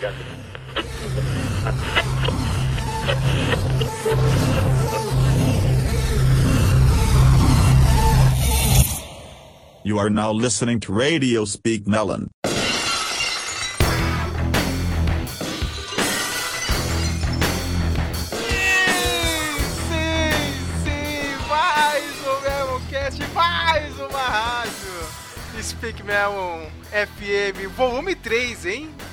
You are now listening to Radio Speak Melon. Speak Melon FM, volume 3, hein?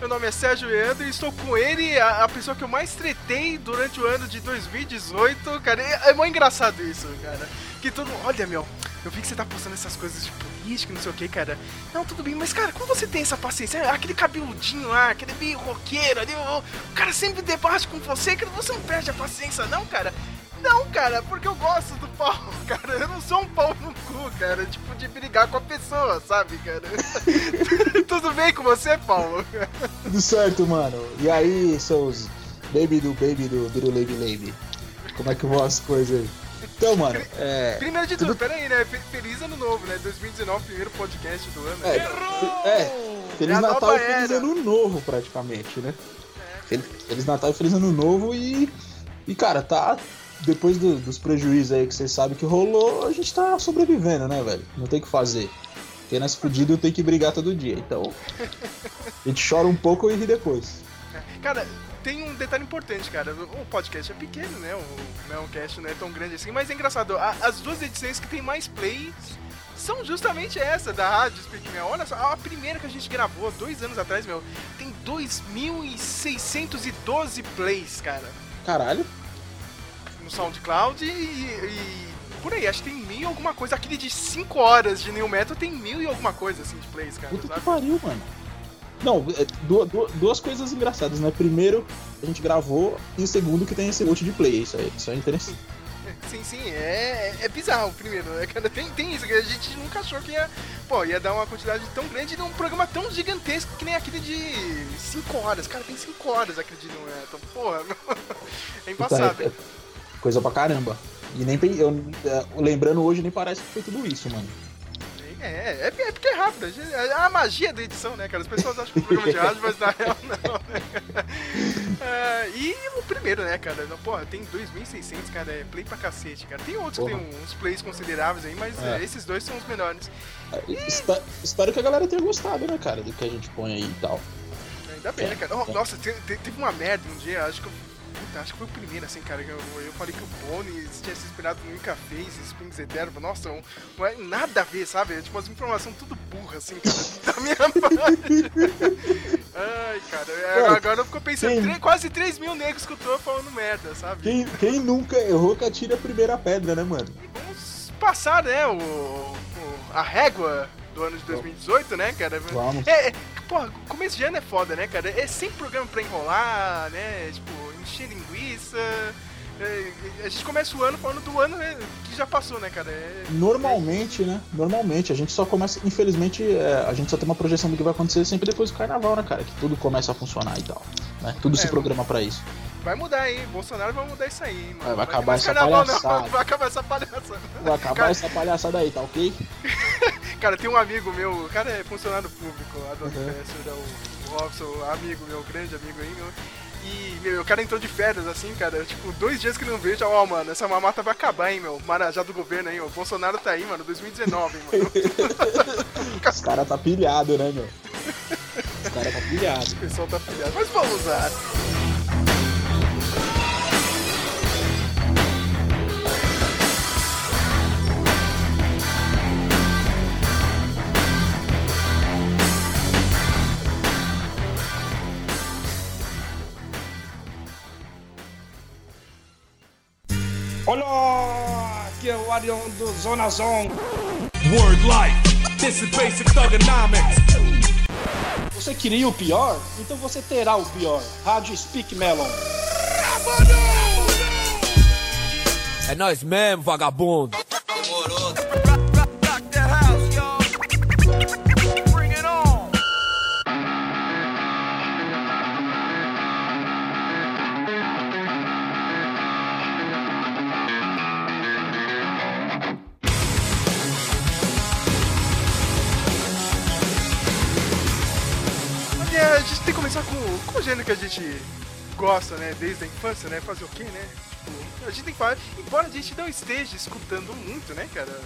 Meu nome é Sérgio Leandro e estou com ele, a, a pessoa que eu mais tretei durante o ano de 2018. Cara, é, é muito engraçado isso, cara. Que todo Olha, meu, eu vi que você tá postando essas coisas de política, não sei o que, cara. Não, tudo bem, mas, cara, como você tem essa paciência? Aquele cabeludinho lá, aquele meio roqueiro ali, o, o cara sempre debate com você, que você não perde a paciência, não, cara. Não, cara, porque eu gosto do pau, cara. Eu não sou um pau no cu, cara. Tipo, de brigar com a pessoa, sabe, cara? Tudo bem com você, Paulo? Tudo certo, mano. E aí, seus baby do baby do do Lady Lady? Como é que vão as coisas aí? Então, mano, é. Primeiro de tudo, peraí, né? Fe- Feliz ano novo, né? 2019, primeiro podcast do ano. É, é, Feliz É Natal e Feliz. Ano Novo, praticamente, né? Fel- Feliz Natal e Feliz Ano Novo e. E, cara, tá. Depois do- dos prejuízos aí que vocês sabem que rolou, a gente tá sobrevivendo, né, velho? Não tem o que fazer. Quem nasce fudido tem que brigar todo dia. Então. A gente chora um pouco e ri depois. Cara, tem um detalhe importante, cara. O podcast é pequeno, né? O Meloncast não é tão grande assim, mas é engraçado. As duas edições que tem mais play são justamente essa da Rádio Speak Mel. Olha só, a primeira que a gente gravou dois anos atrás, meu, tem 2.612 plays, cara. Caralho. No SoundCloud e, e por aí, acho que tem mil e alguma coisa. Aquele de 5 horas de New Metal tem mil e alguma coisa assim de plays, cara. Puta que sabe? pariu, mano. Não, é, du- du- duas coisas engraçadas, né? Primeiro, a gente gravou, e o segundo, que tem esse monte de play. Isso aí, isso é interessante. Sim, sim, é, é bizarro primeiro, né, cara? Tem, tem isso, que a gente nunca achou que ia, pô, ia dar uma quantidade tão grande num programa tão gigantesco que nem aquele de 5 horas. Cara, tem 5 horas aquele de não é, então, porra, é embaçado. Puta, é- é coisa pra caramba. E nem eu, é, lembrando hoje, nem parece que foi tudo isso, mano. É, é, é porque é rápido, é a magia da edição, né, cara? As pessoas acham que é um programa de rádio, mas na real não, né? É, e o primeiro, né, cara? Porra, tem 2.600, cara, é play pra cacete, cara. Tem outros que Porra. tem uns plays consideráveis aí, mas É. é, esses dois são os melhores. Espe- Espero que a galera tenha gostado, né, cara, do que a gente põe aí e tal. Ainda bem, né, cara? Oh. Nossa, te- te- teve uma merda um dia, acho que eu. Puta, acho que foi o primeiro, assim, cara. que Eu, eu falei que o Bones tinha se inspirado no Inca Face, Springs Eternal. Nossa, não é nada a ver, sabe? Tipo, as informações tudo burra, assim, cara, da minha parte. Ai, cara, é, agora eu fico pensando, quem- tre- quase 3 mil negros que eu tô falando merda, sabe? Quem, quem nunca errou que atira a primeira pedra, né, mano? E vamos passar, né, o, o- a régua do ano de 2018, né, cara? Vamos. É, é, porra, começo de ano é foda, né, cara? É sempre programa pra enrolar, né? Tipo, encher linguiça. É, a gente começa o ano falando do ano né, que já passou, né, cara? É, Normalmente, né? Normalmente. A gente só começa. Infelizmente, é, a gente só tem uma projeção do que vai acontecer sempre depois do carnaval, né, cara? Que tudo começa a funcionar e tal. Né? Tudo É, se programa pra isso. Vai mudar, hein? Bolsonaro vai mudar isso aí, hein, mano. Vai, vai acabar essa carnaval, palhaçada. Não, vai acabar essa palhaçada. Vai acabar Cara- essa palhaçada aí, tá ok? Cara, tem um amigo meu, o cara é funcionário público lá do Uhum. Né, o, o Robson, amigo meu, grande amigo aí, meu. E, meu, o cara entrou de férias, assim, cara, tipo, dois dias que ele não vejo, ó, mano, essa mamata vai acabar, hein, meu, Marajá do governo aí, ó, o Bolsonaro tá aí, mano, 2019, hein, mano. Os caras tá pilhado, né, meu? Os caras tá pilhado. O pessoal tá filhado, mas vamos lá. Olá, aqui é o Arião do Zona Zone. Word life. This is basic thugonomics. Você queria o pior? Então você terá o pior. Rádio Speak Melon. É nós mesmo, vagabundo. Olha, começar com, com o gênero que a gente gosta, né? Desde a infância, né? Fazer o quê, né? Tipo, a gente tem que falar, embora a gente não esteja escutando muito, né, cara?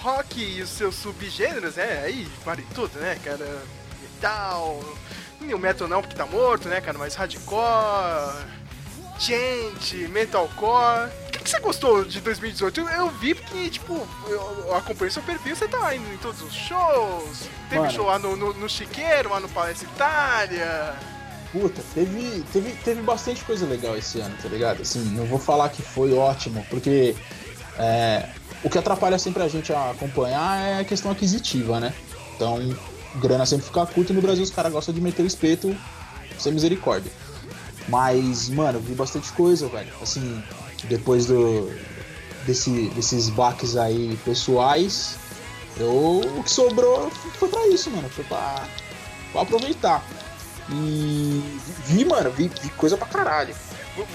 Rock e os seus subgêneros, né? Aí vale tudo, né, cara? Metal, o metal não, porque tá morto, né, cara? Mas hardcore, gente, metalcore. O que, que você gostou de 2018? Eu, eu vi porque, tipo, eu, eu acompanho seu perfil, você tá indo em todos os shows. Teve Mano. show lá no, no, no Chiqueiro, lá no Palestra Itália. Puta, teve, teve, teve bastante coisa legal esse ano, tá ligado? Assim, não vou falar que foi ótimo, porque é, o que atrapalha sempre a gente a acompanhar é a questão aquisitiva, né? Então, grana sempre fica curta e no Brasil os caras gostam de meter o espeto sem misericórdia. Mas, mano, vi bastante coisa, velho. Assim, depois do desse, desses baques aí pessoais, eu, o que sobrou foi pra isso, mano. Foi pra, pra aproveitar. E vi, mano, vi, vi coisa pra caralho.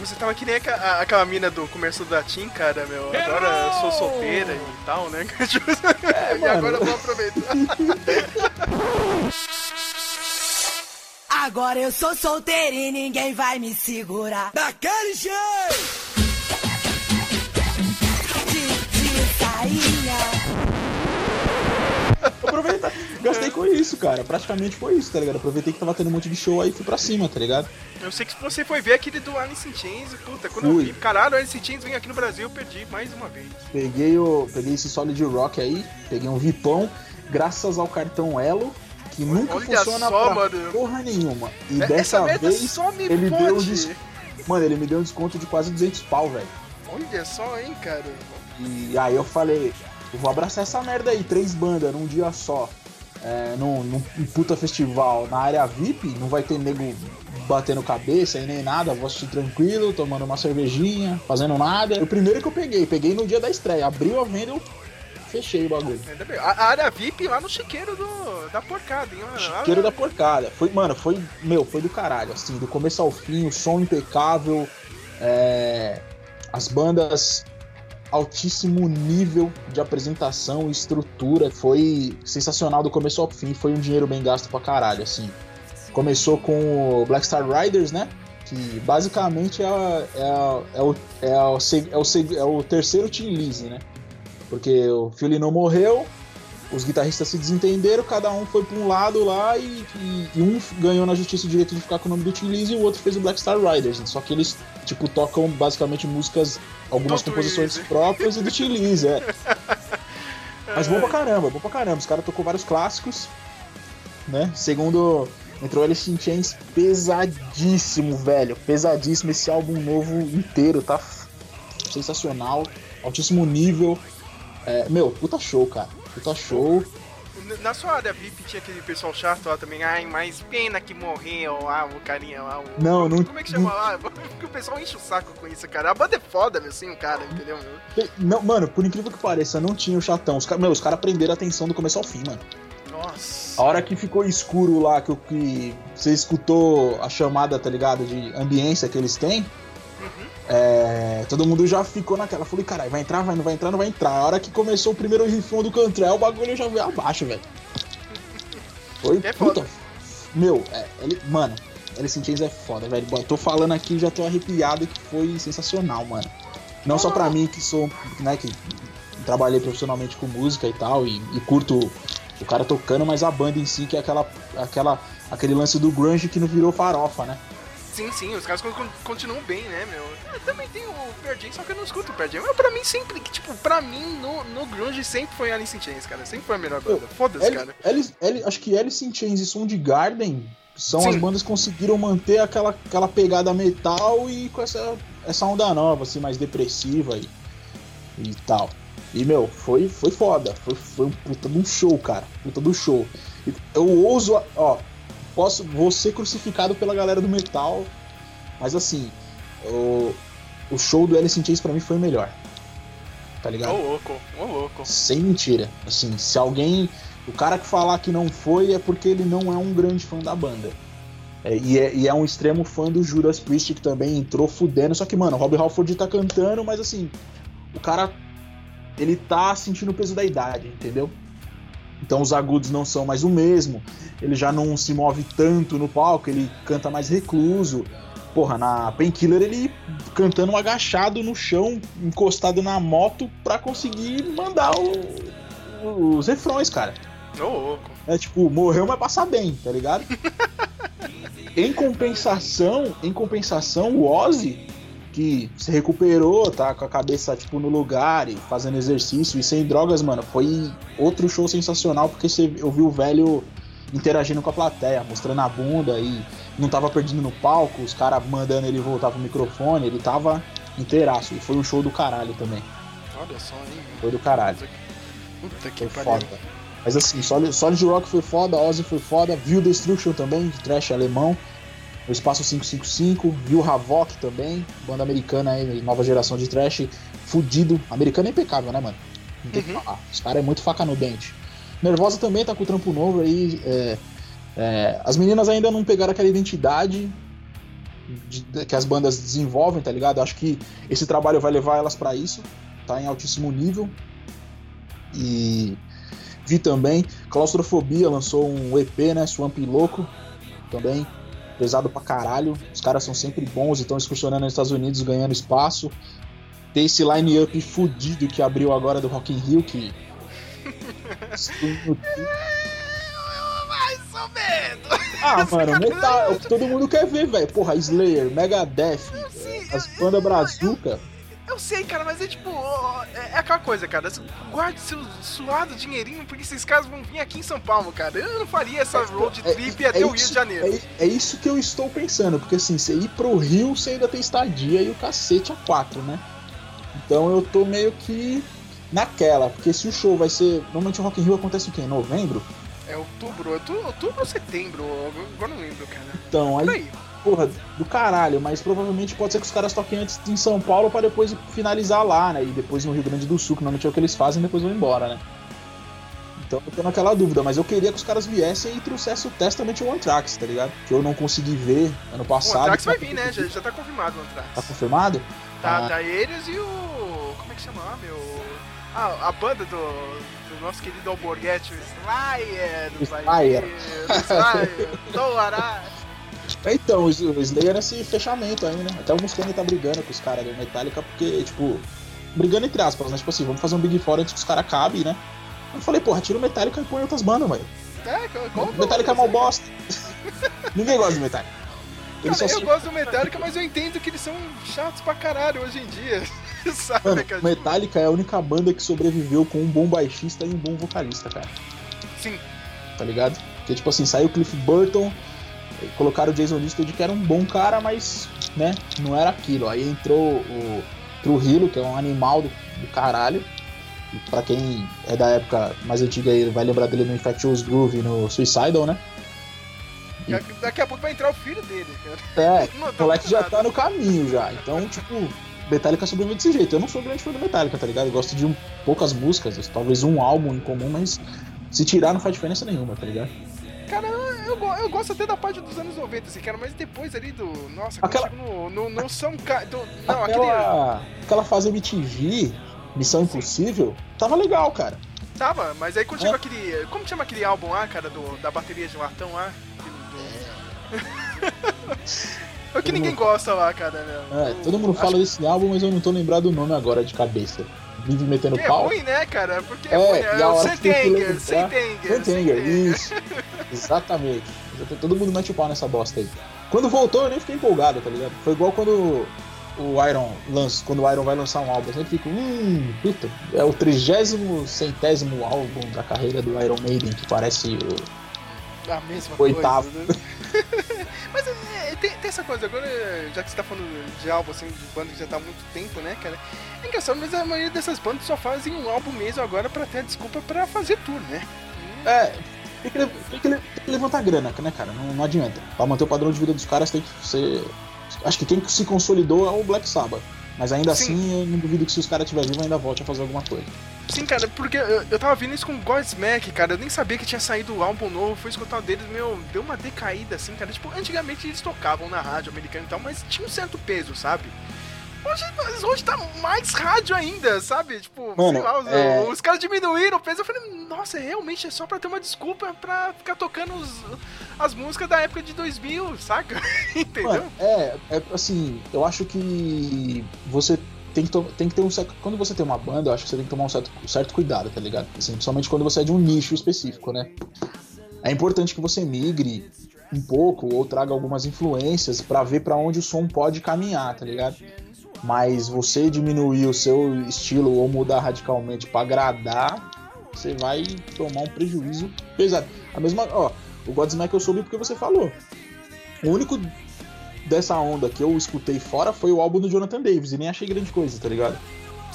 Você tava que nem aqua- a- aquela mina do comercial da Tim, cara, meu. Agora eu sou solteira e tal, né? e mano. agora eu vou aproveitar. Agora eu sou solteira e ninguém vai me segurar. Daquele jeito! De, de sainha. Aproveitar. Gastei com isso, cara. Praticamente foi isso, tá ligado? Aproveitei que tava tendo um monte de show aí e fui pra cima, tá ligado? Eu sei que você foi ver aquele do Alice in Chains, puta, quando Fui. eu vi, caralho, Alice in Chains vem aqui no Brasil, eu perdi mais uma vez. Peguei, o, peguei esse Solid Rock aí, peguei um Vipão, graças ao cartão Elo, que nunca Olha funciona só, pra mano. porra nenhuma. E É- dessa vez, só me ele deu um des... Mano, ele me deu um desconto de quase 200 pau, velho. Olha só, hein, cara. E aí eu falei, eu vou abraçar essa merda aí, três bandas num dia só. É, num, num, num puta festival na área VIP, não vai ter nego batendo cabeça e nem nada, vou assistir tranquilo, tomando uma cervejinha, fazendo nada. O primeiro que eu peguei, peguei no dia da estreia, abriu a venda eu fechei o bagulho. A, área VIP lá no chiqueiro do, da porcada, hein, mano. Chiqueiro da porcada. Foi, mano, foi, meu, foi do caralho, assim, do começo ao fim, o som impecável, é, as bandas altíssimo nível de apresentação e estrutura, foi sensacional do começo ao fim, foi um dinheiro bem gasto pra caralho, assim. Começou com o Black Star Riders, né? Que basicamente é, é, é o, é, o, é, o, é o terceiro Tim Lizzy, né? Porque o Philly não morreu, os guitarristas se desentenderam, cada um foi pra um lado lá e, e- e um ganhou na justiça o direito de ficar com o nome do Tim Lizzy e o outro fez o Black Star Riders. Só que eles, tipo, tocam basicamente músicas, algumas composições próprias e do Tim Lizzy, é. Mas bom pra caramba, bom pra caramba. Os caras tocou vários clássicos, né? Segundo, entrou Alice in Chains pesadíssimo, velho. Pesadíssimo. Esse álbum novo inteiro, tá sensacional. Altíssimo nível. É, meu, puta show, cara. Puta show. Na sua área VIP tinha aquele pessoal chato lá também, ai, mas pena que morreu lá, o carinha lá. O... Não, não- Como é que chama lá? Porque o pessoal enche o saco com isso, cara. A banda é foda, meu, assim, o cara, entendeu? meu? Não, mano, por incrível que pareça, não tinha o chatão. Os, meu, os caras prenderam a atenção do começo ao fim, mano. Nossa. A hora que ficou escuro lá, que, que você escutou a chamada, tá ligado, de ambiência que eles têm. É, todo mundo já ficou naquela. Falei, caralho, vai entrar, vai, não vai entrar, não vai entrar. A hora que começou o primeiro rifão do Cantrell, o bagulho já veio abaixo, velho. Foi É puta. foda. Meu, é, ele, mano, Alice in Chains é foda, velho. Tô falando aqui já tô arrepiado que foi sensacional, mano. Não só pra mim que sou, né, que trabalhei profissionalmente com música e tal, e, e curto o cara tocando, mas a banda em si, que é aquela, aquela, aquele lance do grunge que não virou farofa, né? Sim, sim, os caras con- con- continuam bem, né, meu? Eu também tem o Pearl Jam, só que eu não escuto o Pearl Jam. Mas pra mim sempre, tipo, pra mim no, no grunge sempre foi Alice in Chains, cara. Sempre foi a melhor banda. Foda-se, cara. Alice- Alice- acho que Alice in Chains e Soundgarden são Sim. as bandas que conseguiram manter aquela, aquela pegada metal e com essa, essa onda nova, assim, mais depressiva e, e tal. E, meu, foi, foi foda. Foi, foi um puta de um show, cara. Puta do show. Eu ouso, ó, posso, vou ser crucificado pela galera do metal, mas assim, o, o show do Alice in Chains pra mim foi o melhor. Tá Ô ligado? louco, ô louco. Sem mentira. Assim, se alguém. O cara que falar que não foi é porque ele não é um grande fã da banda. É, e, é, e é um extremo fã do Judas Priest que também entrou fudendo. Só que, mano, o Rob Halford tá cantando, mas assim, o cara. Ele tá sentindo o peso da idade, entendeu? Então os agudos não são mais o mesmo. Ele já não se move tanto no palco, ele canta mais recluso. Porra, na Painkiller ele cantando agachado no chão, encostado na moto pra conseguir mandar o- os refrões, cara. Ô, louco. É tipo, morreu, mas passa bem, tá ligado? em compensação, em compensação, o Ozzy, que se recuperou, tá com a cabeça tipo no lugar e fazendo exercício e sem drogas, mano, foi outro show sensacional porque você ouviu o velho interagindo com a plateia, mostrando a bunda e não tava perdendo no palco, os caras mandando ele voltar pro microfone, ele tava inteiraço. E foi um show do caralho também. Olha só, hein? Foi do caralho. Puta que Foi pariu. foda. Mas assim, Solid, Rock foi foda, Ozzy foi foda, viu Destruction também, de trash alemão, o Espaço 555, viu Havok também, banda americana aí, nova geração de trash, fudido. Americano é impecável, né, mano? Não tem o que Uhum. falar. Os caras é muito faca no dente. Nervosa também tá com o trampo novo aí. é, é, as meninas ainda não pegaram aquela identidade de- de- que as bandas desenvolvem, tá ligado? Acho que esse trabalho vai levar elas pra isso. Tá em altíssimo nível. E vi também. Claustrofobia lançou um EP, né? Swamp Louco. Também. Pesado pra caralho. Os caras são sempre bons e estão excursionando nos Estados Unidos, ganhando espaço. Tem esse line-up fudido que abriu agora do Rock in Rio, que. Mais ou menos. ah, mano, metal, é o que todo mundo quer ver, velho. Porra, Slayer, Megadeth, as bandas brazuca. Eu sei, cara, mas é tipo. É, é aquela coisa, cara. Guarde seu suado dinheirinho, porque esses caras vão vir aqui em São Paulo, cara. Eu não faria essa road trip até o Rio de Janeiro. É, é isso que eu estou pensando, porque assim, você ir pro Rio, você ainda tem estadia e o cacete a quatro, né? Então eu tô meio que naquela, porque se o show vai ser. Normalmente o Rock in Rio acontece o quê? Em novembro? É outubro, outubro, outubro ou setembro? Agora não lembro, cara. Então, aí. Porra, do caralho, mas provavelmente pode ser que os caras toquem antes em São Paulo pra depois finalizar lá, né? E depois no Rio Grande do Sul, que normalmente é o que eles fazem, e depois vão embora, né? Então eu tô naquela dúvida, mas eu queria que os caras viessem e trouxessem o Testament One Tracks, tá ligado? Que eu não consegui ver ano O passado. Anthrax vai vir, né? Já, já tá confirmado o Tá Anthrax. confirmado? Tá, Ah. tá eles e o. Como é que chama lá, meu? Ah, a banda do, do nosso querido Alborguete, o Slayer. do Slayer. O Slayer. Doará. Então, o Slayer é esse fechamento aí, né? Até o Mustaine tá brigando com os caras do Metallica, porque, tipo, brigando entre aspas, né? Tipo assim, vamos fazer um Big Four antes que os caras cabem, né? Eu falei, porra, tira o Metallica e põe outras bandas, velho. É, como, Metallica é mal bosta. Ninguém gosta de Metallica. Cara, eu se- gosto do Metallica, mas eu entendo que eles são chatos pra caralho hoje em dia. Sabe, Mano, cara? Metallica é a única banda que sobreviveu com um bom baixista e um bom vocalista, cara. Sim. Tá ligado? Porque, tipo assim, saiu o Cliff Burton, colocaram o Jason Newsted, que era um bom cara, mas, né, não era aquilo. Aí entrou o Trujillo, que é um animal do, do caralho. E pra quem é da época mais antiga aí, vai lembrar dele no Infectious Groove e no Suicidal, né? Daqui- Daqui a pouco vai entrar o filho dele, cara. É, o moleque já tá no caminho já. Então, tipo, Metallica sobrevive desse jeito. Eu não sou grande fã do Metallica, tá ligado? Eu gosto de um- poucas músicas, talvez um álbum em comum, mas se tirar não faz diferença nenhuma, tá ligado? Eu, go- eu gosto até da parte dos anos 90, assim, cara, mas depois ali do. Nossa, Aquela- no, no, no São do- Não, aquele. aquela, aquela fase MTV, Missão Impossível, tava legal, cara. Tava, mas aí quando É. chegou aquele. Como chama aquele álbum lá, cara, do, da bateria de latão lá? Do... É o que ninguém gosta lá, cara, né? É, todo mundo fala desse álbum, mas eu não tô lembrado do nome agora de cabeça. Vive metendo Que é pau. ruim, né, cara? Porque é, É, ruim, é o Sentenger. Sentenger, isso. Exatamente. Todo mundo mete o pau nessa bosta aí. Quando voltou, eu nem fiquei empolgado, tá ligado? Foi igual quando o Iron lança, quando o Iron vai lançar um álbum. Eu sempre fico, hum, puta, é o trigésimo, centésimo álbum da carreira do Iron Maiden, que parece o. A mesma Oitavo. coisa. Né? Mas é, tem, tem essa coisa, agora, já que você tá falando de álbum, assim, de banda que já tá há muito tempo, né, cara? É engraçado, mas a maioria dessas bandas só fazem um álbum mesmo agora pra ter a desculpa pra fazer tour, né? É, tem que, tem que tem que levantar grana, né, cara? Não, não adianta. Pra manter o padrão de vida dos caras tem que ser. Acho que quem se consolidou é o Black Sabbath. Mas ainda Sim. assim, eu não duvido que se os caras estiverem vivos ainda volte a fazer alguma coisa. Sim, cara, porque eu, eu tava vendo isso com Godsmack, cara. Eu nem sabia que tinha saído o álbum novo. Fui escutar o deles, meu, deu uma decaída assim, cara. Tipo, antigamente eles tocavam na rádio americana e tal, mas tinha um certo peso, sabe? Hoje, mas hoje tá mais rádio ainda, sabe? Tipo, Mano, lá, os, é- os caras diminuíram o peso. Eu falei, nossa, realmente é só pra ter uma desculpa pra ficar tocando os- as músicas da época de 2000, saca? Entendeu? Mano, é, é assim, eu acho que você tem que, tem que ter um certo. Quando você tem uma banda, eu acho que você tem que tomar um certo, um certo cuidado, tá ligado? Assim, principalmente quando você é de um nicho específico, né? É importante que você migre um pouco ou traga algumas influências pra ver pra onde o som pode caminhar, tá ligado? Mas você diminuir o seu estilo ou mudar radicalmente pra agradar, você vai tomar um prejuízo pesado. A mesma, ó, o Godsmack eu soube porque você falou. O único dessa onda que eu escutei fora foi o álbum do Jonathan Davis e nem achei grande coisa, tá ligado?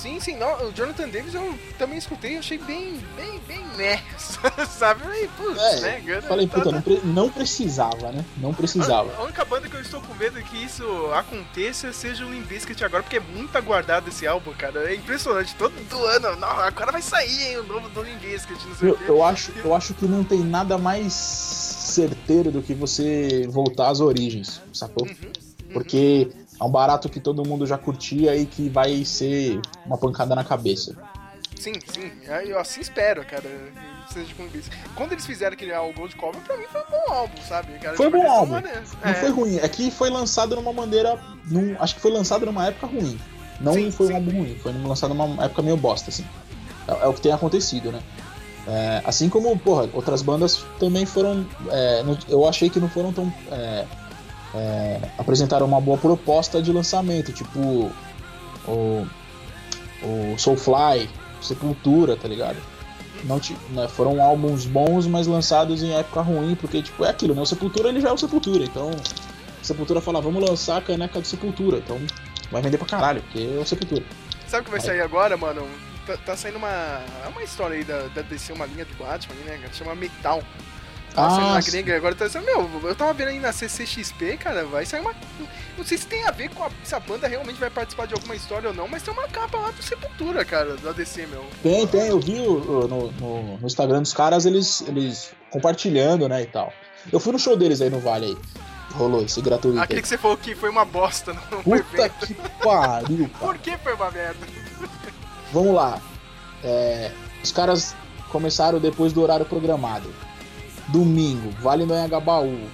Sim, sim, não, o Jonathan Davis eu também escutei, achei bem, bem, bem né, sabe? Aí, putz, né? É, tá- falei, puta, tá- não, pre- não precisava, né? Não precisava. A, a única banda que eu estou com medo de que isso aconteça seja o Limp Bizkit agora, porque é muito aguardado esse álbum, cara. É impressionante. Todo ano, não, agora vai sair hein, o novo do Limp Bizkit, não sei Eu, o quê. eu acho, eu acho que não tem nada mais certeiro do que você voltar às origens, sacou? Uhum, Porque é um barato que todo mundo já curtia e que vai ser uma pancada na cabeça. Sim, sim. Eu assim espero, cara. Seja o. Quando eles fizeram aquele álbum Gold Cover, pra mim foi um bom álbum, sabe? Cara, Foi Tipo, bom álbum. maneiros. Não É. foi ruim, é que foi lançado numa maneira. Num, acho que foi lançado numa época ruim. Não Sim, foi sim. um álbum ruim, foi lançado numa época meio bosta, assim. É, é o que tem acontecido, né? É, assim como, porra, outras bandas também foram. é, não- eu achei que não foram tão. é, é, apresentaram uma boa proposta de lançamento, tipo o, o Soulfly, Sepultura, tá ligado? Não né, foram álbuns bons, mas lançados em época ruim, porque tipo, é aquilo, né? O Sepultura ele já é o Sepultura, então Sepultura fala, vamos lançar a caneca do Sepultura, então vai vender pra caralho, porque é o Sepultura. Sabe o que vai sair agora, mano? Tá, tá saindo uma, uma história aí da, da DC, uma linha do Batman, né? cara? Chama Metal. Tá Ah, gringa, agora tá saindo. Meu, eu tava vendo aí na CCXP, cara, vai sair uma. Não sei se tem a ver com a, se a banda realmente vai participar de alguma história ou não, mas tem uma capa lá do Sepultura, cara, da DC, meu. Tem, tem, eu vi o- no, no, no Instagram dos caras eles, eles compartilhando, né, e tal. Eu fui no show deles aí no Vale aí. Rolou esse gratuito Aquele aí. que você falou que foi uma bosta no Puta evento. que pariu, cara. Por que foi uma merda? Vamos lá. É, os caras começaram depois do horário programado. Domingo, Vale do Anhangabaú.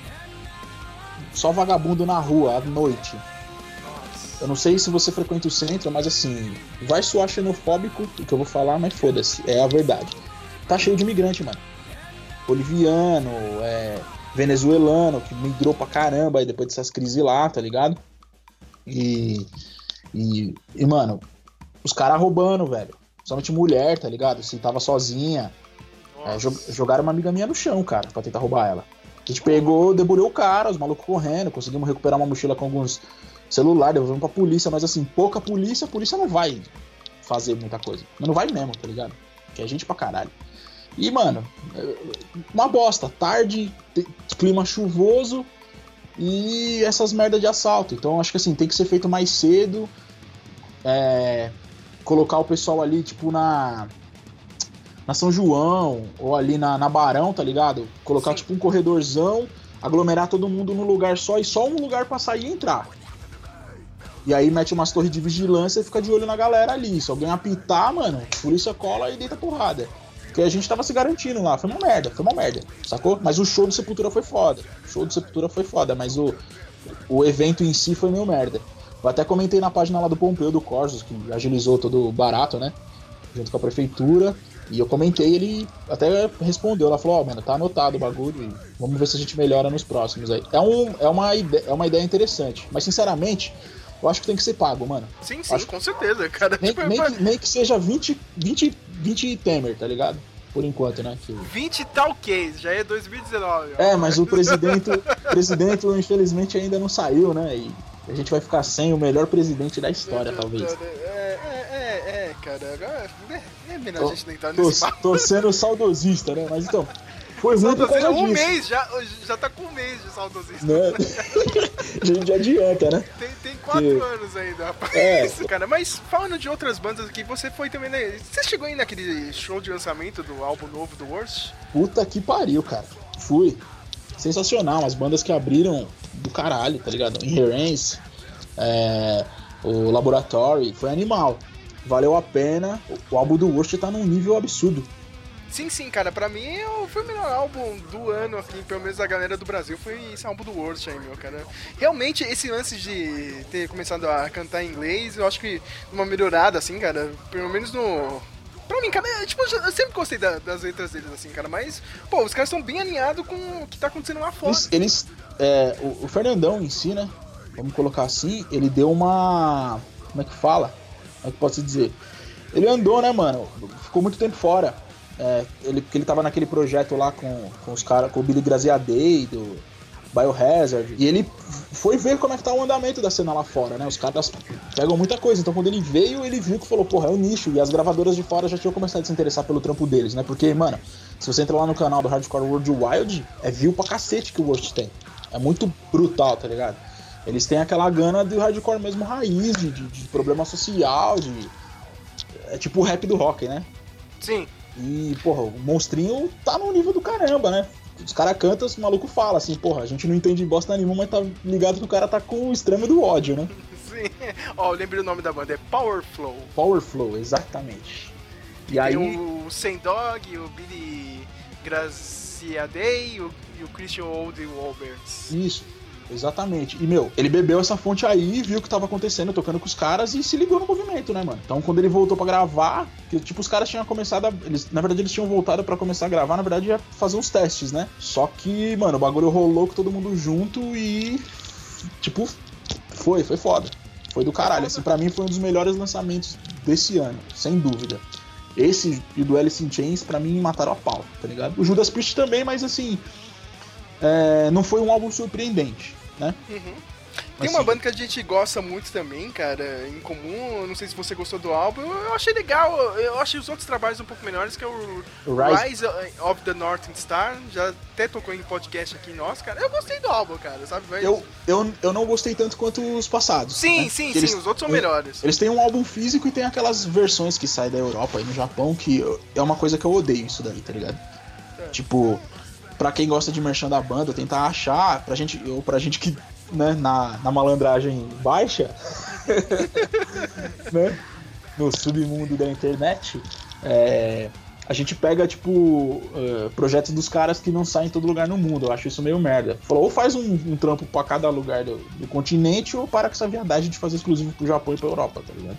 Só vagabundo na rua à noite. Eu não sei se você frequenta o centro, mas assim, vai soar xenofóbico o que eu vou falar, mas foda-se, é a verdade. Tá cheio de imigrante, mano. Boliviano, é, venezuelano, que migrou pra caramba aí depois dessas crises lá, tá ligado? E, e, e, mano, os caras roubando, velho. Somente mulher, tá ligado? Se tava sozinha. É, jo- jogaram uma amiga minha no chão, cara, pra tentar roubar ela. A gente pegou, debulhou o cara, os malucos correndo, conseguimos recuperar uma mochila com alguns celular, devolvemos pra polícia, mas assim, pouca polícia, a polícia não vai fazer muita coisa. Mas não vai mesmo, tá ligado? Que é gente pra caralho. E, mano, é, uma bosta. Tarde, clima chuvoso e essas merdas de assalto. Então, acho que assim, tem que ser feito mais cedo. É, colocar o pessoal ali, tipo, na. Na São João, ou ali na, na Barão, tá ligado? Colocar, Sim. tipo, um corredorzão, aglomerar todo mundo num lugar só e só um lugar pra sair e entrar. E aí mete umas torres de vigilância e fica de olho na galera ali. Se alguém apitar, mano, a polícia cola e deita porrada. Porque a gente tava se garantindo lá. Foi uma merda, foi uma merda, sacou? Mas o show do Sepultura foi foda. O show do Sepultura foi foda, mas o, o evento em si foi meio merda. Eu até comentei na página lá do Pompeu do Corsos, que agilizou todo o barato, né? Junto com a prefeitura. E eu comentei, ele até respondeu. Ela falou: Ó, mano, tá anotado o bagulho e vamos ver se a gente melhora nos próximos aí. É, um, é, uma, ide é uma ideia interessante, mas sinceramente, eu acho que tem que ser pago, mano. Sim, sim, Acho- com certeza, cara. Nem, Tipo, nem é- que, nem que seja 20, 20, 20 Temer, tá ligado? Por enquanto, né? Que- 20 tal case, já é 2019. ó. É, mas o presidente, presidente, infelizmente, ainda não saiu, né? E a gente vai ficar sem o melhor presidente da história, talvez. É, é, é, é, cara. Agora Tô- a gente Tô, nesse papo. tô sendo saudosista, né? Mas então, foi ruim por causa Um disso. mês já, já tá com um mês de saudosista. Né? a gente adianta, né? Tem, tem quatro Que- anos ainda, rapaz. É. Isso, cara. Mas falando de outras bandas aqui, você foi também, né? Você chegou aí naquele show de lançamento do álbum novo do Worst? Puta que pariu, cara. Fui. Sensacional. As bandas que abriram do caralho, tá ligado? Inherence, é, o Laboratory, foi animal. Valeu a pena. O álbum do Worst tá num nível absurdo. Sim, sim, cara, pra mim foi o melhor álbum do ano, assim, pelo menos a galera do Brasil, foi esse álbum do Worst aí, meu, cara. Realmente, esse lance de ter começado a cantar em inglês, eu acho que uma melhorada, assim, cara, pelo menos no. Pra mim, cara, é, tipo, eu sempre gostei da- das letras deles, assim, cara, mas, pô, os caras estão bem alinhados com o que tá acontecendo lá fora. Eles, eles- é, o, o Fernandão em si, né? Vamos colocar assim, ele deu uma. Como é que fala? É que posso dizer? Ele andou, né, mano? Ficou muito tempo fora. É, ele, porque ele tava naquele projeto lá com, com os caras, com o Billy Graziadei, do Biohazard. E ele foi ver como é que tá o andamento da cena lá fora, né? Os caras pegam muita coisa. Então quando ele veio, ele viu que falou, porra, é o nicho. E as gravadoras de fora já tinham começado a se interessar pelo trampo deles, né? Porque, mano, se você entra lá no canal do Hardcore World Wild, é view pra cacete que o Worst tem. É muito brutal, tá ligado? Eles têm aquela gana do hardcore mesmo raiz, de, de, de problema social, de. É tipo o rap do rock, né? Sim, E, porra, o monstrinho tá no nível do caramba, né? Os caras cantam, o maluco fala assim, porra, a gente não entende bosta nenhuma, mas tá ligado que o cara tá com o extremo do ódio, né? sim. Ó, eu lembrei o nome da banda, é Power Flow. Power Flow, exatamente. E aí. Tem o Sem Dog, o Billy Graziadei e o, e Christian Old Wolberts. Isso, exatamente. E, meu, ele bebeu essa fonte aí, viu o que tava acontecendo, tocando com os caras e se ligou no movimento, né, mano? Então, quando ele voltou pra gravar, que, tipo, os caras tinham começado a, eles, Na verdade, eles tinham voltado pra começar a gravar, na verdade, ia fazer uns testes, né? Só que, mano, o bagulho rolou com todo mundo junto e. Tipo, foi, foi foda. Foi do caralho. Assim, pra mim foi um dos melhores lançamentos desse ano, sem dúvida. Esse e do Alice in Chains, pra mim, mataram a pau, tá ligado? O Judas Priest também, mas assim. é, não foi um álbum surpreendente, né? Uhum. Mas Tem uma banda que a gente gosta muito também, cara, em comum. eu Não sei se você gostou do álbum. Eu achei legal. Eu achei os outros trabalhos um pouco melhores, que é o Rise- Rise, of the Northern Star. Já até tocou em podcast aqui nosso, cara. Eu gostei do álbum, cara, sabe? Mas- Eu, eu, eu não gostei tanto quanto os passados. Sim, né? sim, Que sim. eles- Os outros são eles- melhores. Eles têm um álbum físico e tem aquelas versões que saem da Europa e no Japão, que eu- é uma coisa que eu odeio isso daí, tá ligado? É. Tipo, pra quem gosta de merchan da banda, tentar achar, pra gente, ou pra gente que, né, na, na malandragem baixa, né, no submundo da internet, é, a gente pega, tipo, eh, projetos dos caras que não saem em todo lugar no mundo. Eu acho isso meio merda. Falou, ou faz um, um trampo pra cada lugar do, do continente, ou para com essa viadagem de fazer exclusivo pro Japão e pra Europa, tá ligado?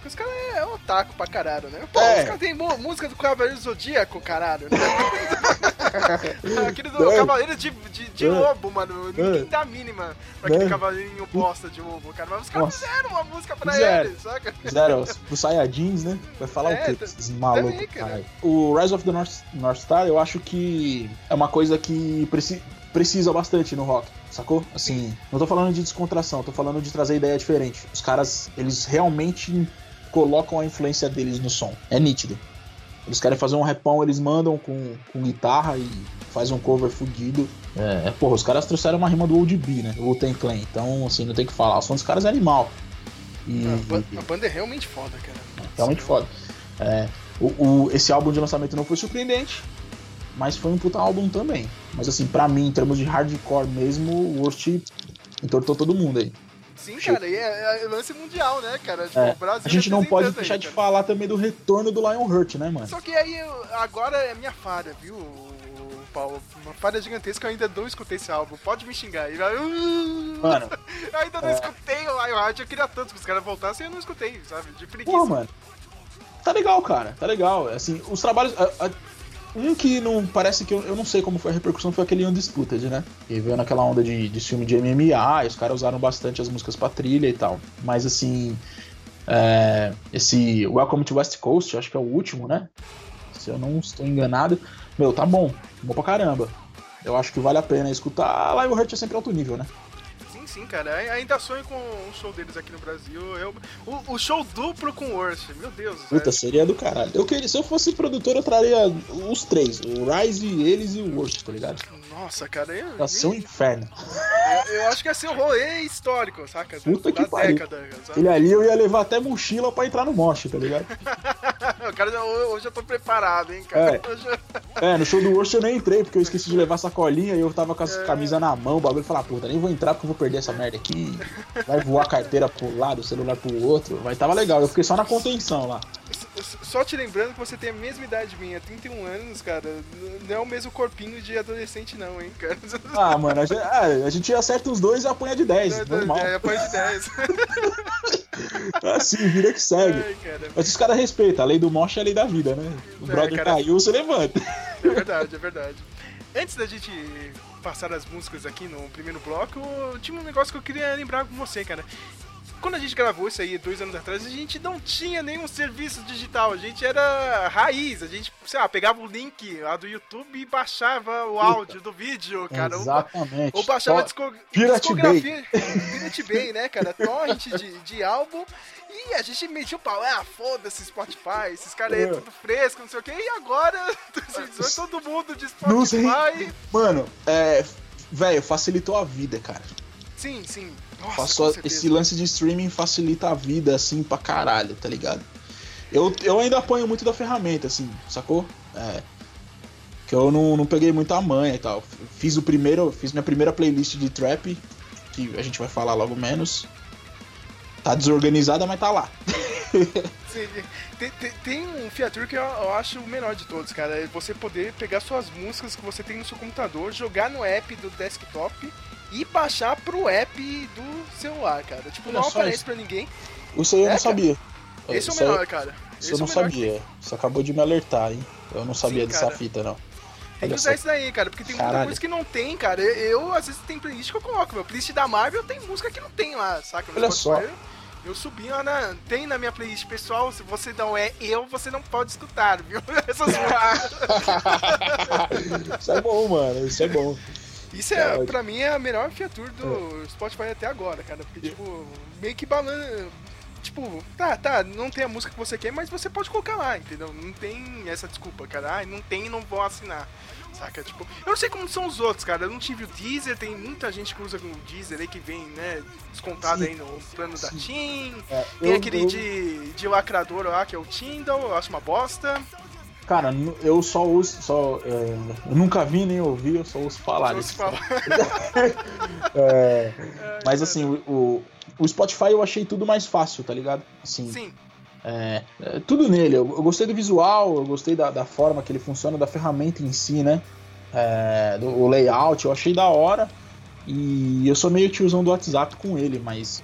É, que os caras é otaku pra caralho, né? Pô, É. os caras têm música do Cavaleiro Zodíaco, caralho. Né? aquele do Né? Cavaleiro de, de, de É. lobo, mano. Ninguém É. dá a mínima pra aquele Né? cavaleirinho bosta de lobo, cara. Mas os caras fizeram uma música pra Fizeram. ele, saca? Fizeram pro Saiyajins, né? Vai falar É, o quê? tá- Esses malucos, cara. O Rise of the North, North Star, eu acho que é uma coisa que preci- precisa bastante no rock, sacou? Assim, não tô falando de descontração, tô falando de trazer ideia diferente. Os caras, eles realmente colocam a influência deles no som. É nítido. Eles querem fazer um repão, eles mandam com, com guitarra e faz um cover fudido. É, é, porra, os caras trouxeram uma rima do Old B, né? O Ten Clan. Então, assim, não tem o que falar. O som dos caras é animal. E, A, ban- a banda é realmente foda, cara. realmente foda. É, o, o- esse álbum de lançamento não foi surpreendente, mas foi um puta álbum também. Mas assim, pra mim, em termos de hardcore mesmo, o Worst entortou todo mundo aí. Sim, cara, e é, é lance mundial, né, cara? Tipo, É, o Brasil a gente não pode deixar aí, de falar também do retorno do Lionheart, né, mano? Só que aí, agora é minha falha, viu, Paulo? Uma falha gigantesca, eu ainda não escutei esse álbum. Pode me xingar. aí. Mano, Eu ainda não É. escutei o Lionheart, eu queria tanto que os caras voltassem e eu não escutei, sabe? De preguiça. Pô, mano. Tá legal, cara. Tá legal. Assim, os trabalhos. a- a- um que não. Parece que eu, eu não sei como foi a repercussão foi aquele Undisputed, né? Que veio naquela onda de, de filme de MMA, e os caras usaram bastante as músicas pra trilha e tal. Mas assim. é, esse Welcome to West Coast, acho que é o último, né? Se eu não estou enganado. Meu, tá bom. Bom pra caramba. Eu acho que vale a pena escutar. Lionheart é sempre alto nível, né? Sim, cara. Ai- Ainda sonho com um show deles aqui no Brasil. Eu, o, o show duplo com o Worst, meu Deus. Puta, velho. seria do caralho. Eu queria, se eu fosse produtor, eu traria os três: o Rise, eles e o Worst, tá ligado? Nossa, cara, eu, Ia ser um inferno. eu, eu acho que ia ser um rolê histórico, saca? Puta que pariu. década? Ele ali eu ia levar até mochila pra entrar no moche, tá ligado? o cara, hoje eu tô preparado, hein, cara. É. Hoje É, no show do Worst eu nem entrei, porque eu esqueci de levar sacolinha e eu tava com as camisa na mão, o bagulho falar, puta, nem vou entrar porque eu vou perder essa merda aqui. Vai voar a carteira pro lado, o celular pro outro. Mas tava legal, eu fiquei só na contenção lá. Só te lembrando que você tem a mesma idade minha, 31 anos, cara. Não é o mesmo corpinho de adolescente, não, hein, cara. Ah, mano, a gente, ah, a gente acerta os dois e apanha de 10, normal. É, apanha de 10. Assim, vira que segue. Ai, cara. Mas os caras respeitam, a lei do moche é a lei da vida, né? O É, brother cara. caiu, você levanta. É verdade, é verdade. Antes da gente passar as músicas aqui no primeiro bloco, tinha um negócio que eu queria lembrar com você, cara. Quando a gente gravou isso aí dois anos atrás, a gente não tinha nenhum serviço digital. A gente era raiz. A gente, sei lá, pegava o link lá do YouTube e baixava o áudio do vídeo, cara. Ou- Exatamente. Ou baixava Ó, disco... Pirate discografia. Pirate Bay, né, cara? Torrent de, de álbum. E a gente metia o pau. Ah, foda-se Spotify. Esses caras aí, É. tudo fresco, não sei o quê. E agora, 2018, todo mundo de. Spotify. Mano, é. Velho, facilitou a vida, cara. Sim, sim. Nossa, Passou esse lance de streaming facilita a vida, assim, pra caralho, tá ligado? Eu, eu ainda apanho muito da ferramenta, assim, sacou? É. Que eu não, não peguei muita manha e tal. Fiz o primeiro, fiz minha primeira playlist de trap, que a gente vai falar logo menos. Tá desorganizada, mas tá lá. Sim, tem, tem- tem um feature que eu, eu acho o menor de todos, cara. É você poder pegar suas músicas que você tem no seu computador, jogar no app do desktop e baixar pro app do celular, cara. Tipo, Olha não aparece isso. pra ninguém. Isso aí eu É, não cara. sabia. Esse é o menor, cara. Isso eu Esse é não menor. sabia. Você acabou de me alertar, hein? Eu não sabia Sim, dessa cara. fita, não. Tem que usar isso daí, cara, porque tem muita Caralho. coisa que não tem, cara. Eu, eu, às vezes, tem playlist que eu coloco. Meu playlist da Marvel tem música que não tem lá, saca? Olha só. Eu, eu subi lá na. Tem na minha playlist pessoal, se você não é eu, você não pode escutar, viu? Essas. Isso é bom, mano. Isso é bom. Isso é, Caralho. pra mim, é a melhor feature do Spotify até agora, cara. Porque, tipo, meio que balança. Tipo, tá, tá, não tem a música que você quer, mas você pode colocar lá, entendeu? Não tem essa desculpa, cara. Ah, não tem, não vou assinar. Saca? Tipo, eu não sei como são os outros, cara. Eu não tive o Deezer, tem muita gente que usa o Deezer aí que vem, né, descontado Sim. aí no plano da TIM. É, Tem eu- aquele eu- de, de lacrador lá, que é o Tyndall, eu acho uma bosta. Cara, eu só uso, só, é, eu nunca vi nem ouvi, eu só ouço falar Só fala. É, mas assim, o, o, o Spotify eu achei tudo mais fácil, tá ligado? Assim, Sim, é, é, tudo nele. Eu, eu gostei do visual, eu gostei da, da forma que ele funciona, da ferramenta em si, né? É, do, o layout, eu achei da hora. E eu sou meio tiozão do WhatsApp com ele, mas.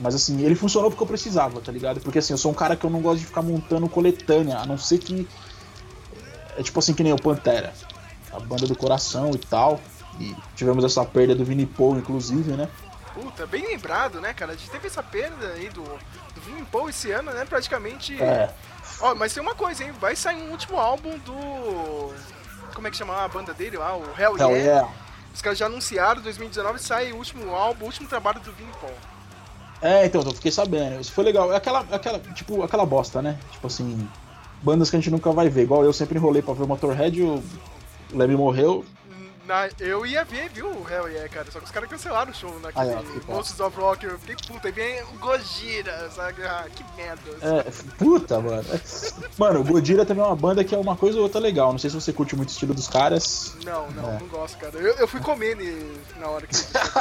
Mas assim, ele funcionou porque eu precisava, tá ligado? Porque assim, eu sou um cara que eu não gosto de ficar montando coletânea, a não ser que. É tipo assim que nem o Pantera. A banda do coração e tal. E tivemos essa perda do Vini Paul, inclusive, né? puta, bem lembrado, né, cara? A gente teve essa perda aí do, do Vini Paul esse ano, né? Praticamente. É. Ó, mas tem uma coisa, hein? Vai sair um último álbum do. Como é que chama a banda dele lá? O Hell, Hell yeah. yeah. Os caras já anunciaram, 2019 sai o último álbum, o último trabalho do Vini Paul. É, então, eu fiquei sabendo. Isso foi legal. É aquela, aquela, tipo, aquela bosta, né? Tipo assim, bandas que a gente nunca vai ver. Igual eu sempre enrolei pra ver o Motorhead, o Leme morreu. Na, eu ia ver, viu, o Hell Yeah, cara. Só que os caras cancelaram o show naquele Ah, é, Monsters of Rock. Eu fiquei puta, e vem o Gojira, sabe? Ah, que merda. É, puta, mano. Mano, o Godira também é uma banda que é uma coisa ou outra legal. Não sei se você curte muito o estilo dos caras. Não, não, É. não gosto, cara. Eu, eu fui comer na hora que.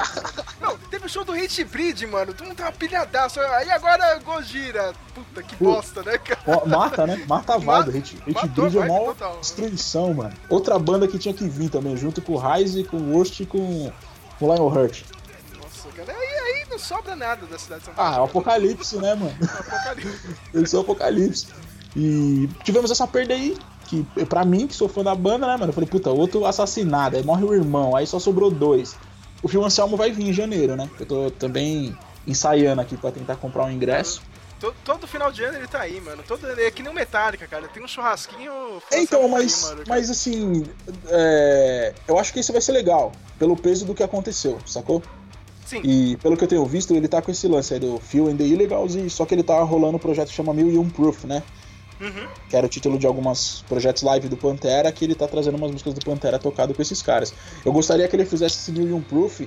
não, teve o show do Hate Breed, mano. Tu não tava pilhadaço. Aí agora Gojira. Puta, que bosta, né, cara? Mata, né? Mata a vibe. Hate, Hate Breed é uma destruição, mano. Outra banda que tinha que vir também, junto com o Rise, com o Worst e com o Lionheart. Nossa, cara. Aí, aí não sobra nada da cidade de São Ah, Paulo. é o apocalipse, né, mano? Apocalipse. Eles são apocalipse. E tivemos essa perda aí, que pra mim, que sou fã da banda, né, mano? Eu falei, puta, outro assassinado, aí morre o irmão, aí só sobrou dois. O Phil Anselmo vai vir em janeiro, né? Eu tô também ensaiando aqui pra tentar comprar um ingresso. Todo, todo final de ano ele tá aí, mano. Todo, é que nem o Metallica, cara. Tem um churrasquinho. É, Então, tá aí, mas, mano, mas assim, é, eu acho que isso vai ser legal, pelo peso do que aconteceu, sacou? Sim. E pelo que eu tenho visto, ele tá com esse lance aí do Phil and the Illegals, e só que ele tá rolando um projeto que chama Mil e Um Proof, né? Uhum. Que era o título de alguns projetos live do Pantera, que ele tá trazendo umas músicas do Pantera tocado com esses caras. Eu gostaria que ele fizesse esse New Young Proof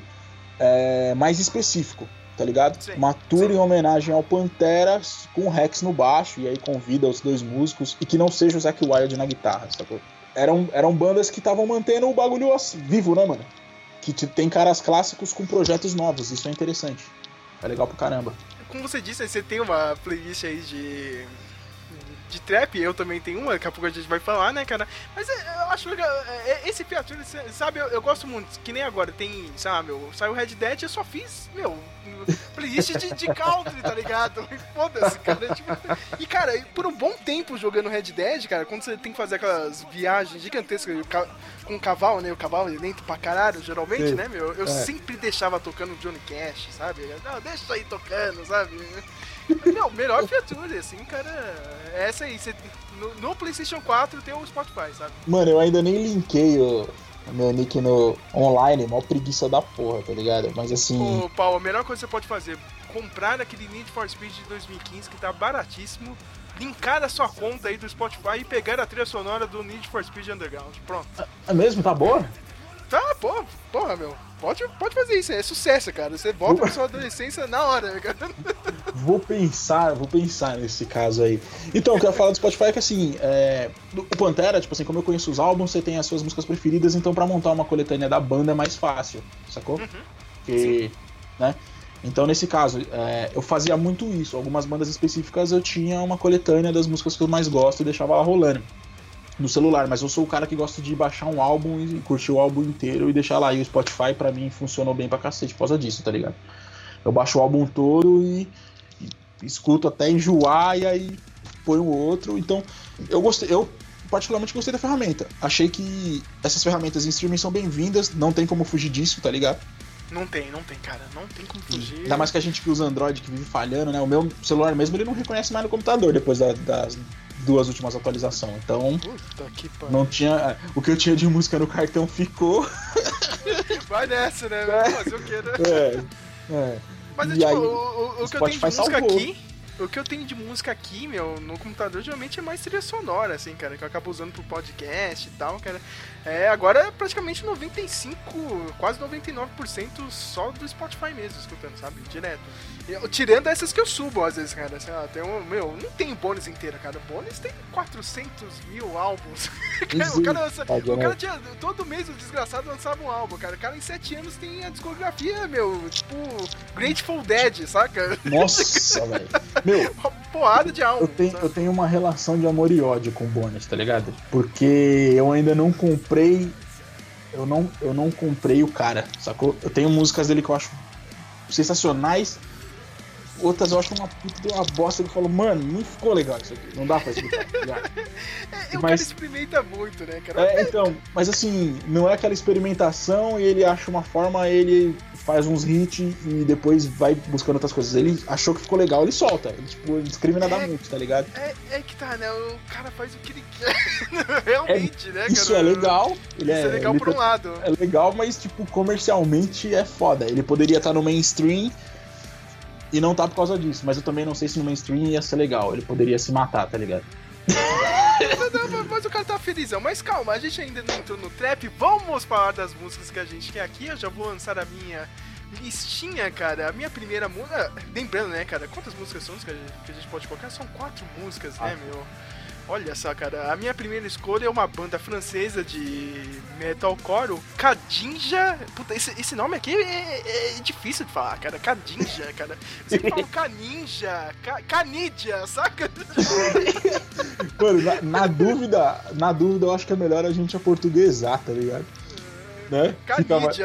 é, mais específico, tá ligado? Sim, Uma tour sim. em homenagem ao Pantera com o Rex no baixo, e aí convida os dois músicos, e que não seja o Zack Wild na guitarra, sacou? Eram, eram bandas que estavam mantendo o bagulho assim, vivo, né, mano? Que tem caras clássicos com projetos novos, isso é interessante. É legal pra caramba. Como você disse, você tem uma playlist aí de. De trap, eu também tenho uma, daqui a pouco a gente vai falar, né, cara? Mas é, eu acho legal. é, é, esse cê- sabe, eu, eu gosto muito. Que nem agora, tem, sabe, meu, saiu Red Dead, eu só fiz, meu, playlist de, de country, tá ligado? Foda-se, cara. tipo, e, cara, por um bom tempo jogando Red Dead, cara, quando você tem que fazer aquelas viagens gigantescas ca- com o cavalo, né? O cavalo é lento pra caralho, geralmente, Sim. né, meu? Eu É. sempre deixava tocando Johnny Cash, sabe? Não, deixa aí tocando, sabe? Meu, melhor feature, assim, cara. é Essa aí. Você, no, no PlayStation 4 tem o Spotify, sabe? Mano, eu ainda nem linkei o, o meu nick no online, mó preguiça da porra, tá ligado? Mas assim. Ô, Paulo, a melhor coisa que você pode fazer comprar aquele Need for Speed de 2015 que tá baratíssimo. Linkar a sua conta aí do Spotify e pegar a trilha sonora do Need for Speed Underground. Pronto. É mesmo? Tá boa? Tá, pô, porra, meu. Pode, pode fazer isso, é sucesso, cara. Você volta pra sua adolescência na hora, cara. Vou pensar, vou pensar nesse caso aí. Então, o que eu ia falar do Spotify é que assim, é, o Pantera, tipo assim, como eu conheço os álbuns, você tem as suas músicas preferidas, então pra montar uma coletânea da banda é mais fácil, sacou? Porque, né? Então, nesse caso, é, eu fazia muito isso. Algumas bandas específicas eu tinha uma coletânea das músicas que eu mais gosto e deixava lá rolando no celular, mas eu sou o cara que gosta de baixar um álbum e curtir o álbum inteiro e deixar lá. E o Spotify, pra mim, funcionou bem pra cacete por causa disso, tá ligado? Eu baixo o álbum todo e, e escuto até enjoar e aí põe o outro. Então, eu gostei, eu particularmente gostei da ferramenta. Achei que essas ferramentas em streaming são bem-vindas, não tem como fugir disso, tá ligado? Não tem, não tem, cara. Não tem como fugir. Ainda mais que a gente que usa Android que vive falhando, né? O meu celular mesmo ele não reconhece mais no computador depois da- das duas últimas atualizações. Então, Puta que pariu. não tinha. O que eu tinha de música no cartão ficou. Vai nessa, né? É. Fazer o quê, né? É. é. Mas é E tipo, aí, o, o- o que eu tenho de música salvou. aqui. O que eu tenho de música aqui, meu, no computador geralmente é mais trilha sonora, assim, cara, que eu acabo usando pro podcast e tal, cara. É, agora é praticamente 95, quase 99% só do Spotify mesmo, escutando, sabe? Direto. Eu- tirando essas que eu subo, às vezes, cara. Sei lá, tem um, meu, não tem bônus inteira, cara. Bônus tem 400 mil álbuns. O cara, lança- o cara tinha. Todo mês o desgraçado lançava um álbum, cara. O cara em 7 anos tem a discografia, meu, tipo, Grateful Dead, saca? Nossa, velho. Meu, Uma porrada de álbum. eu tenho, sabe? eu tenho uma relação de amor e ódio com o Bones, tá ligado? Porque eu ainda não comprei. Eu não, eu não comprei o cara, sacou? Eu tenho músicas dele que eu acho sensacionais. Outras eu acho uma puta de uma bosta que eu falo, mano, não ficou legal isso aqui. Não dá pra explicar. tá? É, o cara mas- experimenta muito, né, cara? É, então, mas assim, não é aquela experimentação e ele acha uma forma, ele faz uns hits e depois vai buscando outras coisas. Ele achou que ficou legal, ele solta. Ele, tipo, indiscriminadamente, tá ligado? É, é que tá, né? O cara faz o que ele quer. Realmente, né, cara? Isso é legal. Ele Isso é, legal por um lado. É legal, mas, tipo, comercialmente é foda. Ele poderia estar no mainstream e não tá por causa disso. Mas eu também não sei se no mainstream ia ser legal. Ele poderia se matar, tá ligado? Mas, não, mas- o cara tá felizão. Mas calma, a gente ainda não entrou no trap. Vamos falar das músicas que a gente quer aqui. Eu já vou lançar a minha listinha, cara. A minha primeira música. Lembrando, né, cara? Quantas músicas são que a gente, que a gente pode colocar? São quatro músicas, né, meu? Olha só, cara, a minha primeira escolha é uma banda francesa de metalcore, o Kadinja. Puta, esse, esse nome aqui é, é- é difícil de falar, cara. Kadinja, cara. Sempre falo Caninja, Ca- Canidia, saca? Mano, na, na dúvida, na dúvida, eu acho que é melhor a gente aportuguesar, tá ligado? Né?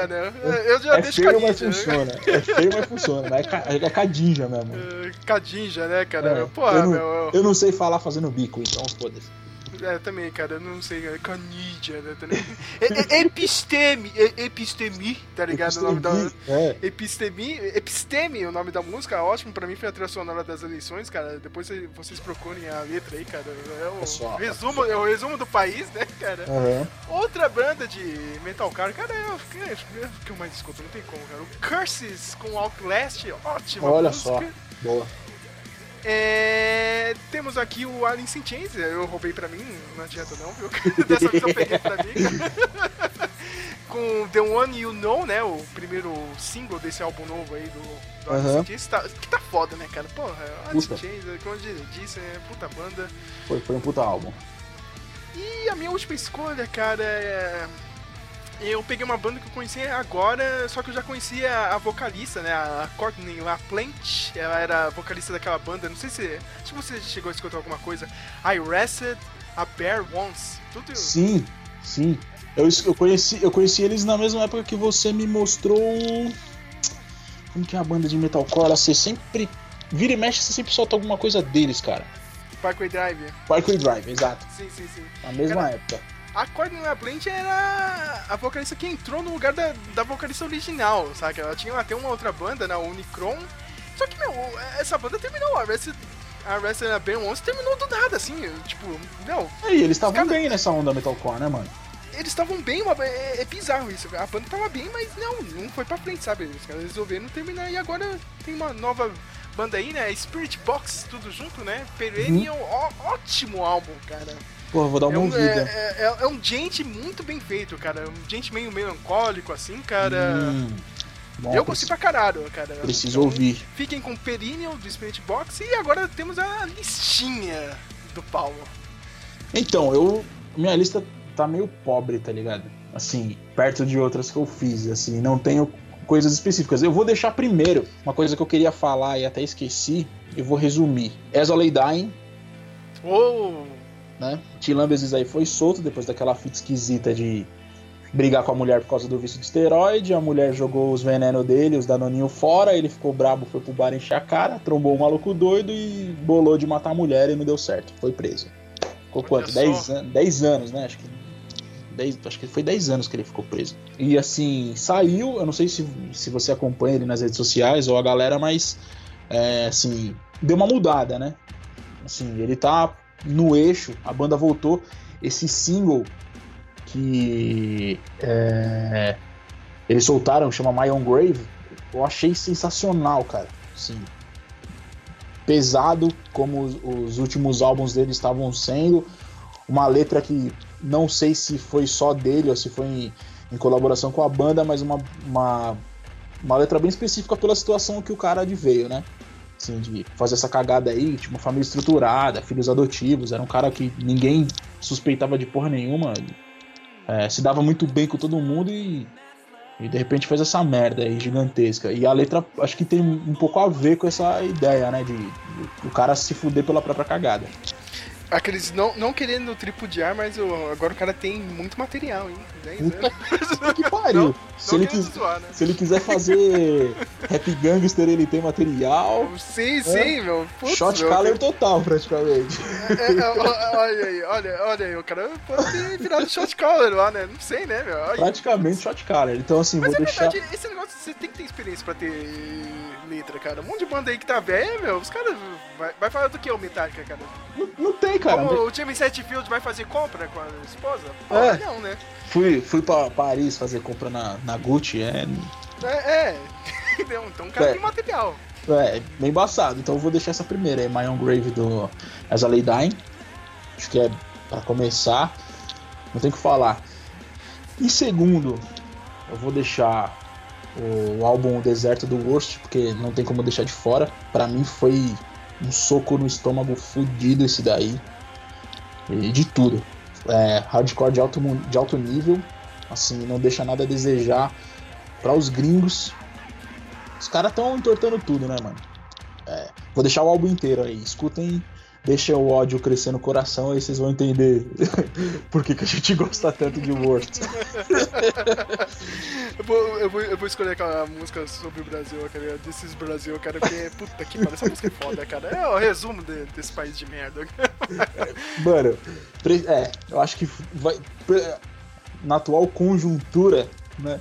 Né? Eu já É deixo feio, mas né? funciona. É feio, mas funciona. É, ca- é cadinja mesmo. É, Cadinja, né, cara? É, Porra, eu, não, meu. eu não sei falar fazendo bico, então foda-se. É, também, cara, eu não sei, é Canidia, né? tá ligado? É, é, episteme, é, epistemi, tá ligado? O nome da. É. Epistemi, Episteme, o nome da música, ótimo, pra mim foi a trilha sonora das eleições, cara. Depois cê- vocês procurem a letra aí, cara. É o, Pessoal. resumo, é o resumo do país, né, cara? Aham. Outra banda de metalcore, cara, é o que, é eu mais escuto, não tem como, cara. O Curses com Outlast, ótima Olha música. só. Boa. É, temos aqui o Alice in Chains, eu roubei pra mim, não adianta não, viu? Dessa vez eu peguei pra mim. Com The One You Know, né? O primeiro single desse álbum novo aí do, do Alice Aham. in Chains. Tá, que tá foda, né, cara? Porra, Alice in. Chains, como eu disse, é puta banda. Foi, foi um puta álbum. E a minha última escolha, cara, é. Eu peguei uma banda que eu conheci agora, só que eu já conhecia a vocalista, né? A Courtney LaPlante. Ela era vocalista daquela banda. Não sei se. Acho que você chegou a escutar alguma coisa. I Rested a Bear Once. Tudo. Sim, sim. Eu, eu, conheci, eu conheci eles na mesma época que você me mostrou. Como que é a banda de metalcore? Você sempre. Vira e mexe, você sempre solta alguma coisa deles, cara. Parkway Drive. Parkway Drive, exato. Sim, sim, sim. Na mesma Cara, época. A Courtney LaPlante era a vocalista que entrou no lugar da, da vocalista original, sabe? Ela tinha até uma outra banda, na Unicron. Só que, meu, essa banda terminou. A Arrested, a Arrested a Ben Once terminou do nada, assim. Tipo, meu, E eles estavam Cara- bem nessa onda metalcore, né, mano? eles estavam bem, uma- é, é bizarro isso. A banda tava bem, mas não, não foi pra frente, sabe? Os caras resolveram terminar e agora tem uma nova banda aí, né? Spirit Box, tudo junto, né? Perennial, ó- ótimo álbum, cara. Pô, vou dar uma É um, ouvida. é, é- é um gente muito bem feito, cara. Um gente meio melancólico, assim, cara. Hum, bom, Eu gostei pra caralho, cara. Preciso Então, ouvir. Fiquem com Perennial do Spirit Box e agora temos a listinha do Paulo. Então, eu. Minha lista tá meio pobre, tá ligado? Assim, perto de outras que eu fiz, assim, não tenho coisas específicas. Eu vou deixar primeiro uma coisa que eu queria falar e até esqueci, eu vou resumir. As Dying, Oh, né? Tilambes aí foi solto depois daquela fita esquisita de brigar com a mulher por causa do vício de esteroide. A mulher jogou os venenos dele, os danoninho fora. Ele ficou brabo, foi pro bar encher a cara, trombou um maluco doido e bolou de matar a mulher e não deu certo. Foi preso. Ficou Olha quanto? só. 10 an 10 anos, né? Acho que, 10, acho que foi 10 anos que ele ficou preso. E assim, saiu. Eu não sei se, se você acompanha ele nas redes sociais ou a galera, mas é, assim, deu uma mudada, né? Assim, ele tá no eixo, a banda voltou. Esse single que é, eles soltaram, chama My Own Grave, eu achei sensacional, cara. Assim, pesado, como os, os últimos álbuns dele estavam sendo. Uma letra que não sei se foi só dele ou se foi em, em colaboração com a banda, mas uma, uma, uma letra bem específica pela situação que o cara adveio, né? Assim, de fazer essa cagada aí, tinha uma família estruturada, filhos adotivos, era um cara que ninguém suspeitava de porra nenhuma, é, se dava muito bem com todo mundo e, e de repente fez essa merda aí gigantesca. E a letra acho que tem um pouco a ver com essa ideia, né, de, de o cara se fuder pela própria cagada. Aqueles não, não querendo tripudiar, mas o- agora o cara tem muito material, hein? 10 anos. Puta que pariu! Não, se, não ele quis- zoar, né? se ele quiser fazer rap gangster, ele tem material. Sim, sim, meu. Putz, Shot meu, caller total, praticamente. É, é, ó, olha aí, olha, olha aí, o cara pode ter virado shot caller lá, né? Não sei, né, meu? Olha. Praticamente shot caller. Então, assim, Mas vou é deixar. verdade, esse negócio você tem que ter experiência pra ter letra, cara. Um monte de banda aí que tá velha, meu, os caras. Vai, vai falar do que, o Metallica, cara? Não, não tem, cara. Como o James Hetfield vai fazer compra com a esposa? Pô, É. não, né? Fui, fui pra Paris fazer compra na, na Gucci, é, É, é. Entendeu? Então o cara É. tem material. é bem embaçado. Então eu vou deixar essa primeira aí, My Own Grave do As I Lay Dying. Acho que é pra começar. Não tem o que falar. Em segundo, eu vou deixar o álbum Deserto do Worst, porque não tem como deixar de fora. Pra mim foi um soco no estômago fudido esse daí. E de tudo. É, hardcore de alto, de alto nível. Assim, não deixa nada a desejar para os gringos. Os caras estão entortando tudo, né, mano? É, vou deixar o álbum inteiro aí. Escutem, deixa o ódio crescer no coração, aí vocês vão entender por que, que a gente gosta tanto de Worst. Eu vou, eu, vou, eu vou escolher aquela música sobre o Brasil, cara. This is Brasil, cara, porque puta que pariu, essa música é foda, cara. É o resumo de- desse país de merda. Mano, é, eu acho que vai. Na atual conjuntura né,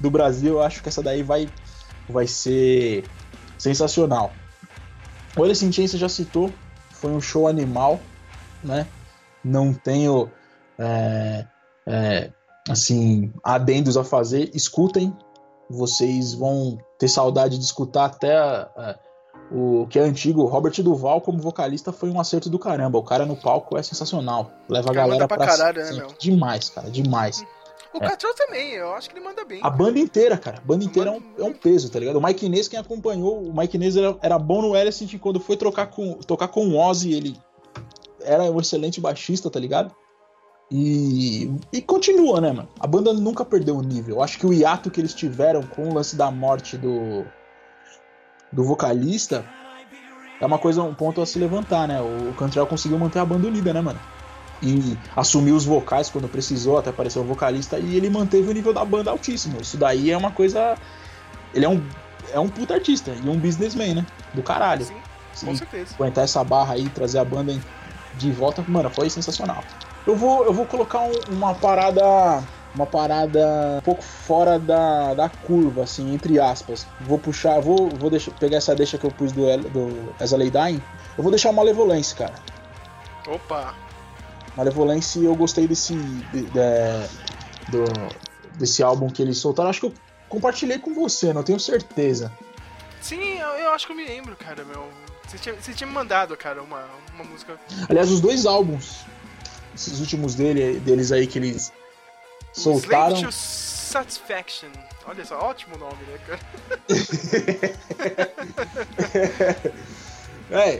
do Brasil, eu acho que essa daí vai, vai ser sensacional. O Chains você já citou, foi um show animal, né? Não tenho é, é, assim adendos a fazer. Escutem, vocês vão ter saudade de escutar até o que é antigo, Robert Duval como vocalista foi um acerto do caramba. O cara no palco é sensacional. Leva a galera pra pra caralho, né? Demais, cara, demais. O Catrol também, eu acho que ele manda bem. A banda inteira, cara. A banda inteira é um, é um peso, tá ligado? O Mike Inez, quem acompanhou, o Mike Inez era, era bom no Alice quando foi trocar com, tocar com o Ozzy, ele era um excelente baixista, tá ligado? E, e continua, né, mano? A banda nunca perdeu o nível. Eu acho que o hiato que eles tiveram com o lance da morte do, do vocalista é uma coisa, um ponto a se levantar, né? O Cantrell conseguiu manter a banda unida, né, mano? E assumiu os vocais quando precisou, até apareceu o vocalista, e ele manteve o nível da banda altíssimo. Isso daí é uma coisa. Ele é um, é um puta artista e um businessman, né? Do caralho. Sim, Sim, com certeza. aguentar essa barra aí, trazer a banda de volta, mano, foi sensacional. Eu vou, eu vou colocar um- uma parada. Uma parada um pouco fora da, da curva, assim, entre aspas. Vou puxar, vou, vou deixar, pegar essa deixa que eu pus do, do As a Lay Dying. Eu vou deixar uma Malevolence, cara. Opa, Malevolence, eu gostei desse. de- de- do, desse álbum que eles soltaram. Acho que eu compartilhei com você, não tenho certeza. sim, eu, eu acho que eu me lembro, cara, meu. Você tinha, você tinha me mandado, cara, uma, uma música. Aliás, os dois álbuns, esses últimos dele, deles aí que eles soltaram. Slave to Satisfaction. Olha só, ótimo nome, né, cara? É,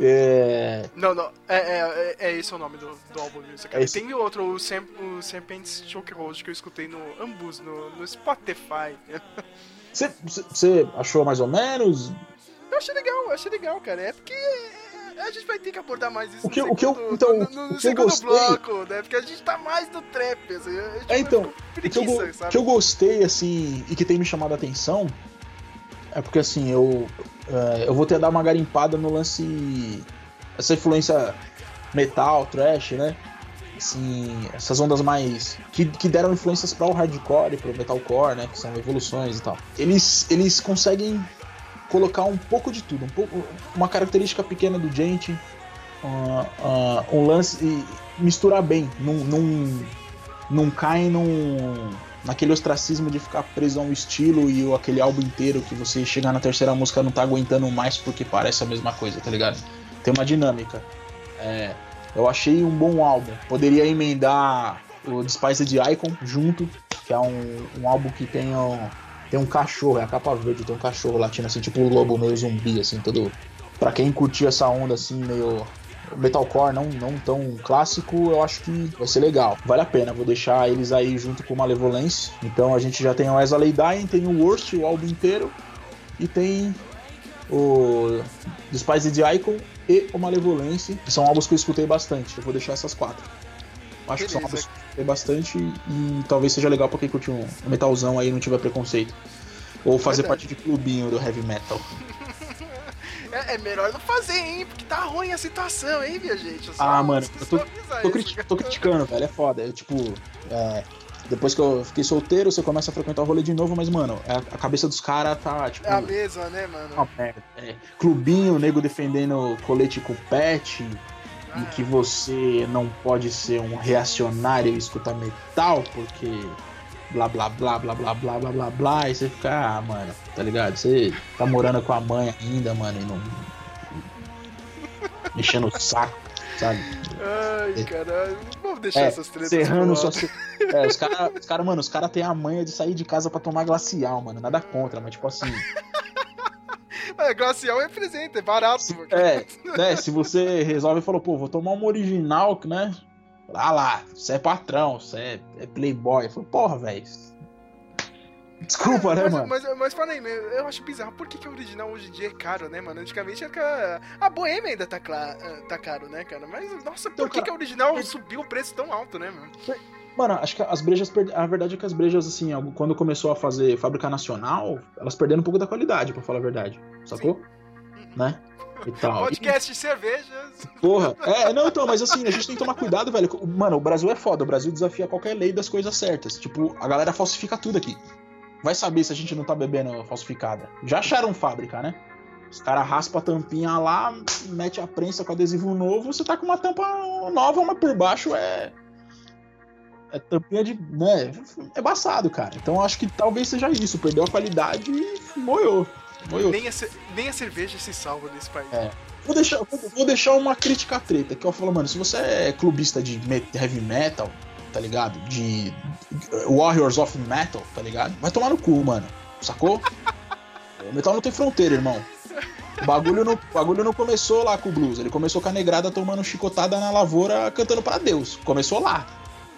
é, Não, não, é, é, é, é esse o nome do, do álbum mesmo, cara. É esse. Tem outro, o, Sam, o Serpent's Chokehold, que eu escutei no Ambus, no, no Spotify. Você achou mais ou menos? Eu achei legal, eu achei legal, cara. É porque é, a gente vai ter que abordar mais isso O que- no o que eu- segundo, então, no, o no que eu segundo gostei- bloco, né? Porque a gente tá mais no trap, assim. Gente É, então, O que, eu, sabe? que eu gostei, assim, e que tem me chamado a atenção é porque, assim, eu, é, eu vou ter dar uma garimpada no lance. Essa influência metal, trash, né? Assim, essas ondas mais. que, que deram influências para o hardcore, para o metalcore, né? Que são evoluções e tal. Eles, eles conseguem colocar um pouco de tudo, um pouco, uma característica pequena do gente, ah, ah, um lance. e misturar bem, não, não, não cai num, naquele ostracismo de ficar preso a um estilo e aquele álbum inteiro que você chegar na terceira música não tá aguentando mais porque parece a mesma coisa, tá ligado? Tem uma dinâmica. É, eu achei um bom álbum. Poderia emendar o Despised Icon junto, que é um, um álbum que tem um, tem um cachorro, é a capa verde, tem um cachorro latino, assim, tipo um lobo meio zumbi, assim, todo. Pra quem curtir essa onda assim, meio metalcore não, não tão clássico, eu acho que vai ser legal. Vale a pena, vou deixar eles aí junto com o Malevolence. Então a gente já tem o As a Lay Dying, tem o Worst, o álbum inteiro, e tem o Despised Icon e o Malevolence, que são álbuns que eu escutei bastante. Eu vou deixar essas quatro. Acho que são álbuns que eu escutei bastante e talvez seja legal pra quem curte um metalzão aí e não tiver preconceito. Ou fazer Verdade. parte de clubinho do heavy metal. É, é melhor não fazer, hein? Porque tá ruim a situação, hein, minha gente? Só- Ah, mano, eu tô- Tô, criti- tô criticando, velho, é foda. Eu, tipo, é, depois que eu fiquei solteiro, você começa a frequentar o rolê de novo, mas, mano, a, a cabeça dos caras tá, tipo, É a mesma, né, mano? uma merda. É, clubinho, nego defendendo colete com pet, e que você não pode ser um reacionário e escutar metal, porque blá blá blá blá blá blá blá blá blá, e você fica, ah, mano, tá ligado? Você tá morando com a mãe ainda, mano, e não. mexendo o saco, sabe? Ai, caralho. Vamos deixar É, essas tretas serrando só. lado. É, os caras, os cara, mano, os caras têm a manha de sair de casa pra tomar glacial, mano. Nada contra, mas tipo assim. É, glacial representa, é barato. É, né, se você resolve e falou, pô, vou tomar uma original, né? Ah lá, você é patrão, você é, é playboy. Eu falei, porra, velho. Desculpa, né, mas, mano? Mas, mas fala aí, meu, eu acho bizarro. Por que, que o original hoje em dia é caro, né, mano? Antigamente era que a, a boêmia ainda tá, cla- ah, tá caro, né, cara? Mas, nossa, por Então, que, cara, que a original subiu o preço tão alto, né, mano? Mano, acho que as brejas. perde- A verdade é que as brejas, assim, quando começou a fazer fábrica nacional, elas perderam um pouco da qualidade, pra falar a verdade. Sacou? Né? E tal. E- Podcast de cervejas. Porra, é, não, então, mas assim, a gente tem que tomar cuidado, velho. Mano, o Brasil é foda, o Brasil desafia qualquer lei das coisas certas. Tipo, a galera falsifica tudo aqui. Vai saber se a gente não tá bebendo falsificada. Já acharam fábrica, né? Os caras raspam a tampinha lá, mete a prensa com adesivo novo, você tá com uma tampa nova, mas por baixo é. É tampinha de. né? É embaçado, cara. Então acho que talvez seja isso. Perdeu a qualidade e moiou. Nem a, nem a cerveja se salva nesse país. É. Vou deixar, vou deixar uma crítica treta, que eu falo, mano, se você é clubista de heavy metal, tá ligado? De Warriors of Metal, tá ligado? Vai tomar no cu, mano. Sacou? o metal não tem fronteira, irmão. O bagulho, não, bagulho não começou lá com o blues, ele começou com a negrada tomando chicotada na lavoura cantando para Deus. Começou lá,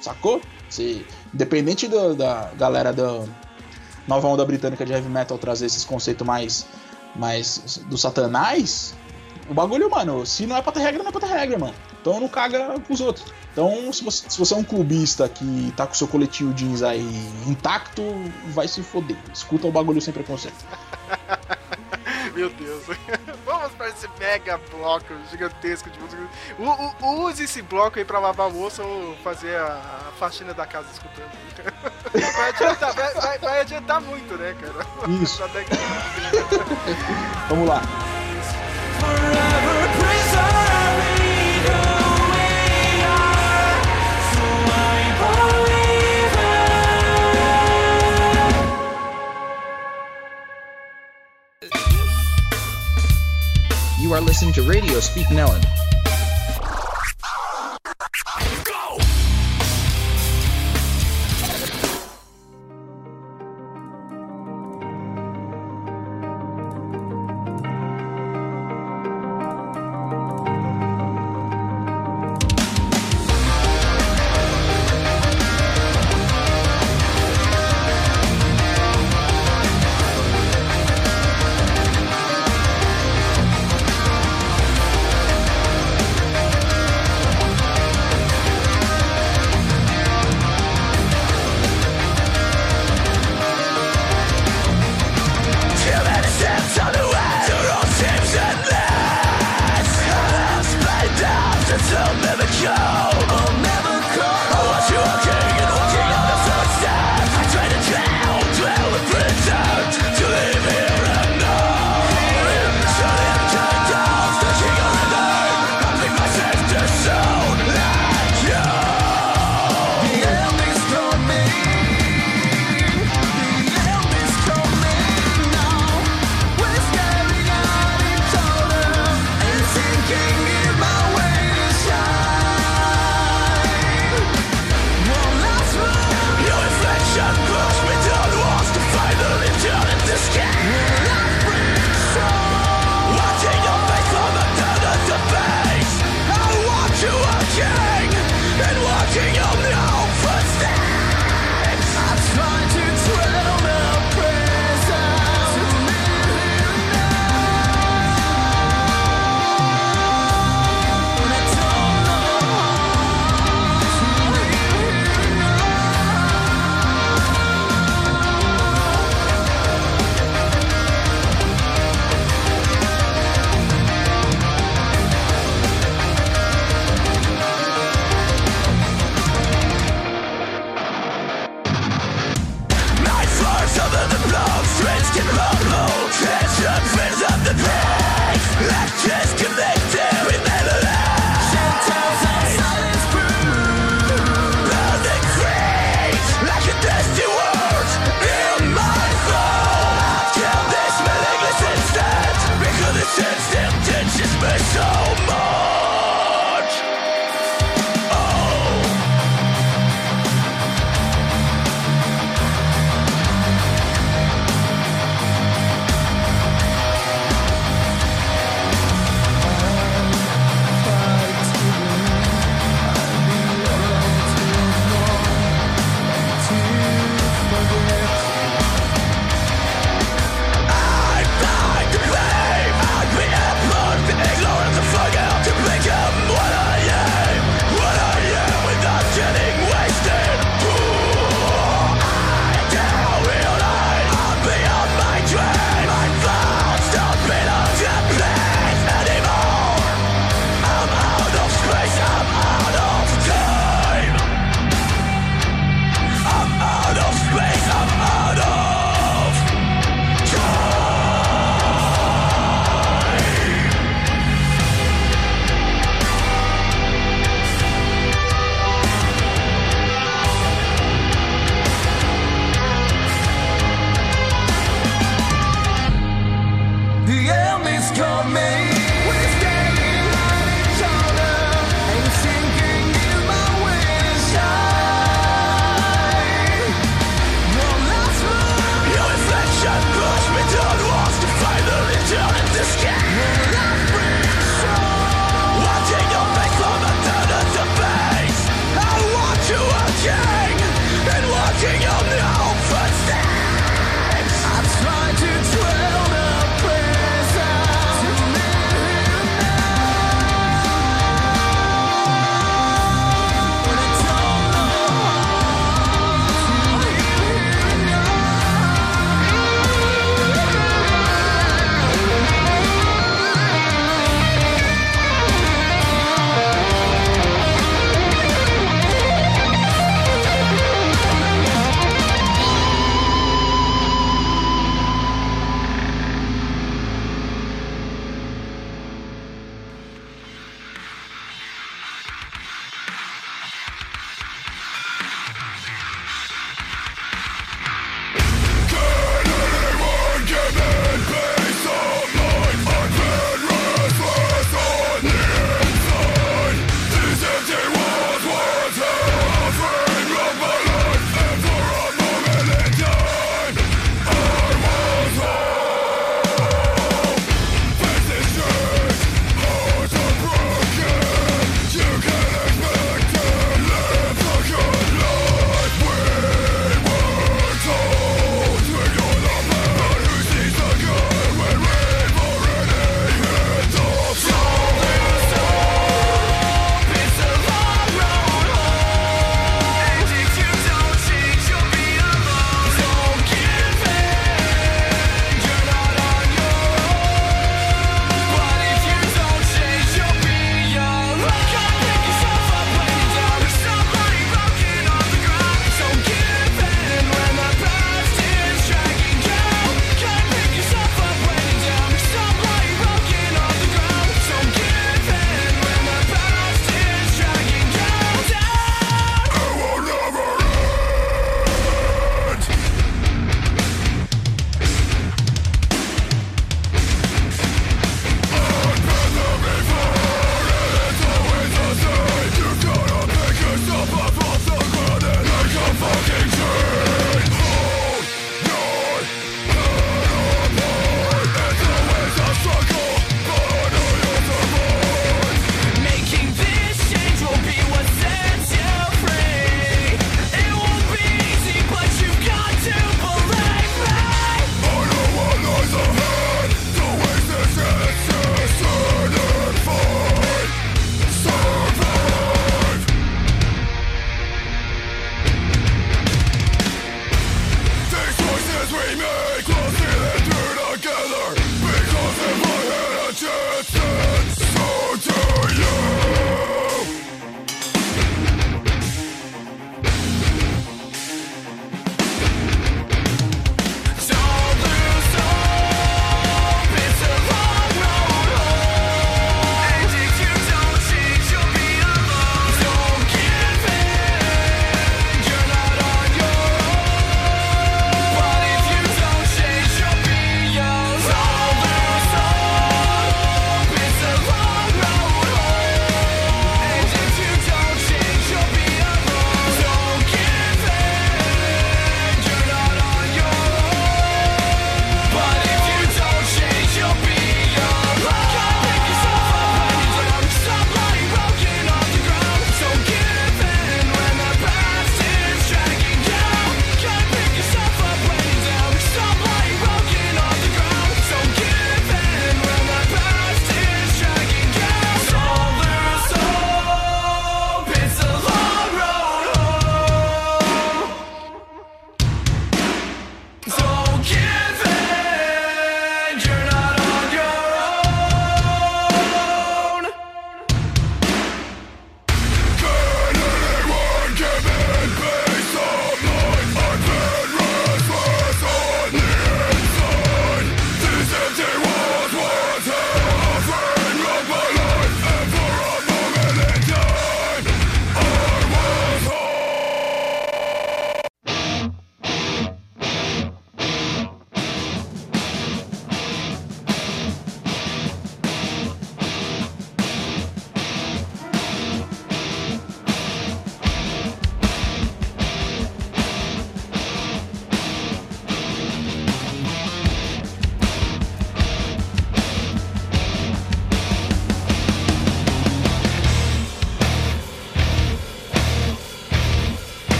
sacou? Se, independente do, da galera da nova onda britânica de heavy metal trazer esses conceitos mais, mais do satanás, o bagulho, mano, se não é pra ter regra, não é pra ter regra, mano. Então não caga pros outros. Então, se você, se você é um clubista que tá com seu coletivo jeans aí intacto, vai se foder. Escuta o bagulho sem preconceito. Meu Deus. Vamos para esse mega bloco gigantesco de música. U, use esse bloco aí pra lavar a moça ou fazer a, a faxina da casa escutando. Vai adiantar, vai, vai, vai adiantar muito, né, cara? Isso. Vamos lá. You are listening to Radio Speak Melon.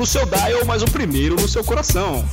No seu dial, mas o primeiro no seu coração.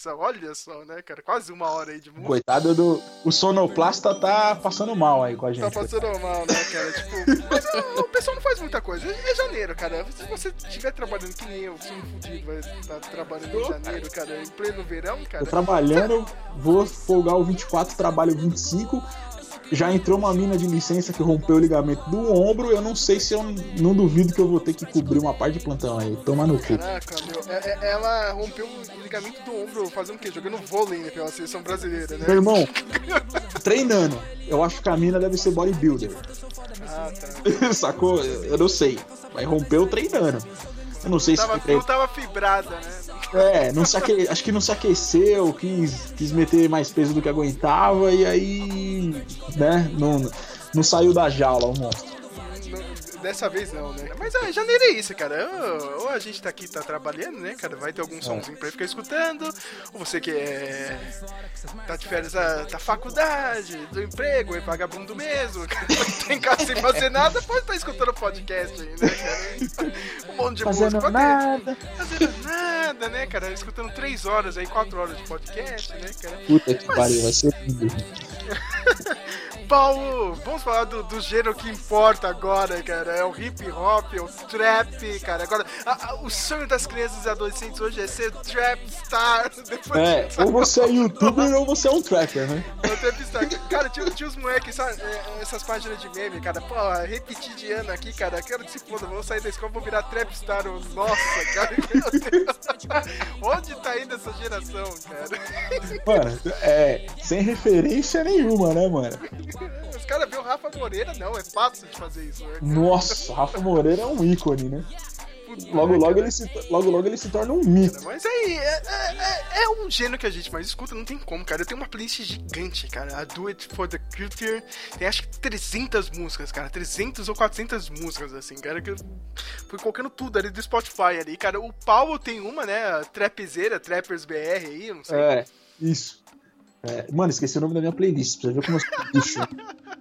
Edição, olha só, né, cara? Quase uma hora aí de música. Coitado do. O sonoplasta tá passando mal aí com a gente. Tá passando mal, né, cara? Tipo, mas o, o pessoal não faz muita coisa. É janeiro, cara. Se você estiver trabalhando que nem eu, sou um fudido, vai estar trabalhando em janeiro, cara, em pleno verão, cara. Tô trabalhando, vou folgar o 24, trabalho o 25. Já entrou uma mina de licença que rompeu o ligamento do ombro. Eu não sei se eu não duvido que eu vou ter que cobrir uma parte de plantão aí. Toma no cu. Caraca, meu. é- é- ela rompeu o ligamento do ombro fazendo o quê? Jogando vôlei né, pela seleção brasileira, né? Meu irmão, treinando. Eu acho que a mina deve ser bodybuilder. Ah, tá. Sacou? Eu não sei. Mas rompeu treinando. Eu não sei Tava, se. foi não tava fibrada, né? É, não se aque... acho que não se aqueceu, quis, quis meter mais peso do que aguentava e aí, né, não, não saiu da jaula o monstro. Dessa vez não, né? Mas é, janeiro é isso, cara. Ou, ou a gente tá aqui, tá trabalhando, né, cara? Vai ter algum somzinho pra ficar escutando. Ou você que é. tá de férias da, da faculdade, do emprego, é vagabundo mesmo, cara. Tá em casa sem fazer nada, pode estar escutando podcast aí, né, cara? Um monte de Fazendo música. nada. Fazendo nada, né, cara? Escutando três horas aí, quatro horas de podcast, né, cara? Puta que pariu, vai ser lindo. Paulo, vamos falar do, do gênero que importa agora, cara. É o hip hop, é o trap, cara. Agora, a- a- o sonho das crianças e adolescentes hoje é ser trap star. Depois É, de- ou você é youtuber ou você é um trapper, né? É o trap star. Cara, tinha, tinha os moleques, sabe? é, essas páginas de meme, cara. Pô, repetir de ano aqui, cara. Quero que se foda, vou sair da escola, vou virar trap star. Nossa, cara, meu Deus. Onde tá indo essa geração, cara? Mano, é, sem referência nenhuma, né, mano? Os caras vê o Rafa Moreira, não, é fácil de fazer isso, né? Nossa, Rafa Moreira é um ícone, né? Logo, logo ele se, logo, logo ele se torna um mito. Mas aí, é, é- é- é um gênero que a gente mais escuta, não tem como, cara. Eu tenho uma playlist gigante, cara. A Do It For The Culture tem acho que 300 músicas, cara. 300 ou 400 músicas, assim, cara. Que eu fui colocando tudo ali do Spotify ali, cara. O Paulo tem uma, né? A Trapzeira, Trappers BR aí, não sei. É, isso. É, mano, esqueci o nome da minha playlist. Pra ver como eu sou bicho.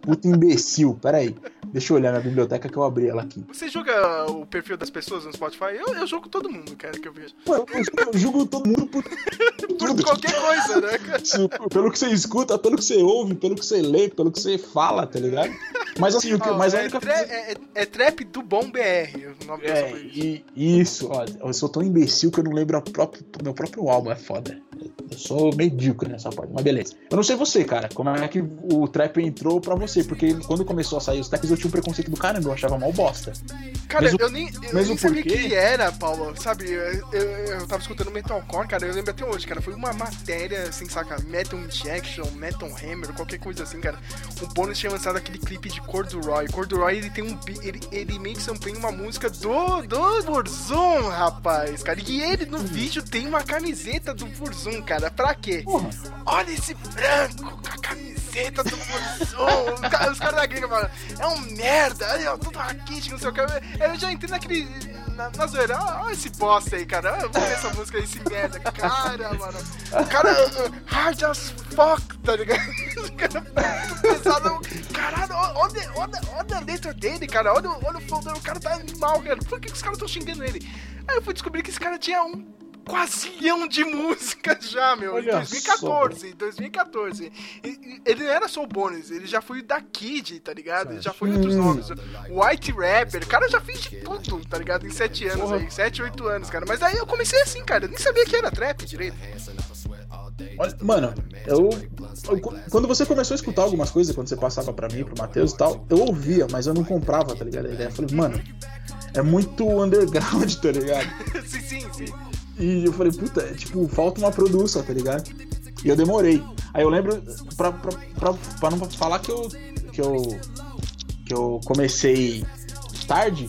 Puta imbecil. Pera aí. Deixa eu olhar na biblioteca que eu abri ela aqui. Você julga o perfil das pessoas no Spotify? Eu, eu julgo todo mundo, cara, que eu vejo. Mano, eu, julgo todo mundo por Por tudo. qualquer coisa, né, cara? Pelo que você escuta, pelo que você ouve, pelo que você lê, pelo que você fala, tá ligado? Mas assim, o que, mas é, única coisa. é- é- é Trap do Bom BR, o nome É, e, isso, ó, eu sou tão imbecil que eu não lembro a próprio, meu próprio álbum, é foda. Eu sou medíocre nessa parte, mas beleza. Eu não sei você, cara, como é que o trap entrou pra você, porque quando começou a sair os traps eu tinha um preconceito do caramba, eu achava mal bosta. Cara, Mesmo- eu nem, eu mesmo nem sabia porque- que era, Paulo. Sabe, eu, eu, eu tava escutando Metalcore, cara, eu lembro até hoje, cara. Foi uma matéria, assim, saca? Metal Injection, Metal Hammer, qualquer coisa assim, cara. O Bonus tinha lançado aquele clipe de Corduroy. Corduroy, ele tem um. Ele, ele meio que sampleia uma música do, do Burzum, rapaz, cara. E ele no vídeo tem uma camiseta do Burzum, cara. Pra quê? Porra. Olha esse branco com a camiseta do Burzum. Os caras da gringa falam, é um merda, aí, ó, todo raquítico, não sei o que. Eu já entrei naquele. Na, na zoeira, ó, ó esse bosta aí, cara. Eu vou ver essa música aí, esse merda. Cara, mano. O cara uh, hard as fuck, tá ligado? O cara pesado. Caralho, olha, olha, olha a letra dele, cara. Olha, o- olha o flow dele, o cara tá animal, cara. Por que, que os caras estão xingando ele? Aí eu fui descobrir que esse cara tinha um quasilhão de músicas já, meu. Olha em 2014, 2014. E- Ele não era só o bônus, ele já foi o da Kid, tá ligado? Ele já foi outros nomes. White Rapper, o cara já fez de tudo, tá ligado? Em 7 anos aí, 7, 8 anos, cara. Mas aí eu comecei assim, cara. Eu nem sabia que era trap direito. Olha, mano, eu, eu- Quando você começou a escutar algumas coisas, quando você passava pra mim, pro Matheus e tal, eu ouvia, mas eu não comprava, tá ligado? A ideia. Eu falei, mano, é muito underground, tá ligado? sim, sim, sim. E eu falei, puta, é, tipo, falta uma produção, tá ligado? E eu demorei. Aí eu lembro, pra, pra, pra, pra não falar que eu, que eu. que eu comecei tarde,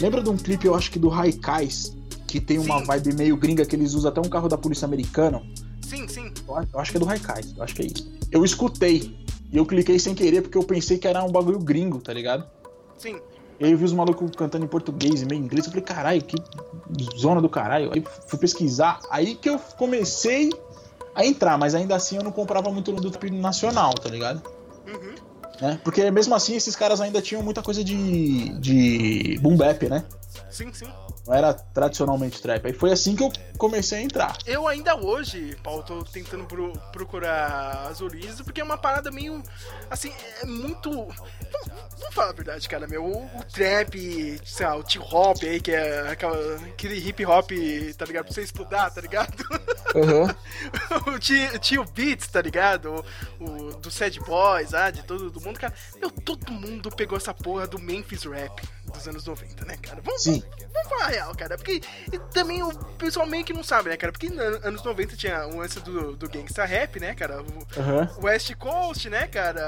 lembra de um clipe, eu acho que do Raikais, que tem uma Sim. vibe meio gringa que eles usam até um carro da polícia americana? Sim, sim. Eu acho- eu acho que é do Raikais, eu acho que é isso. Eu escutei. E eu cliquei sem querer porque eu pensei que era um bagulho gringo, tá ligado? Sim. E aí eu vi os malucos cantando em português e meio inglês. Eu falei, caralho, que zona do caralho. Aí fui pesquisar. Aí que eu comecei a entrar, mas ainda assim eu não comprava muito do trap nacional, tá ligado? Uhum. Né? Porque mesmo assim esses caras ainda tinham muita coisa de, de boom bap, né? Sim, sim. Não era tradicionalmente trap. Aí foi assim que eu comecei a entrar. Eu ainda hoje, Paulo, tô tentando pro- procurar as origens, porque é uma parada meio. Assim, é muito. Vamos, vamos falar a verdade, cara, meu. O, o trap, sei lá, o tio hop aí, que é aquela, aquele hip hop, tá ligado? Pra você estudar, tá ligado? o tio, tio Beats, tá ligado? O, o do Sad Boys, ah, de todo do mundo, cara. Meu, todo mundo pegou essa porra do Memphis Rap dos anos 90, né, cara? Vamos, Sim. Vamos falar a real, cara. Porque também o pessoal meio que não sabe, né, cara? Porque nos anos 90 tinha o lance do, do gangsta rap, né, cara? O Aham. West Coast, né, cara?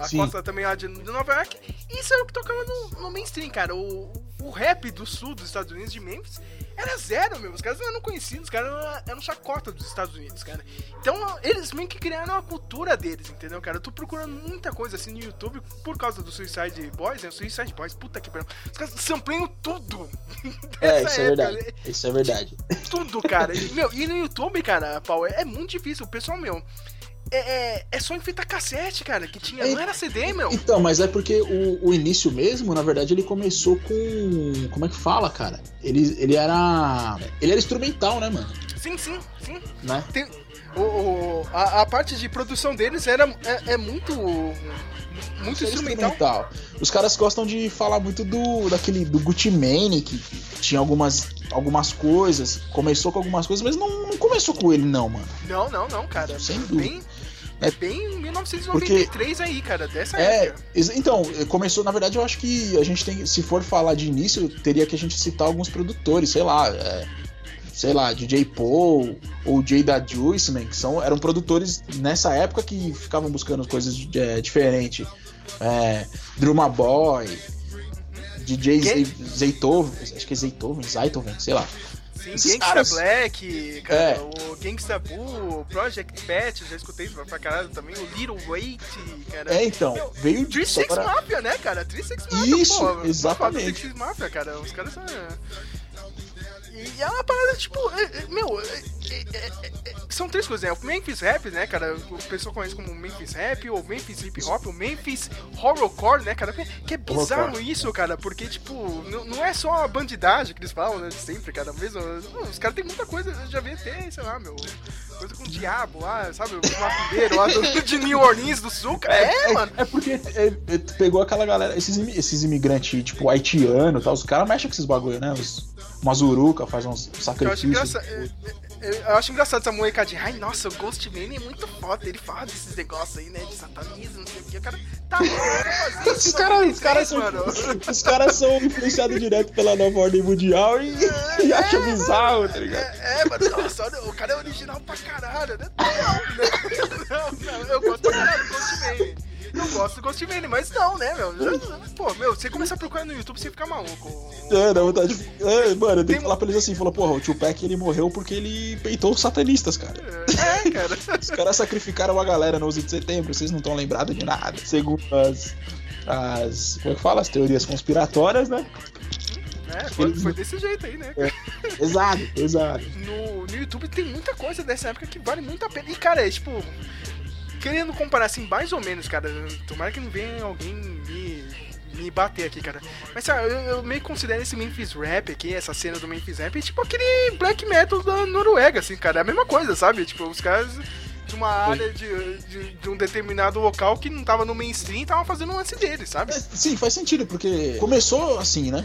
A Sim. costa também lá de, de Nova York. Isso era o que tocava no, no mainstream, cara. O, o rap do sul dos Estados Unidos, de Memphis, era zero, meu. Os caras não eram conhecidos, os caras eram, eram chacota dos Estados Unidos, cara. Então, eles meio que criaram a cultura deles, entendeu, cara? Eu tô procurando muita coisa assim no YouTube por causa do Suicide Boys, né? Suicide Boys, puta que pariu. Os caras sampleiam tudo. É, isso é época, verdade. né? Isso é verdade. Tudo, cara. E, meu, e no YouTube, cara, Paulo, é, é muito difícil. O pessoal, meu, é, é, é só em fita cassete, cara, que tinha. Não era CD, meu. Então, mas é porque o, o início mesmo, na verdade, ele começou com. Como é que fala, cara? Ele, ele era. Ele era instrumental, né, mano? Sim, sim, sim. Né? Tem, o, o- a, a parte de produção deles era, é, é muito. Muito Era instrumental. Os caras gostam de falar muito do daquele do Gucci Mane, que tinha algumas, algumas coisas, começou com algumas coisas, mas não, não começou com ele, não, mano. Não, não, não, cara. Sem É dúvida. Bem, é bem 1993 aí, cara, dessa É, época. então, começou, na verdade, eu acho que a gente tem, se for falar de início, teria que a gente citar alguns produtores, sei lá, é, sei lá, DJ Paul ou Jay da Juiceman, que são, eram produtores nessa época que ficavam buscando coisas é, diferentes. É, Druma Boy, DJ Zeytoven, acho que é Zeytoven, Zaytoven, sei lá. Sim, esses Gangsta caras- Black, cara, É. o Gangsta Boo, Project Pat, já escutei isso pra caralho também, o Little Weight, cara. É, então, Meu, veio Three disso. Six agora- Mafia, né, cara? Three Six Mafia, Isso, pô. exatamente. Three Six Mafia, cara. Os caras são... E é uma parada, tipo, é- é- meu, é- é- é- é- são três coisas, né? O Memphis Rap, né, cara? O pessoal conhece como Memphis Rap, ou Memphis Hip Hop, o Memphis Horrorcore, né, cara? Que é bizarro isso, cara, porque, tipo, não é só a bandidagem que eles falam, né, sempre, cara, mesmo. não, os caras têm muita coisa, eu já vi até, sei lá, meu, coisa com o diabo lá, sabe? O macumbeiro lá do, de New Orleans do Sul, cara. É, mano. É porque é, é, pegou aquela galera, esses, esses imigrantes, tipo, haitiano e tal, os caras mexem com esses bagulho, né? Os, umas uruca, faz uns Eu acho, sacrifícios. engraçado, eu, acho engraçado essa molecadinha. Ai, nossa, o Ghost Man é muito foda. Ele fala desses negócios aí, né? De satanismo, não sei o que. O cara tá fazer Os isso caras os caras 93, são, os caras são influenciados direto pela nova ordem mundial e, e acham bizarro, tá ligado? É, é, mano, nossa, o cara é original pra caralho, né? Não, não, não, eu gosto do Ghost Man. Eu gosto do Ghost Man, mas não, né, meu? Pô, meu, você começa a procurar no YouTube, você fica maluco. É, dá vontade de... é, mano, eu tenho que falar pra eles assim, falou, porra, o Tupac ele morreu porque ele peitou os satanistas, cara. É, cara. Os caras sacrificaram a galera no 11 de setembro, vocês não estão lembrados de nada. Segundo as. as. Como é que fala? As teorias conspiratórias, né? É, foi, foi desse jeito aí, né? cara? Exato, exato. no, no YouTube tem muita coisa dessa época que vale muito a pena. E, cara, é tipo. Querendo comparar assim, mais ou menos, cara. Tomara que não venha alguém me, me bater aqui, cara. Mas, sabe, eu, eu meio que considero esse Memphis Rap aqui, essa cena do Memphis Rap, tipo aquele black metal da Noruega, assim, cara. É a mesma coisa, sabe? Tipo, os caras de uma área de, de, de um determinado local que não tava no mainstream tava fazendo um lance deles, sabe? É, sim, faz sentido, porque começou assim, né?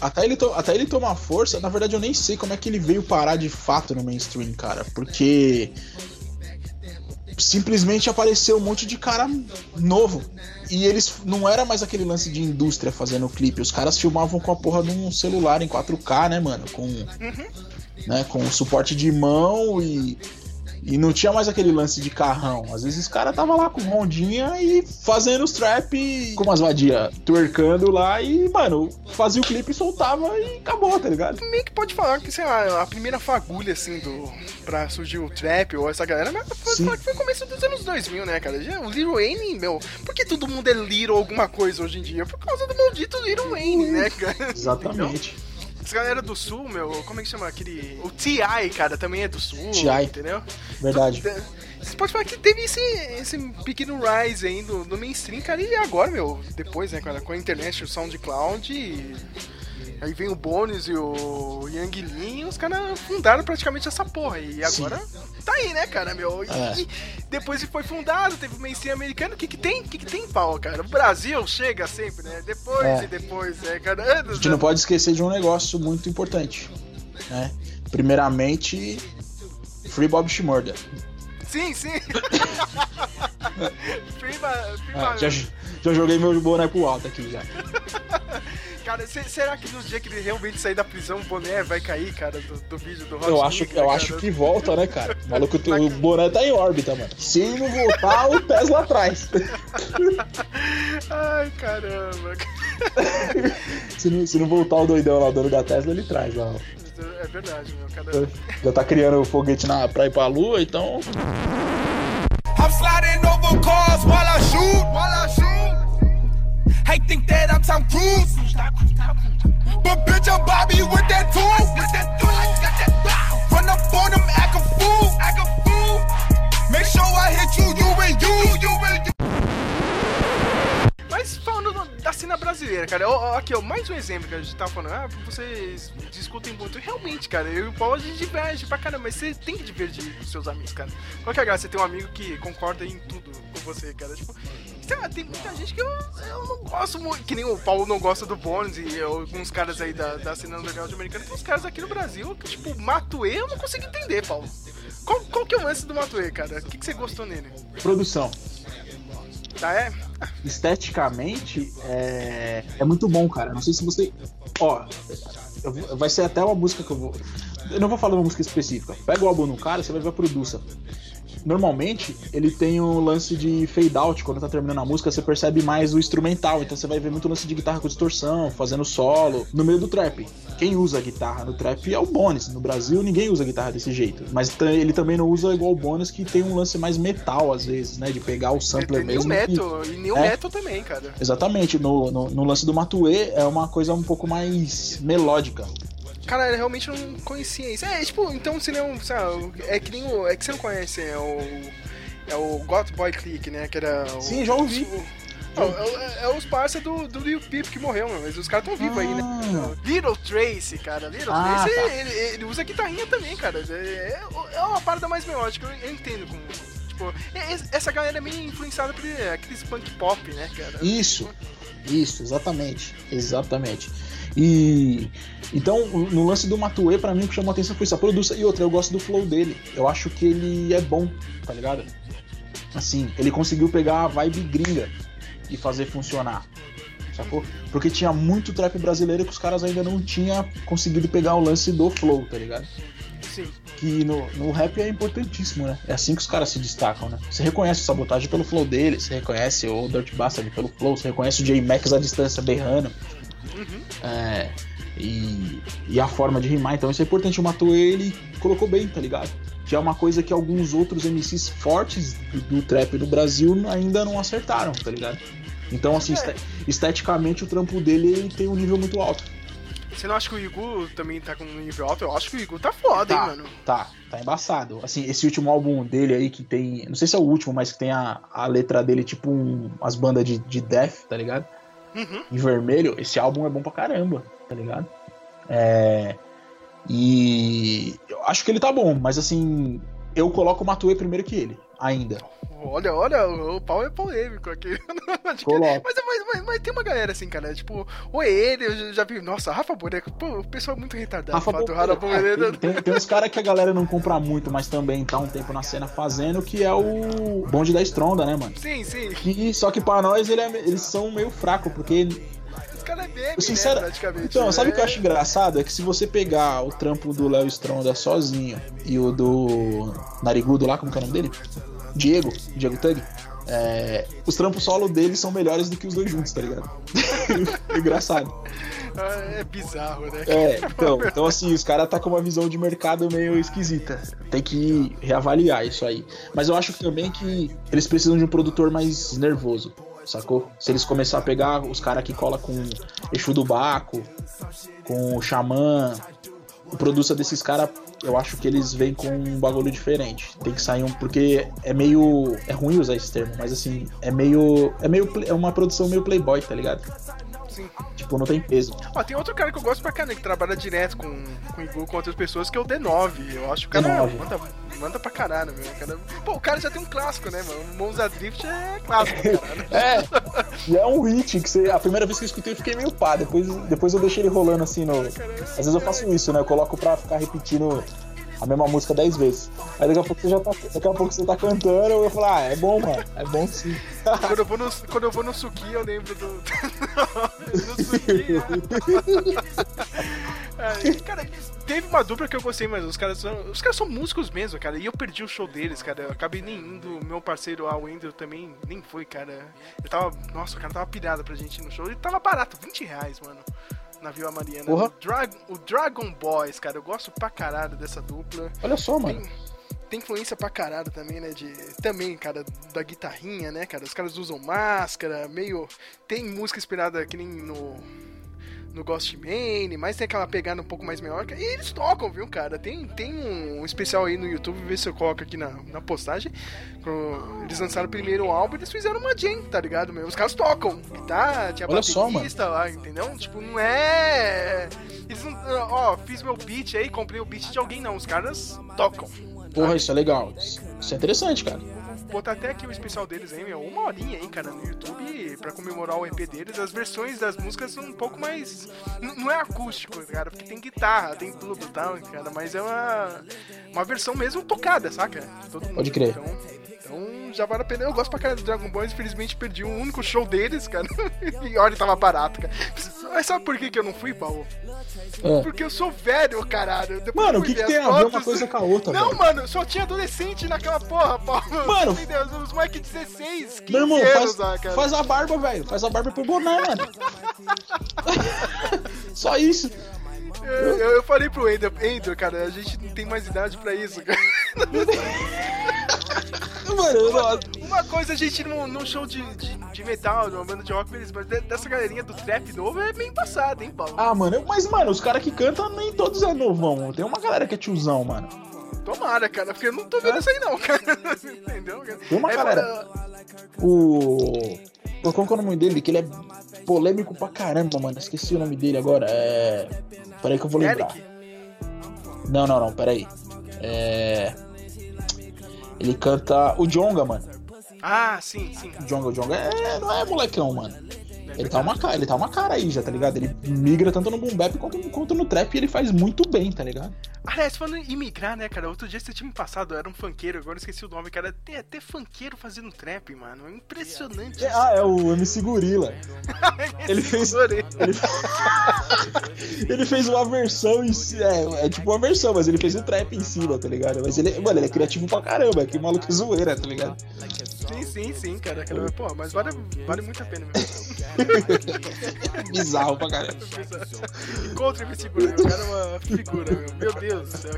Até ele, até ele tomar força, na verdade eu nem sei como é que ele veio parar de fato no mainstream, cara. Porque simplesmente apareceu um monte de cara novo. E eles não era mais aquele lance de indústria fazendo clipe. Os caras filmavam com a porra de um celular em 4K, né, mano? Com, né, com suporte de mão e. E não tinha mais aquele lance de carrão. Às vezes os caras tava lá com rondinha e fazendo os trap com umas vadia twerkando lá e, mano, fazia o clipe, soltava e acabou, tá ligado? Meio que pode falar que, sei lá, a primeira fagulha, assim, do... pra surgir o trap ou essa galera, mas Sim. foi o começo dos anos 2000, né, cara? Já, o Lil Wayne, meu, por que todo mundo é Little alguma coisa hoje em dia? Por causa do maldito Lil Wayne, né, cara? Exatamente. Essa galera do sul, meu, como é que chama aquele. O T.I., cara, também é do sul. T.I.. Entendeu? Verdade. Você pode falar que teve esse, esse pequeno rise aí no, no mainstream, cara, e agora, meu, depois, né, cara, com a internet, o SoundCloud, e aí vem o Bones e o Yang Lin, os caras fundaram praticamente essa porra, e agora tá aí, né, cara, meu, e, É. e depois que foi fundado, teve o mainstream americano, o que que tem? O que que tem, pau, cara? O Brasil chega sempre, né, depois É. e depois, é, cara, A anos, gente não pode esquecer de um negócio muito importante, né? Primeiramente, Free Bob Shmurda. Sim, sim. prima, prima, Ah, já, já joguei meu boné pro alto aqui já. Cara, se- será que no dia que ele realmente sair da prisão, o boné vai cair, cara, do, do vídeo do Hot Eu acho, Wheels, eu cara? acho que volta, né, cara? O maluco, o boné tá em órbita, mano. Se ele não voltar, o Tesla atrás. Ai, caramba. Se não, se não voltar o doidão lá, o dono da Tesla, ele traz lá. ó. É verdade, meu. Cara... Já tá criando o foguete na, pra ir pra lua, então. I'm sliding over cars while I shoot, while I shoot. Hey, think that I'm Tom Cruise. But bitch, I'm Bobby with that tool. Run up on act a fool, act a fool. Make sure I hit you, you and you, you and you. Mas falando da cena brasileira, cara, ó, aqui, ó, mais um exemplo que a gente tava falando, ah, vocês discutem muito. Realmente, cara, eu e o Paulo a gente diverge pra caramba, mas você tem que divergir com seus amigos, cara. Qual que é a graça? Você tem um amigo que concorda em tudo com você, cara. Tipo, sei lá, tem muita gente que eu, eu não gosto muito, que nem o Paulo não gosta do Bones e alguns caras aí da, da cena underground americana, tem uns caras aqui no Brasil que, tipo, Matuê eu não consigo entender, Paulo. Qual, qual que é o lance do Matuê, cara? O que, que você gostou nele? Produção. Tá, é? Esteticamente, é, é muito bom, cara. Não sei se você. Ó, vai ser até uma música que eu vou. Eu não vou falar uma música específica. Pega o álbum no cara, você vai ver a produção. Normalmente, ele tem o lance de fade out. Quando tá terminando a música, você percebe mais o instrumental. Então você vai ver muito lance de guitarra com distorção, fazendo solo, no meio do trap. Quem usa guitarra no trap é o Bones. No Brasil, ninguém usa guitarra desse jeito. Mas ele também não usa igual o Bones, que tem um lance mais metal, às vezes, né? De pegar o sampler Tem mesmo. e- e New É. Metal também, cara. Exatamente, no, no, no lance do Matue é uma coisa um pouco mais melódica. Cara, eu realmente não conhecia isso. É, tipo, então você não. Sabe, é que nem o. É que você não conhece, é o. É o Got Boy Click, né? Que era. O, Sim, já ouvi. o- Não, é, é os parça do, do Lil Peep que morreu, mano. Mas os caras tão vivos aí, né? Ah. Little Tracy, cara. Little Ah, Tracy, tá. ele, ele usa guitarrinha também, cara. É, é uma parada mais melódica, eu, entendo como. Tipo, é- é- essa galera é meio influenciada por é, aqueles punk pop, né, cara? Isso, isso, exatamente. Exatamente. E então, no lance do Matue, pra mim o que chamou a atenção foi isso, a produção. E outra, eu gosto do flow dele. Eu acho que ele é bom, tá ligado? Assim, ele conseguiu pegar a vibe gringa e fazer funcionar. Sacou? Porque tinha muito trap brasileiro que os caras ainda não tinham conseguido pegar o lance do flow, tá ligado? Sim. que no, no rap é importantíssimo, né? É assim que os caras se destacam, né? Você reconhece o Sabotagem pelo flow dele, você reconhece o Dirt Bastard pelo flow, você reconhece o J-Max à distância berrando. É, e, e a forma de rimar, então isso é importante. O Matue, ele colocou bem, tá ligado? Que é uma coisa que alguns outros MCs fortes do, do trap do Brasil ainda não acertaram, tá ligado? Então, assim, este- esteticamente o trampo dele ele tem um nível muito alto. Você não acha que o Igu também tá com um nível alto? Eu acho que o Igu tá foda, hein, Tá, mano? tá, tá embaçado. Assim, esse último álbum dele aí que tem. Não sei se é o último, mas que tem a, a letra dele, tipo um, as bandas de, de death, tá ligado? Uhum. Em vermelho. Esse álbum é bom pra caramba, tá ligado? É. E. Eu acho que ele tá bom, mas assim. Eu coloco o Matue primeiro que ele. Ainda. Olha, olha, o pau é polêmico aqui. Mas, mas, mas, mas tem uma galera assim, cara, tipo, o ele, eu já- vi, nossa, Rafa Boneco, pô, o pessoal é muito retardado. Rafa fala do Boneco, Rafa é, Boneco. tem, tem, tem uns caras que a galera não compra muito, mas também tá um tempo na cena fazendo, que é o bonde da Stronda, né, mano? Sim, sim, Que, só que pra nós ele é- eles são meio fracos, porque os caras é meme, Sincero- né, praticamente. Então, sabe o que eu É. acho engraçado? É que se você pegar o trampo do Léo Stronda sozinho e o do Narigudo lá, como que é o nome dele? Diego, Diego Tug. é, os trampos solo deles são melhores do que os dois juntos, tá ligado? engraçado. Ah, É bizarro, né? É, então, então assim, os caras tá com uma visão de mercado meio esquisita. Tem que reavaliar isso aí. Mas eu acho também que eles precisam de um produtor mais nervoso, sacou? Se eles começar a pegar os caras que cola com Exu do Baco, com o Xamã, o produto desses caras, eu acho que eles vêm com um bagulho diferente. Tem que sair um. Porque é meio. É ruim usar esse termo, mas assim, é meio. É meio. É uma produção meio playboy, tá ligado? Sim. Tipo, não tem peso. Ó, tem outro cara que eu gosto pra caramba, que trabalha direto com, com Igu, com outras pessoas, que é o D9. Eu acho que o cara D9. manda, manda pra caralho, meu. O cara, pô, o cara já tem um clássico, né, mano? O Monza Drift é clássico, cara. É, e é um hit que você, a primeira vez que eu escutei eu fiquei meio pá, depois, depois eu deixei ele rolando assim no. Às vezes eu faço isso, né? Eu coloco pra ficar repetindo a mesma música 10 vezes. Aí daqui a pouco você já tá. Daqui a pouco você tá cantando, eu falo, ah, é bom, mano. É bom sim. quando, eu vou no, quando eu vou no Suki, eu lembro do. no Suki. É, cara, teve uma dupla que eu gostei, mas os caras são. Os caras são músicos mesmo, cara. E eu perdi o show deles, cara. Eu acabei nem indo. Meu parceiro, ah, o Andrew, também nem foi, cara. Eu tava. Nossa, o cara tava pirado pra gente ir no show. E tava barato, 20 reais, mano. Na Vila Mariana. Porra. O, Drag, o Dragon Boys, cara. Eu gosto pra caralho dessa dupla. Olha só, mano. Tem, tem influência pra caralho também, né? De, também, cara, da guitarrinha, né, cara? Os caras usam máscara, meio. Tem música inspirada que nem no. No Ghost Main, mas tem aquela pegada um pouco mais menor. E eles tocam, viu, cara? Tem, tem um especial aí no YouTube, vê se eu coloco aqui na, na postagem. Quando Eles lançaram o primeiro álbum, eles fizeram uma jam, tá ligado? Meu? Os caras tocam. Tá, tinha Olha só, baterista lá, entendeu? Tipo, não é. Eles não. Ó, fiz meu beat aí, comprei o beat de alguém, não. Os caras tocam. Porra, isso é legal. Isso é interessante, cara. Vou botar até aqui o especial deles aí, meu. Uma horinha aí, cara, no YouTube pra comemorar o EP deles. As versões das músicas são um pouco mais. Não é acústico, cara, porque tem guitarra, tem tudo e tal, cara. Mas é uma. Uma versão mesmo tocada, saca? Todo mundo. Pode crer. Então, então já vale a pena. Eu gosto pra caralho do Dragon Ball, infelizmente perdi um único show deles, cara. e olha, tava barato, cara. Mas sabe por que, que eu não fui, Paulo? É. Porque eu sou velho, caralho. Depois Mano, o que, que tem as a ver uma fotos- coisa com a outra, Não, velho? mano, só tinha adolescente naquela porra, Paulo. Mano. Meu Deus, os moleques 16, 15 Meu irmão, anos faz, lá, cara. faz a barba, velho. Faz a barba pro boné, mano. Só isso. Eu, eu, eu falei pro Ender, Ender, cara, a gente não tem mais idade pra isso, cara. Não- Uma coisa a gente num, num show de, de, de metal, numa banda de rock, mas de- dessa galerinha do trap novo é bem passado, hein, Paulo? Ah, mano, eu- mas, mano, os caras que cantam nem todos é novão. Tem uma galera que é tiozão, mano. Tomara, cara, porque eu não tô vendo isso aí não, cara. Entendeu? cara? Tem uma É, galera- O. Pô, Qual que é o nome dele? Que ele é polêmico pra caramba, mano. Esqueci o nome dele agora. É. Peraí que eu vou lembrar. Eric, Não, não, não, peraí. É. Ele canta o Jonga, mano. Ah, sim, sim. O Jonga, o Jonga é... não é molecão, mano. Ele tá, uma cara, ele tá uma cara aí já, tá ligado? Ele migra tanto no boom bap quanto, quanto no trap e ele faz muito bem, tá ligado? Aliás, falando em imigrar, né, cara? Outro dia você tinha me passado, era um funkeiro, agora eu esqueci o nome, cara. Tem até funkeiro fazendo trap, mano. Impressionante. isso. Ah, é o MC Gorila. ele fez-. Ele... ele fez uma versão em si. É, é tipo uma versão, mas ele fez o trap em cima, tá ligado? Mas ele, mano, ele é criativo pra caramba, que maluco zoeira, tá ligado? Sim, sim, sim, cara. cara pô, mas vale, vale muito a pena mesmo. Bizarro pra caramba. Encontre me segura, o cara é uma figura, meu. Meu Deus do céu.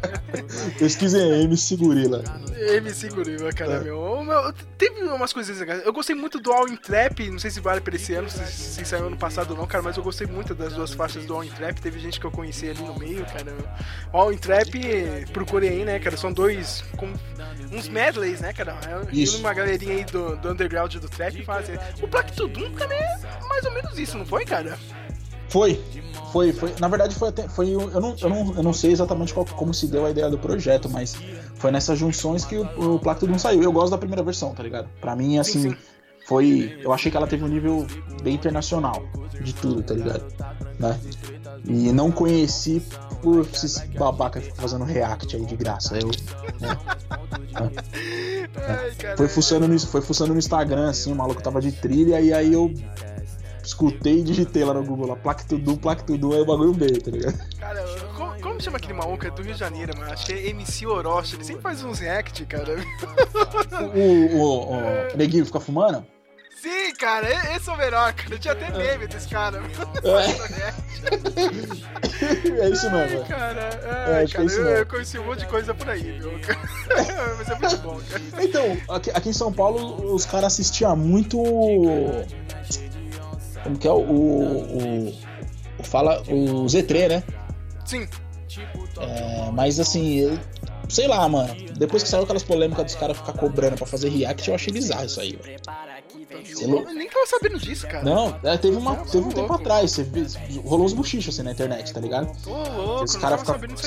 Pesquisem aí, MC Gorila. MC Guriba, cara, meu. Ô, meu. Teve umas coisas legais. Eu gostei muito do All in Trap, não sei se vale pra esse ano, se, se saiu ano passado ou não, cara, mas eu gostei muito das duas faixas do All in Trap. Teve gente que eu conheci ali no meio, cara. O All in Trap, procure aí, né, cara? São dois. Com uns medleys, né, cara? E Isso. uma galerinha aí do, do underground do trap fazem. O Black to Doom também é mais ou menos isso, não foi, cara? Foi, foi, foi. Na verdade, foi até. Foi, eu, não, eu, não, eu não sei exatamente qual- como se deu a ideia do projeto, mas foi nessas junções que o, o Plaque Tudum saiu. Eu gosto da primeira versão, tá ligado? Pra mim, assim, Sim, sim. foi. Eu achei que ela teve um nível bem internacional de tudo, tá ligado? Né? E não conheci por esses babaca que ficam fazendo react aí de graça. Eu, né? Ai, cara. Foi fuçando, no, foi fuçando no Instagram, assim, o maluco tava de trilha, e aí eu escutei e digitei lá no Google, lá, Plaque Tudum, aí o bagulho veio, tá ligado? Cara, como, como chama aquele maluco? É do Rio de Janeiro, mano. Que é MC Orochi. Ele sempre faz uns react, cara. O, o, o Neguinho fica fumando? Sim, cara, esse é o melhor, cara. Tinha até meme desse cara. É isso mesmo. Ai, cara, É, ai, é cara, isso eu, eu conheci um monte de coisa por aí, viu? Mas é muito bom, cara. Então, aqui, aqui em São Paulo, os caras assistiam muito. Como que é o. o, o fala. O Z3, né? Sim, É, mas assim, eu- sei lá, mano. Depois que saiu aquelas polêmicas dos caras ficar cobrando pra fazer react, eu achei bizarro isso aí, velho. Você é louco? eu nem tava sabendo disso, cara. Não, é, teve, uma, teve um tempo louco. atrás, você rolou uns buchichos assim na internet, tá ligado? Louco, Os não caras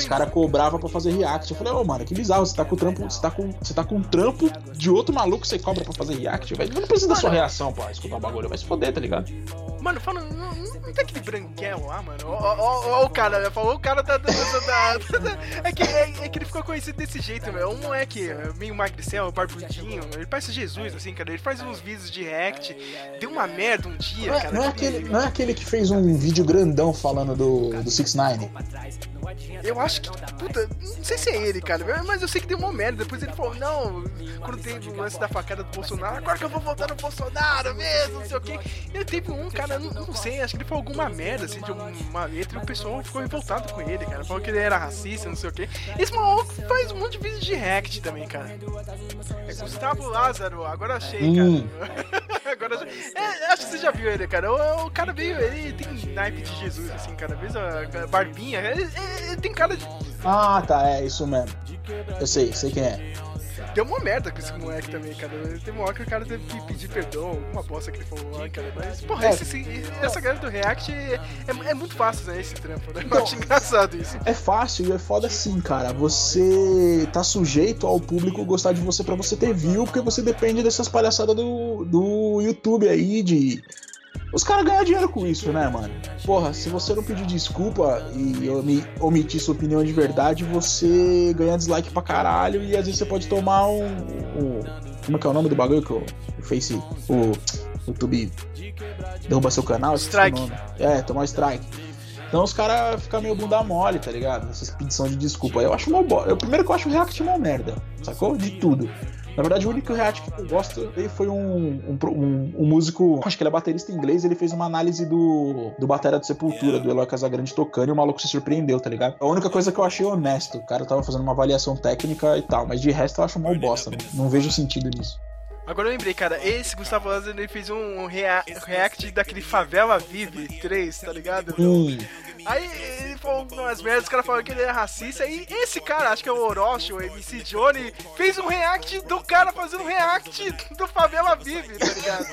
cara cobravam pra fazer react. Eu falei, ô, mano, que bizarro, você tá com o trampo, você tá com, você tá com um trampo de outro maluco que você cobra pra fazer react, velho. Não precisa da sua reação pra escutar o bagulho, vai se foder, tá ligado? Mano, fala, não, não, não tem aquele branquel lá, mano? Ó, ó, ó, ó o cara, né? Falou o cara da. da, da- da- é, que, é, é que ele ficou conhecido desse jeito, meu. Um moleque é, meio magricel, barbudinho. Ele parece Jesus, assim, cara. Ele faz uns vídeos de react. Deu uma merda um dia, Não é, cara. não é que- aquele, não é aquele que fez um vídeo grandão falando do, do 6 9 Eu acho que, puta, não sei se é ele, cara, mas eu sei que deu uma merda. Depois ele falou, não, quando teve o lance da facada do Bolsonaro, agora que eu vou votar no Bolsonaro mesmo, não sei o quê. E teve um, cara, não, não sei, acho que ele falou alguma merda, assim, de uma letra e o pessoal ficou revoltado com ele, cara. Falou que ele era racista, não sei o quê. Esse maluco faz um monte de vídeo de react também, cara. É Gustavo Lázaro, agora achei, Hum. cara. agora achei. É, acho que você já viu ele, cara. O, o cara veio, ele tem naipe de Jesus, assim, cara. Mesmo a barbinha, ele, ele- ele tem cara de. Ah, tá, é isso mesmo. Eu sei, sei quem é. Deu uma merda com esse moleque também, cara. Tem uma hora que o cara teve que pedir perdão, alguma bosta que ele falou lá, cara. Mas, porra, É. esse, essa galera do React é, é- é muito fácil, né? Esse trampo, né? Eu acho engraçado isso. É fácil e é foda assim, cara. Você tá sujeito ao público gostar de você pra você ter view, porque você depende dessas palhaçadas do, do YouTube aí, de. Os caras ganham dinheiro com isso, né, mano? Porra, se você não pedir desculpa e omi- omitir sua opinião de verdade, você ganha dislike pra caralho e às vezes você pode tomar um. um- como é que é o nome do bagulho que o, o Face. O YouTube derruba seu canal? Strike. É, tomar um strike. Então os caras ficam meio bunda mole, tá ligado? Essas pedições de desculpa. Eu acho uma. Eu, primeiro que eu acho o React uma merda, sacou? De tudo. Na verdade, o único React que eu gosto dele foi um, um, um- um músico, acho que ele é baterista inglês, ele fez uma análise do, do Batera do Sepultura, do Eloy Casagrande tocando, e o maluco se surpreendeu, tá ligado? A única coisa que eu achei honesto, o cara tava fazendo uma avaliação técnica e tal, mas de resto eu acho mal bosta, não, não vejo sentido nisso. Agora eu lembrei, cara, esse Gustavo Lázaro ele fez um rea- react daquele Favela Vive 3, tá ligado? Hum, Aí ele falou umas merdas, os caras falaram que ele era racista. E esse cara, acho que é o Orochi, o MC Johnny, fez um react do cara fazendo um react do Favela Vive, tá ligado?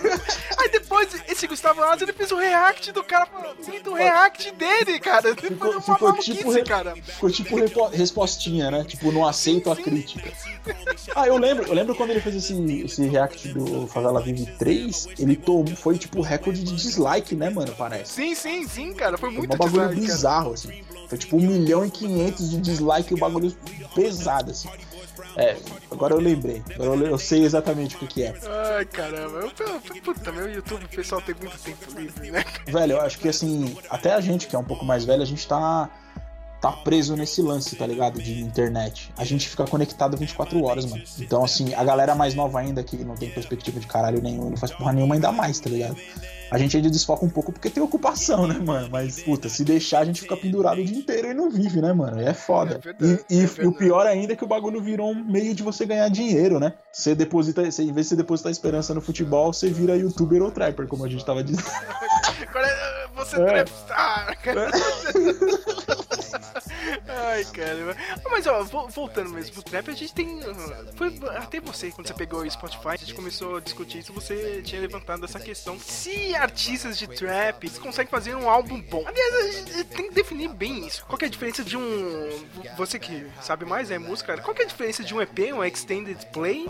Aí depois esse Gustavo Lázaro ele fez um react do cara fazendo um react dele, cara. ficou, ficou tipo, cara. ficou tipo respostinha, né? Tipo, não aceito a crítica. Ah, eu lembro, eu lembro quando ele fez esse, esse react do Favela Vive 3, ele tomou, foi tipo recorde de dislike, né, mano? Parece. Sim, sim, sim, cara. Foi Foi muito um bagulho dislike, cara. bizarro, assim. Foi tipo 1 milhão e 500 de dislike, o bagulho pesado, assim. É, agora eu lembrei. Agora eu, eu sei exatamente o que, que é. Ai, caramba. Eu, eu, puta, meu YouTube, o pessoal tem muito tempo livre, né? Velho, eu acho que assim, até a gente que é um pouco mais velho, a gente tá. Tá preso nesse lance, tá ligado? De internet. A gente fica conectado 24 horas, mano. Então, assim, a galera mais nova ainda, que não tem perspectiva de caralho nenhum, não faz porra nenhuma ainda mais, tá ligado? A gente ainda desfoca um pouco porque tem ocupação, né, mano? Mas, puta, se deixar, a gente fica pendurado o dia inteiro e não vive, né, mano? E é foda. É verdade, e, e- é e o pior ainda é que o bagulho virou um meio de você ganhar dinheiro, né? Você deposita, você, em vez de você depositar esperança no futebol, você vira youtuber ou trapper, como a gente tava dizendo. Você É. trapstar. Ai, Ai, caramba. Ah, Mas, ó, vo- voltando mesmo pro trap, a gente tem. Foi até você, quando você pegou o Spotify, a gente começou a discutir isso, você tinha levantado essa questão. Se artistas de trap conseguem fazer um álbum bom. Aliás, a gente tem que definir bem isso. Qual é a diferença de um. Você que sabe mais, é música, qual é a diferença de um EP, um Extended Play?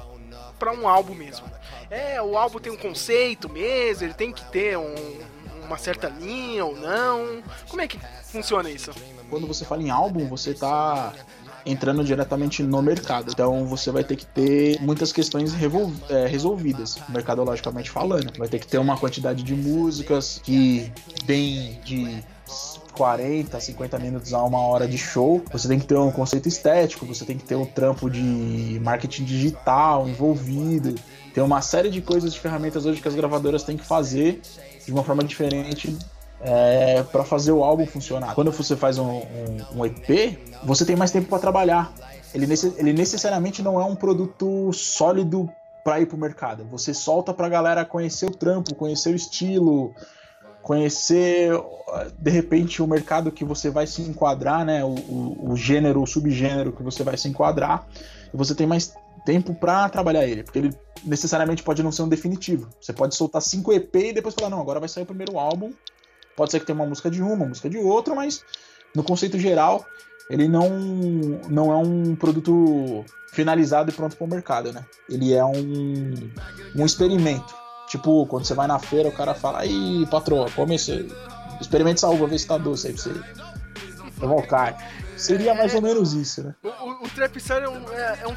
Pra um álbum mesmo. É, o álbum tem um conceito mesmo, ele tem que ter um- uma certa linha ou não. Como é que funciona isso? Quando você fala em álbum, você tá entrando diretamente no mercado. Então você vai ter que ter muitas questões é, resolvidas, mercadologicamente falando. Vai ter que ter uma quantidade de músicas que vem de 40, 50 minutos a uma hora de show. Você tem que ter um conceito estético, você tem que ter um trampo de marketing digital envolvido. Tem uma série de coisas, de ferramentas hoje que as gravadoras têm que fazer de uma forma diferente é, para fazer o álbum funcionar. Quando você faz um, um- um EP, você tem mais tempo para trabalhar. Ele, ele necessariamente não é um produto sólido para ir pro mercado. Você solta pra galera conhecer o trampo, conhecer o estilo, conhecer de repente o mercado que você vai se enquadrar, né? O, o, o gênero, o subgênero que você vai se enquadrar. E você tem mais tempo para trabalhar ele, porque ele necessariamente pode não ser um definitivo. Você pode soltar cinco EP e depois falar, não, agora vai sair o primeiro álbum. Pode ser que tenha uma música de uma, uma música de outra, mas no conceito geral, ele não, não é um produto finalizado e pronto para o mercado, né? Ele é um, um experimento. Tipo, quando você vai na feira, o cara fala, aí, patroa, come esse. Experimente essa uva, vê se tá doce aí pra você. Provocar. Seria mais ou menos isso, né? O, o, o é um, é, é um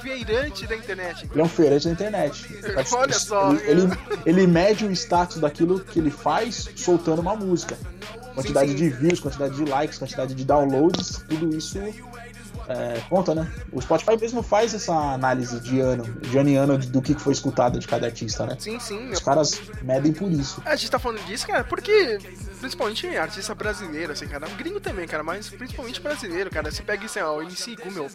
feirante da internet. Ele é um feirante da internet. Olha só. Ele, ele, ele mede o status daquilo que ele faz soltando uma música. Quantidade Sim, sim. de views, quantidade de likes, quantidade de downloads, tudo isso é, conta, né? O Spotify mesmo faz essa análise de ano, de ano em ano do que foi escutado de cada artista, né? Sim, sim. Os caras medem por isso. A gente tá falando disso, cara, porque principalmente artista brasileiro, assim, cara. Gringo também, cara, mas principalmente brasileiro, cara. Você pega isso, ó, o MC Gu, meu.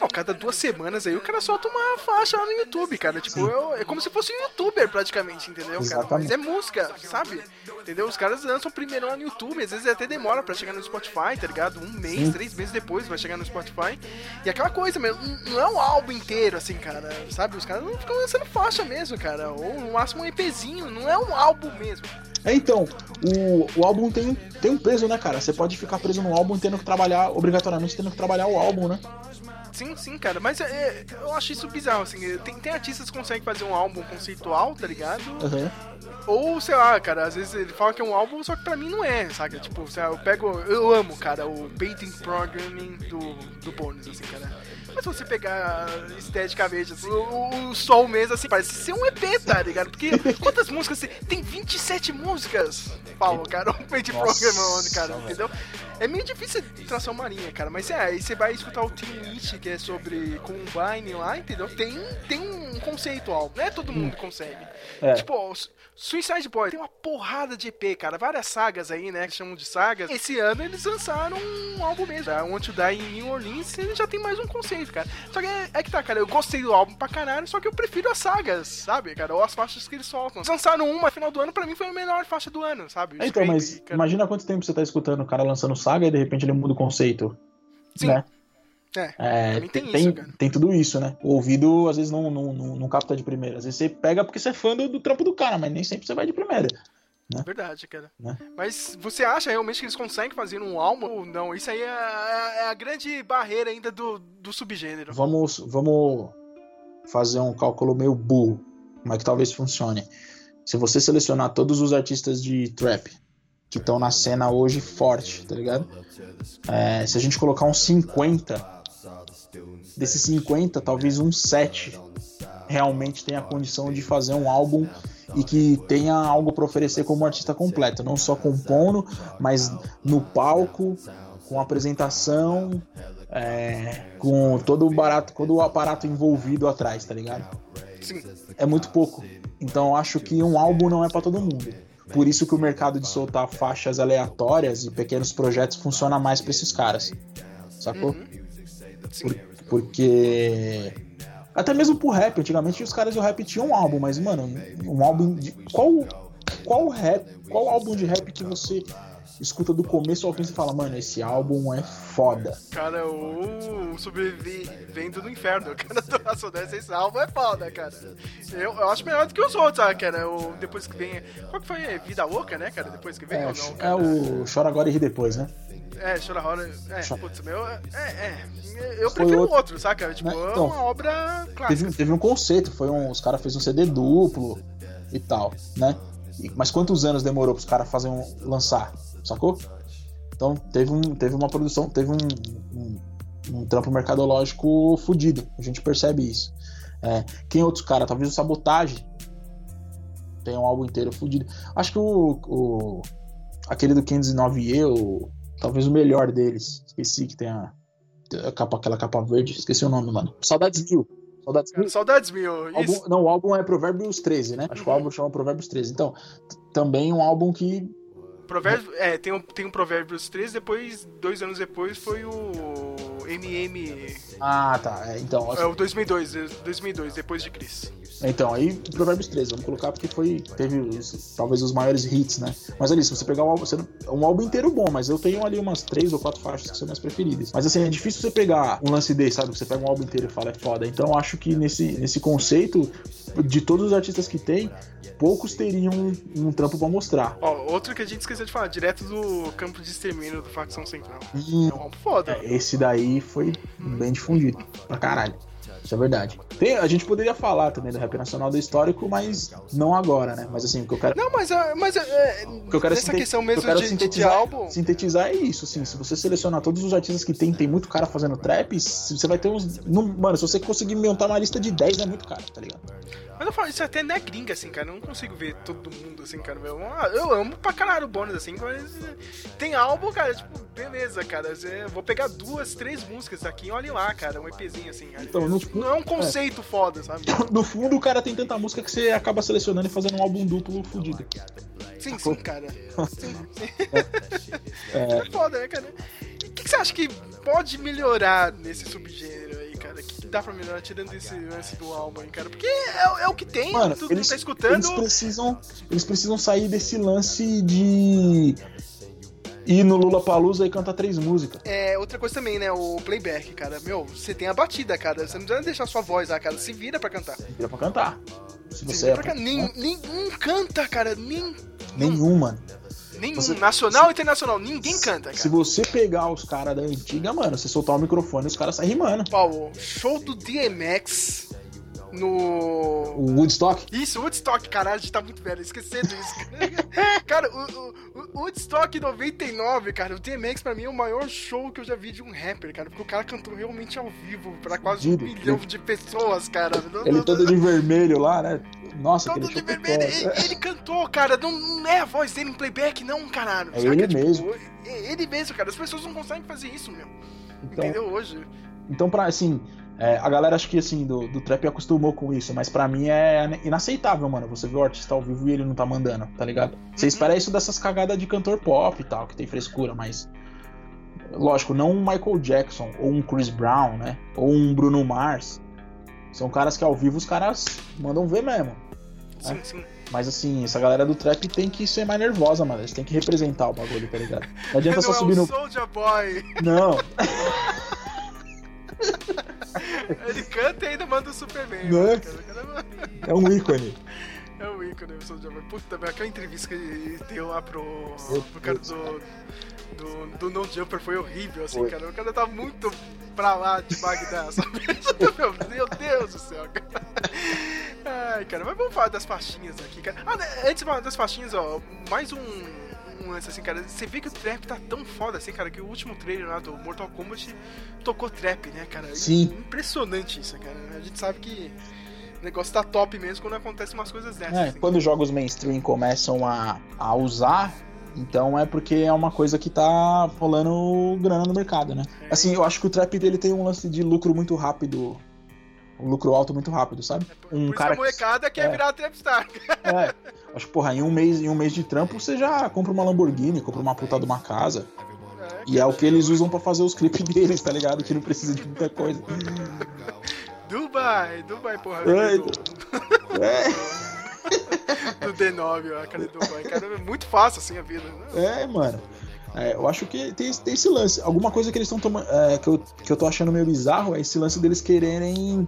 Ó, cada duas semanas aí o cara solta uma faixa lá no YouTube, cara. Tipo, eu- é como se fosse um youtuber praticamente, entendeu, cara? Mas Exatamente. é música, sabe? Entendeu? Os caras lançam primeiro lá no YouTube, às vezes até demora pra chegar no Spotify, tá ligado? Um mês, Sim. três meses depois vai chegar no Spotify. E aquela coisa, meu, não- não é um álbum inteiro, assim, cara, sabe? Os caras não ficam lançando faixa mesmo, cara. Ou no máximo um EPzinho, não é um álbum mesmo. É, então, o, o álbum tem, tem um peso, né, cara? Você pode ficar preso no álbum tendo que trabalhar, obrigatoriamente tendo que trabalhar o álbum, né? Sim, sim, cara, mas é, eu acho isso bizarro, assim. Tem, tem artistas que conseguem fazer um álbum conceitual, tá ligado? Uhum. Ou, sei lá, cara, às vezes ele fala que é um álbum, só que pra mim não é, saca? Tipo, sei lá, eu pego. Eu amo, cara, o baiting programming do, do bônus, assim, cara. Mas se você pegar esteticamente, assim, o, o som mesmo, assim, parece ser um EP, tá ligado? Porque quantas músicas tem? Tem 27 músicas, Paulo, cara, o baiting Nossa, programming, cara, entendeu? É meio difícil tração marinha, cara, mas é, aí você vai escutar o Team It, que é sobre Combine lá, entendeu? Tem, tem um conceito álbum, não é todo mundo consegue. É. Tipo, Suicide Boy tem uma porrada de EP, cara, várias sagas aí, né, que chamam de sagas. Esse ano eles lançaram um álbum mesmo, a Want to Die em New Orleans, ele já tem mais um conceito, cara. Só que é, é que tá, cara, eu gostei do álbum pra caralho, só que eu prefiro as sagas, sabe, cara, ou as faixas que eles soltam. Eles lançaram uma no final do ano, pra mim foi a melhor faixa do ano, sabe? É, então, mas cara. imagina quanto tempo você tá escutando o cara lançando saga e de repente ele muda o conceito. Sim. Né? É, É, tem tem, isso, tem tudo isso, né? O ouvido às vezes não, não, não, não capta de primeira. Às vezes você pega porque você é fã do, do trampo do cara, mas nem sempre você vai de primeira. Verdade, cara. Né? Mas você acha realmente que eles conseguem fazer um álbum ou não? Isso aí é, é- é a grande barreira ainda do, do subgênero. Vamos, vamos fazer um cálculo meio burro, mas que talvez funcione. Se você selecionar todos os artistas de trap que estão na cena hoje forte, tá ligado? É, se a gente colocar uns 50, desses 50, talvez uns 7 realmente tenha a condição de fazer um álbum e que tenha algo para oferecer como artista completo, não só compondo, mas no palco, com apresentação, é, com todo o barato, todo o aparato envolvido atrás, tá ligado? Sim. É muito pouco. Então eu acho que um álbum não é para todo mundo. Por isso que o mercado de soltar faixas aleatórias e pequenos projetos funciona mais para esses caras. Sacou? Sim. Por- porque até mesmo pro rap, antigamente os caras do rap tinham um álbum, mas mano, um álbum de qual qual rap, qual álbum de rap que você escuta do começo ao fim e fala, mano, esse álbum é foda. Cara, o sobrevivendo no inferno, cara, do Racionais, esse álbum é foda, cara. Eu, eu acho melhor do que os outros, ah, cara. O, depois que vem. Qual que foi? É Vida Louca, né, cara? Depois que vem É, ou não? é cara? o Chora Agora e Ri Depois, né? É, Chora Rola. É, putz, meu. É, é. Eu Foi prefiro outro. outro, saca? Tipo, Né, é então, uma obra clássica. Teve, teve um conceito, foi um, os caras fez um CD duplo e tal, né? E- mas quantos anos demorou pros caras fazer um, lançar, sacou? Então teve, um, teve uma produção, teve um, um, um trampo mercadológico fudido, a gente percebe isso. É, quem outros caras? Talvez o Sabotage tem um álbum inteiro fudido. Acho que o, o aquele do 509E, o, talvez o melhor deles, esqueci que tem a, a capa, aquela capa verde, esqueci o nome, mano. Saudades Mil. Saudades Mil. Saudades mil. Álbum- não, o álbum é Provérbios 13, né? Acho que o álbum chama Provérbios 13. Então, também um álbum que. Provérbio, é, tem um, tem um Provérbios 3, depois, dois anos depois, foi o MM. Ah, tá. É, então, É o 2002, 2002, depois de Cris. então, aí Provérbios 13, vamos colocar porque foi. Teve os- talvez os maiores hits, né? Mas ali, se você pegar um álbum. Você, um álbum inteiro bom, mas eu tenho ali umas três ou quatro faixas que são minhas preferidas. Mas assim, é difícil você pegar um lance desse, sabe? Você pega um álbum inteiro e fala é foda. Então eu acho que nesse, nesse conceito, de todos os artistas que tem, poucos teriam um, um trampo pra mostrar. Ó, outro que a gente esqueceu de falar, direto do campo de extermínio do Facção Central. Hum, É um álbum foda. É, esse daí foi bem difundido pra caralho. Isso é verdade. Tem, a gente poderia falar também do rap nacional do histórico, mas não agora, né? Mas assim, o que eu quero. Não, mas, é- mas é, o que eu quero nessa sinte- questão o que eu mesmo quero de, de sintetizar, álbum. sintetizar é isso, assim. Se você selecionar todos os artistas que tem, tem muito cara fazendo trap, se- você vai ter uns. não- mano, se você conseguir montar uma lista de 10, é muito cara, tá ligado? Mas eu falo, isso até não é gringa, assim, cara. Eu não consigo ver todo mundo, assim, cara. Ah, Eu amo pra caralho o bônus, assim, mas eh, tem álbum, cara, tipo, beleza, cara. Eu vou pegar duas, três músicas aqui e olhe lá, cara. Um EPzinho, assim. Então, não, tipo, Não é um conceito foda, sabe? No fundo, o cara tem tanta música que você acaba selecionando e fazendo um álbum duplo fudido. Sim, sim, cara. Sim, sim. É foda, né, cara? O que, que você acha que pode melhorar nesse subgênero cara? Que, dá pra melhorar tirando esse lance do álbum aí, cara? Porque é, é o que tem, Mano, tu eles, não tá escutando. eles precisam, eles precisam sair desse lance de ir no Lula Palusa e cantar três músicas. É, outra coisa também, né? O playback, cara. Meu, você tem a batida, cara. Você não precisa deixar sua voz lá, cara. Se vira pra cantar. Se Vira pra cantar. Se você vira é pra cantar. Nem, nenhum canta, cara. Nem, nenhum, mano. Nenhum. Você- Nacional ou internacional. Ninguém canta, Se cara. você pegar os caras da antiga, mano, você soltar o microfone, os caras saem rimando. Paulo, show do DMX no. O Woodstock, Isso, Woodstock, caralho, a gente tá muito velho, esquecendo isso. cara, o, o, o Woodstock 99, cara, o DMX pra mim é o maior show que eu já vi de um rapper, cara, porque o cara cantou realmente ao vivo pra quase um milhão de pessoas, cara. ele todo de vermelho lá, né? Nossa, Todo de vermelho. Ele, ele cantou, cara. Não, não é a voz dele em playback, não, caralho. É saca? ele Tipo, mesmo. é ele mesmo, cara. As pessoas não conseguem fazer isso, meu. Então, Entendeu? Hoje. Então, pra, assim, é, a galera acho que, assim, do, do trap acostumou com isso, mas pra mim é inaceitável, mano. Você vê o artista ao vivo e ele não tá mandando, tá ligado? Você espera isso dessas cagadas de cantor pop e tal, que tem frescura, mas. Lógico, não um Michael Jackson, ou um Chris Brown, né? Ou um Bruno Mars. São caras que ao vivo os caras mandam ver mesmo. Sim, sim. Mas assim, essa galera do trap tem que ser mais nervosa, mano. Eles têm que representar o bagulho, tá ligado? Não adianta Não só é subir o no. Soulja Boy. Não, Ele canta e ainda manda o Superman. É? né, é um ícone. É o ícone, o Boy. Puta, aquela entrevista que ele deu lá pro, pro cara do, do, do No Jumper foi horrível, assim, Foi. cara. O cara tá muito pra lá de Bagdá, sabe? Meu Deus do céu, cara. Ai, cara, mas vamos falar das faixinhas aqui, cara. Ah, né, antes das faixinhas, ó, mais um, um lance assim, cara. Você vê que o trap tá tão foda assim, cara, que o último trailer lá do Mortal Kombat tocou trap, né, cara? Sim. Impressionante isso, cara. A gente sabe que o negócio tá top mesmo quando acontecem umas coisas dessas. É, assim. quando os jogos mainstream começam a, a usar, então é porque é uma coisa que tá rolando grana no mercado, né? Assim, eu acho que o trap dele tem um lance de lucro muito rápido. Um lucro alto muito rápido, sabe? Por Um isso cara a molecada quer é. virar trapstar. É. Acho que, porra, em um mês, em um mês de trampo você já compra uma Lamborghini, compra uma puta de uma casa. E é o que eles usam pra fazer os clipes deles, tá ligado? Que não precisa de muita coisa. Dubai, Dubai, porra. É, do, É, do D9, ó, cara, Dubai. Cara, é muito fácil assim a vida. Né? é, mano. É, eu acho que tem, tem esse lance. Alguma coisa que eles estão tomando. é, que, eu, que eu tô achando meio bizarro é esse lance deles quererem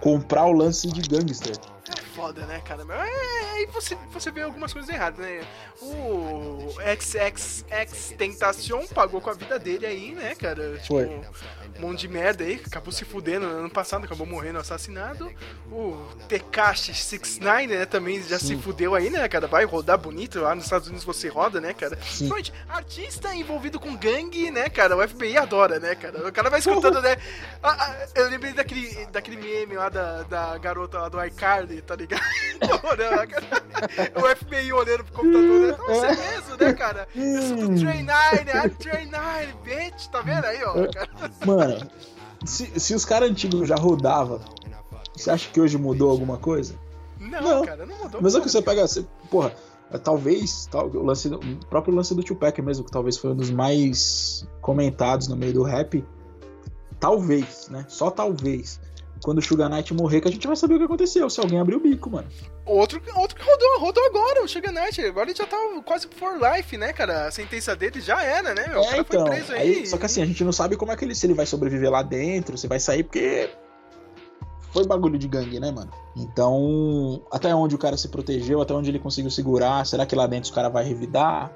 comprar o lance de gangster. É foda, né, cara? Mas é, aí você, você vê algumas coisas erradas, né? O XXX Tentacion pagou com a vida dele aí, né, cara? Tipo, Foi. Um monte de merda aí, acabou se fudendo no ano passado, acabou morrendo assassinado. O Tekashi 69, né, também já se fudeu aí, né, cara? Vai rodar bonito, lá nos Estados Unidos você roda, né, cara? Sim. Gente, artista envolvido com gangue, né, cara? O FBI adora, né, cara? O cara vai escutando, né? Ah, ah, eu lembrei daquele, daquele meme lá da, da garota lá do iCarly, tá ligado? O FBI olhando pro computador, né? Não, você mesmo, né, cara? Eu sou do Train 9, né? I'm Train 9, bitch, tá vendo aí, ó? Cara? Mano, se, se os caras antigos já rodavam, você acha que hoje mudou alguma coisa? Não, Não. cara, não mudou. Mas é que você pega. Você, porra, é, talvez. Tal, o, lance, o próprio lance do Tupac mesmo, que talvez foi um dos mais comentados no meio do rap. Talvez, né? Só talvez. Quando o Sugar Knight morrer, que a gente vai saber o que aconteceu. Se alguém abrir o bico, mano. Outro, outro que rodou, rodou agora, o Sugar Knight. Agora ele já tá quase for life, né, cara? A sentença dele já era, né? O É, cara então. foi preso aí. aí- só que assim, a gente não sabe como é que ele. Se ele vai sobreviver lá dentro, se vai sair, porque. Foi bagulho de gangue, né, mano? Então, até onde o cara se protegeu, até onde ele conseguiu segurar, será que lá dentro os caras vai revidar?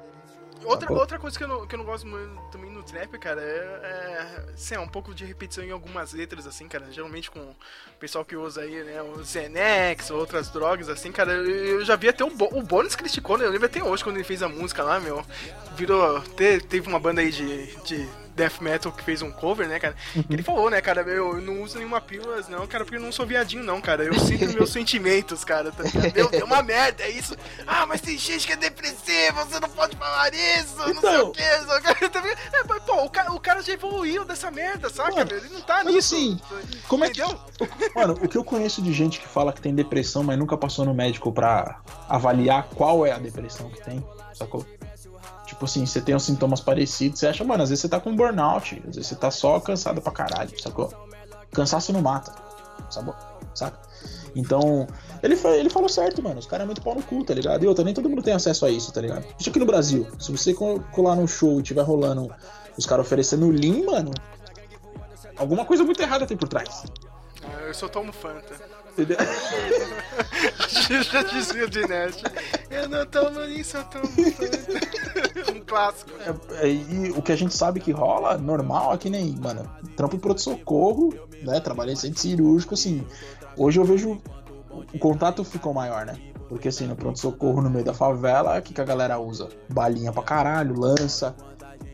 Outra, outra coisa que eu, não, que eu não gosto muito também no trap, cara, é, é, assim, é um pouco de repetição em algumas letras, assim, cara. Geralmente com o pessoal que usa aí, né, o Zenex, outras drogas, assim, cara. Eu, eu já vi até o, Bo, o Bonis criticou, né? Eu lembro até hoje quando ele fez a música lá, meu. Virou. Te, teve uma banda aí de. de Death Metal que fez um cover, né, cara? Uhum. Ele falou, né, cara, eu não uso nenhuma pílulas, não, cara, porque eu não sou viadinho, não, cara. Eu sinto meus sentimentos, cara, tá ligado? Deu, uma merda, é isso. Ah, mas tem gente que é depressiva, você não pode falar isso, não sei Então. o que. É, mas, pô, o cara, o cara já evoluiu dessa merda, saca? Mano, Ele não tá mas nisso. assim, como é que-? Mano, o que eu conheço de gente que fala que tem depressão, mas nunca passou no médico pra avaliar qual é a depressão que tem, sacou? Tipo assim, você tem uns sintomas parecidos, você acha, mano, às vezes você tá com burnout, às vezes você tá só cansado pra caralho, sacou? Cansaço não mata, sacou? Saca? Então, ele, fa- ele falou certo, mano. Os caras é muito pau no cu, tá ligado? E outra, nem todo mundo tem acesso a isso, tá ligado? Isso aqui no Brasil. Se você co- colar num show e tiver rolando os caras oferecendo Lean, mano, alguma coisa muito errada tem por trás. Ah, Eu só tomo Fanta. Entendeu? Já dizia o Dineste. Eu não tomo isso, eu tomo um clássico. É, é, e o que a gente sabe que rola, normal, é que nem, mano, trampo pronto-socorro, né? Trabalhei em centro cirúrgico, assim. Hoje eu vejo. O contato ficou maior, né? Porque assim, no pronto-socorro no meio da favela, o que, que a galera usa? Balinha pra caralho, lança.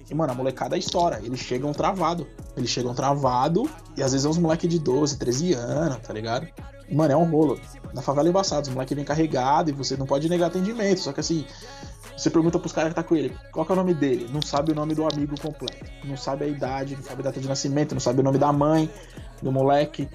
E, mano, a molecada estoura. Eles chegam travado. Eles chegam travado. E às vezes é uns moleque de 12, 13 anos, tá ligado? Mano, é um rolo. Na favela é. Os moleque vem carregado e você não pode negar atendimento. Só que assim, você pergunta pros caras que tá com ele, qual que é o nome dele? Não sabe o nome do amigo completo. Não sabe a idade, não sabe a data de nascimento, não sabe o nome da mãe, do moleque.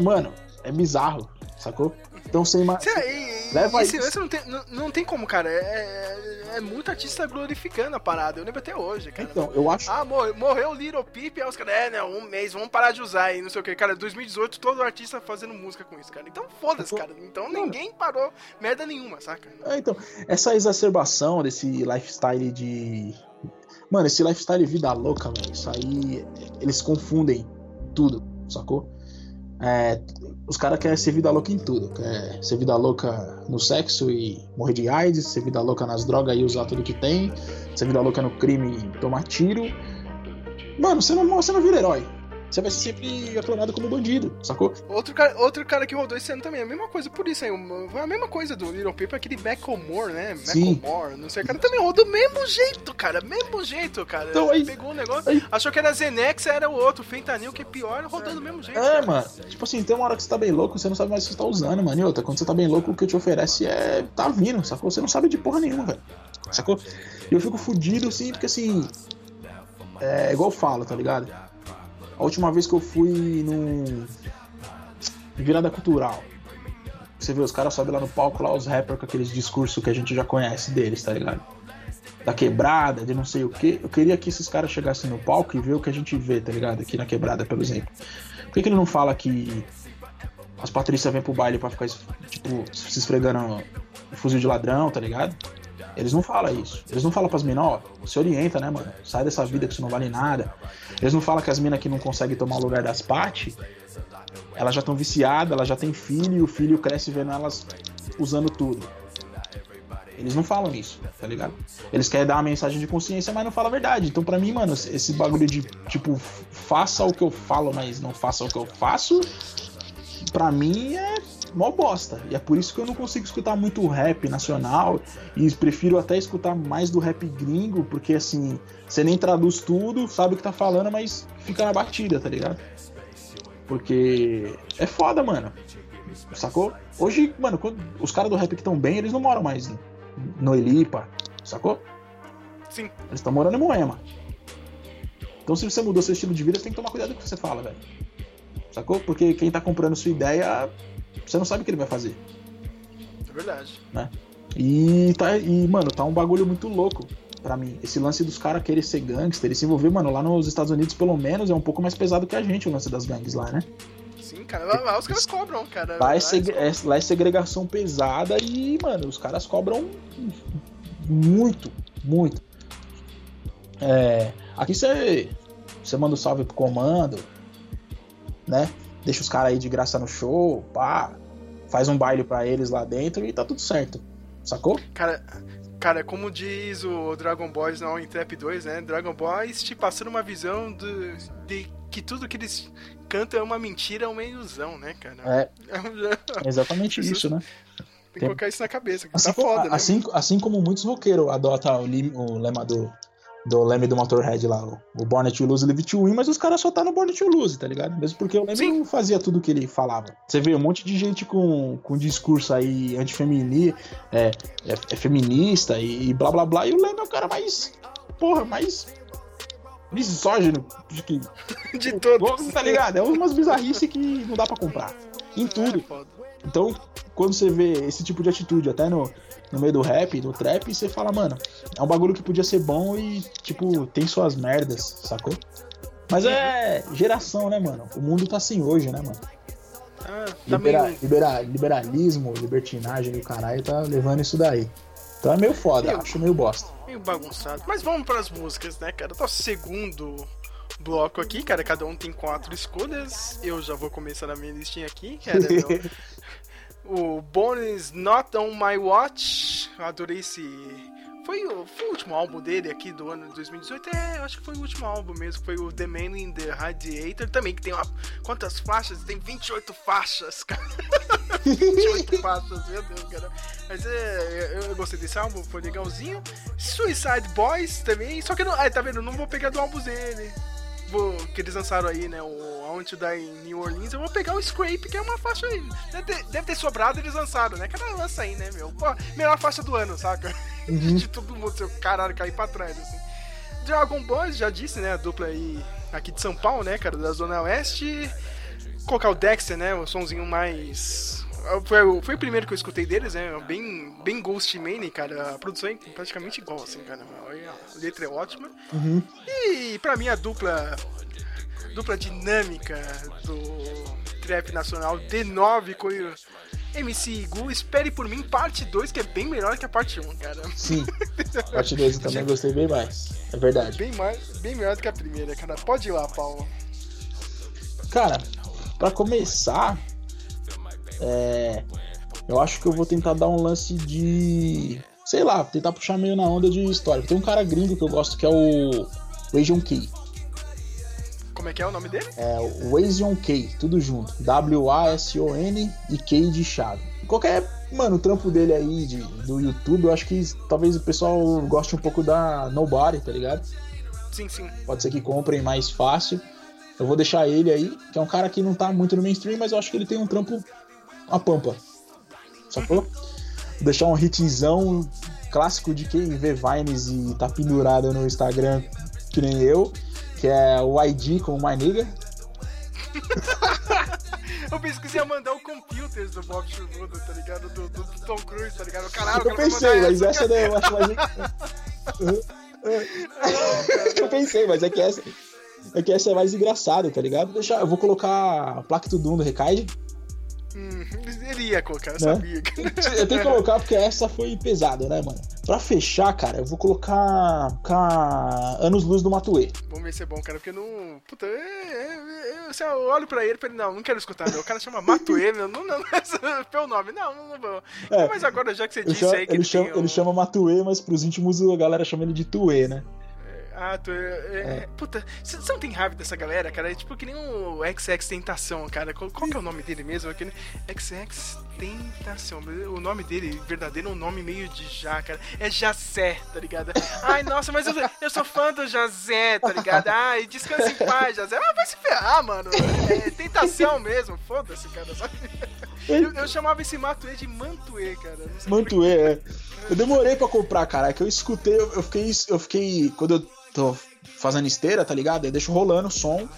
Mano, é bizarro, sacou? Então e- e- Leva esse isso. lance não tem, não, não tem como, cara. É, é, é muito artista glorificando a parada. Eu lembro até hoje, cara. Então, eu acho. Ah, morreu, morreu o Little Peep, aí os caras, é, né, um mês, vamos parar de usar aí, não sei o que. Cara, 2018, todo artista fazendo música com isso, cara. Então foda-se, cara. Então ninguém parou merda nenhuma, saca? É, então, essa exacerbação desse lifestyle de. Mano, esse lifestyle vida louca, velho. Isso aí. Eles confundem tudo, sacou? É, os caras querem ser vida louca em tudo. Quer ser vida louca no sexo e morrer de AIDS, ser vida louca nas drogas e usar tudo que tem, ser vida louca no crime e tomar tiro. Mano, você não, você não vira herói. Você vai ser sempre aclamado como bandido, sacou? Outro cara, outro cara que rodou esse ano também, a mesma coisa por isso aí. A mesma coisa do Little Peep, aquele Macklemore, né? Macklemore, não sei, o cara também rodou do mesmo jeito, cara. Mesmo jeito, cara. Então, aí- Pegou um negócio, aí- achou que era Zenex, era o outro. Fentanil, que é pior, rodando do mesmo jeito. É, cara. mano. Tipo assim, tem uma hora que você tá bem louco, você não sabe mais o que você tá usando, mano. E outra, quando você tá bem louco, o que eu te oferece é. tá vindo, sacou? Você não sabe de porra nenhuma, velho. Sacou? E eu fico fudido, assim, porque assim. É igual eu falo, tá ligado? A última vez que eu fui num. Virada cultural. Você vê, os caras sobem lá no palco, lá os rappers com aqueles discursos que a gente já conhece deles, tá ligado? Da quebrada, de não sei o quê. Eu queria que esses caras chegassem no palco e ver o que a gente vê, tá ligado? Aqui na quebrada, por exemplo. Por que, que ele não fala que as Patrícias vêm pro baile pra ficar, tipo, se esfregando fuzil de ladrão, tá ligado? Eles não falam isso. Eles não falam pras minas, ó, se orienta, né, mano? Sai dessa vida que isso não vale nada. Eles não falam que as minas que não conseguem tomar o lugar das Paty, elas já estão viciadas, elas já têm filho e o filho cresce vendo elas usando tudo. Eles não falam isso, tá ligado? Eles querem dar uma mensagem de consciência, mas não falam a verdade. Então, pra mim, mano, esse bagulho de, tipo, faça o que eu falo, mas não faça o que eu faço, pra mim é mó bosta. E é por isso que eu não consigo escutar muito rap nacional e prefiro até escutar mais do rap gringo, porque assim, você nem traduz tudo, sabe o que tá falando, mas fica na batida, tá ligado? Porque é foda, mano. Sacou? Hoje, mano, os caras do rap que estão bem, eles não moram mais no Elipa, sacou? Sim. Eles estão morando em Moema. Então, se você mudou seu estilo de vida, você tem que tomar cuidado com o que você fala, velho. Sacou? Porque quem tá comprando sua ideia, você não sabe o que ele vai fazer, É verdade. né? E, tá, e mano, tá um bagulho muito louco pra mim. Esse lance dos caras querer ser gangster e se envolver, mano, lá nos Estados Unidos, pelo menos, é um pouco mais pesado que a gente o lance das gangues lá, né? Sim, cara. Lá, lá os caras cobram, cara. Lá é, é- lá é segregação pesada e, mano, os caras cobram muito, muito. É, aqui você você manda um salve pro comando, né? Deixa os caras aí de graça no show, pá. Faz um baile pra eles lá dentro e tá tudo certo. Sacou? Cara, cara, como diz o Dragon Boys no Trap 2, né? Dragon Boys te passando uma visão do, de que tudo que eles cantam é uma mentira, é uma ilusão, né, cara? É, É exatamente Isso- né? Tem que colocar isso na cabeça, que Assim, tá foda, né? assim, assim como muitos roqueiros adotam o, lim- o lema do, do leme do Motorhead lá, o, o Born to Lose, Live to Win, mas os caras só tá no Born to Lose, tá ligado? Mesmo porque o Leme não fazia tudo o que ele falava. Você vê um monte de gente com, com discurso aí antifeminista, é, é, é feminista e, blá blá blá, e o Leme é o cara mais, porra, mais misógino de que, De todos. tá ligado? É umas bizarrices que não dá pra comprar. Em tudo. É foda. Então, quando você vê esse tipo de atitude até no, no meio do rap, no trap, você fala, mano, é um bagulho que podia ser bom e, tipo, tem suas merdas, sacou? Mas é geração, né, mano? O mundo tá assim hoje, né, mano? Ah, tá Libera- meio... libera- liberalismo, libertinagem e o caralho tá levando isso daí. Então é meio foda, Meu. acho meio bosta. meio bagunçado. Mas vamos pras músicas, né, cara? Nosso segundo bloco aqui, cara. Cada um tem quatro escolhas. Eu já vou começar na minha listinha aqui, cara. O Bones Not On My Watch. Eu adorei esse. Foi o, foi o último álbum dele aqui do ano de 2018? É, eu acho que foi o último álbum mesmo. Foi o The Man in the Radiator também, que tem uma. Quantas faixas? Tem 28 faixas, cara. 28 faixas, meu Deus, cara. Mas é, eu, eu gostei desse álbum, foi legalzinho. Suicide Boys também, só que não. Ah, tá vendo? Não vou pegar do álbum dele. Vou, que eles lançaram aí, né? O to Die in New Orleans. Eu vou pegar o Scrape, que é uma faixa aí. Deve ter, deve ter sobrado, eles lançaram, né? Cada lança aí, né, meu? Pô, melhor faixa do ano, saca? De todo mundo, seu caralho, cair pra trás, assim. Dragon Boys, já disse, né? A dupla aí aqui de São Paulo, né, cara? Da Zona Oeste. Colocar o Dexter, né? O sonzinho mais. Foi, o- foi o primeiro que eu escutei deles, né? Bem, bem Ghost Mane, cara. A produção é praticamente igual, assim, cara. A letra é ótima. E pra mim a dupla. Dupla dinâmica do trap nacional D9 com o MC Igu, Espere por mim, parte 2, que é bem melhor que a parte 1, cara. Sim. Parte 2 eu também gostei bem mais. É verdade. Bem, mais, bem melhor do que a primeira, cara. Pode ir lá, Paulo. Cara, pra começar, é, eu acho que eu vou tentar dar um lance de. Sei lá, tentar puxar meio na onda de história. Tem um cara gringo que eu gosto que é o Asian Key. Como é que é o nome dele? É o Asian Key, tudo junto. W-A-S-O-N e Key de chave. Qualquer, mano, trampo dele aí de, do YouTube, eu acho que talvez o pessoal goste um pouco da Nobody, tá ligado? Sim, sim. Pode ser que comprem mais fácil. Eu vou deixar ele aí, que é um cara que não tá muito no mainstream, mas eu acho que ele tem um trampo a pampa. Sacou? Deixar um hitzão clássico de quem vê Vines e tá pendurado no Instagram, que nem eu, que é o ID com o My Nigga. Eu pensei que ia mandar o Computers do Bob Churrudo, tá ligado? Do, do, do Tom Cruise, tá ligado? Caralho, Eu pensei, mas essa daí eu acho mais. eu pensei, mas é que essa. É que essa é mais engraçada, tá ligado? Deixa, eu vou colocar a placa do Doom do Recaide. Hum, ele ia colocar, eu Né? sabia. Eu tenho que colocar porque essa foi pesada, né, mano? Pra fechar, cara, eu vou colocar. colocar Anos Luz do Matuê. Vamos ver se é bom, cara, porque não. Puta, é, se eu olho pra ele, pra ele, não, não quero escutar, meu. O cara chama Matuê, meu. Não, não, não, pelo nome, não, não, não. É. Mas agora, já que você disse chama, aí que ele, chama, um- ele chama Matuê, mas pros íntimos a galera chama ele de Tuê, né? Ah, tu. É, é, Puta, você não tem raiva dessa galera, cara? É tipo que nem o XX Tentação, cara. Qual, qual que é o nome dele mesmo? Aquele XX Tentação. O nome dele, verdadeiro, é um nome meio de já, cara. É Jazé, tá ligado? Ai, nossa, mas eu, eu sou fã do Jazé, tá ligado? Ai, descansa em paz, Jazé. Ah, vai se ferrar, mano. É tentação mesmo, foda-se, cara. sabe? Eu, eu chamava esse Matuê de Mantuê, cara. Mantuê, é. Eu demorei pra comprar, cara. É que eu escutei, eu, eu fiquei. Eu fiquei. Quando eu tô fazendo esteira, tá ligado? Eu deixo rolando o som.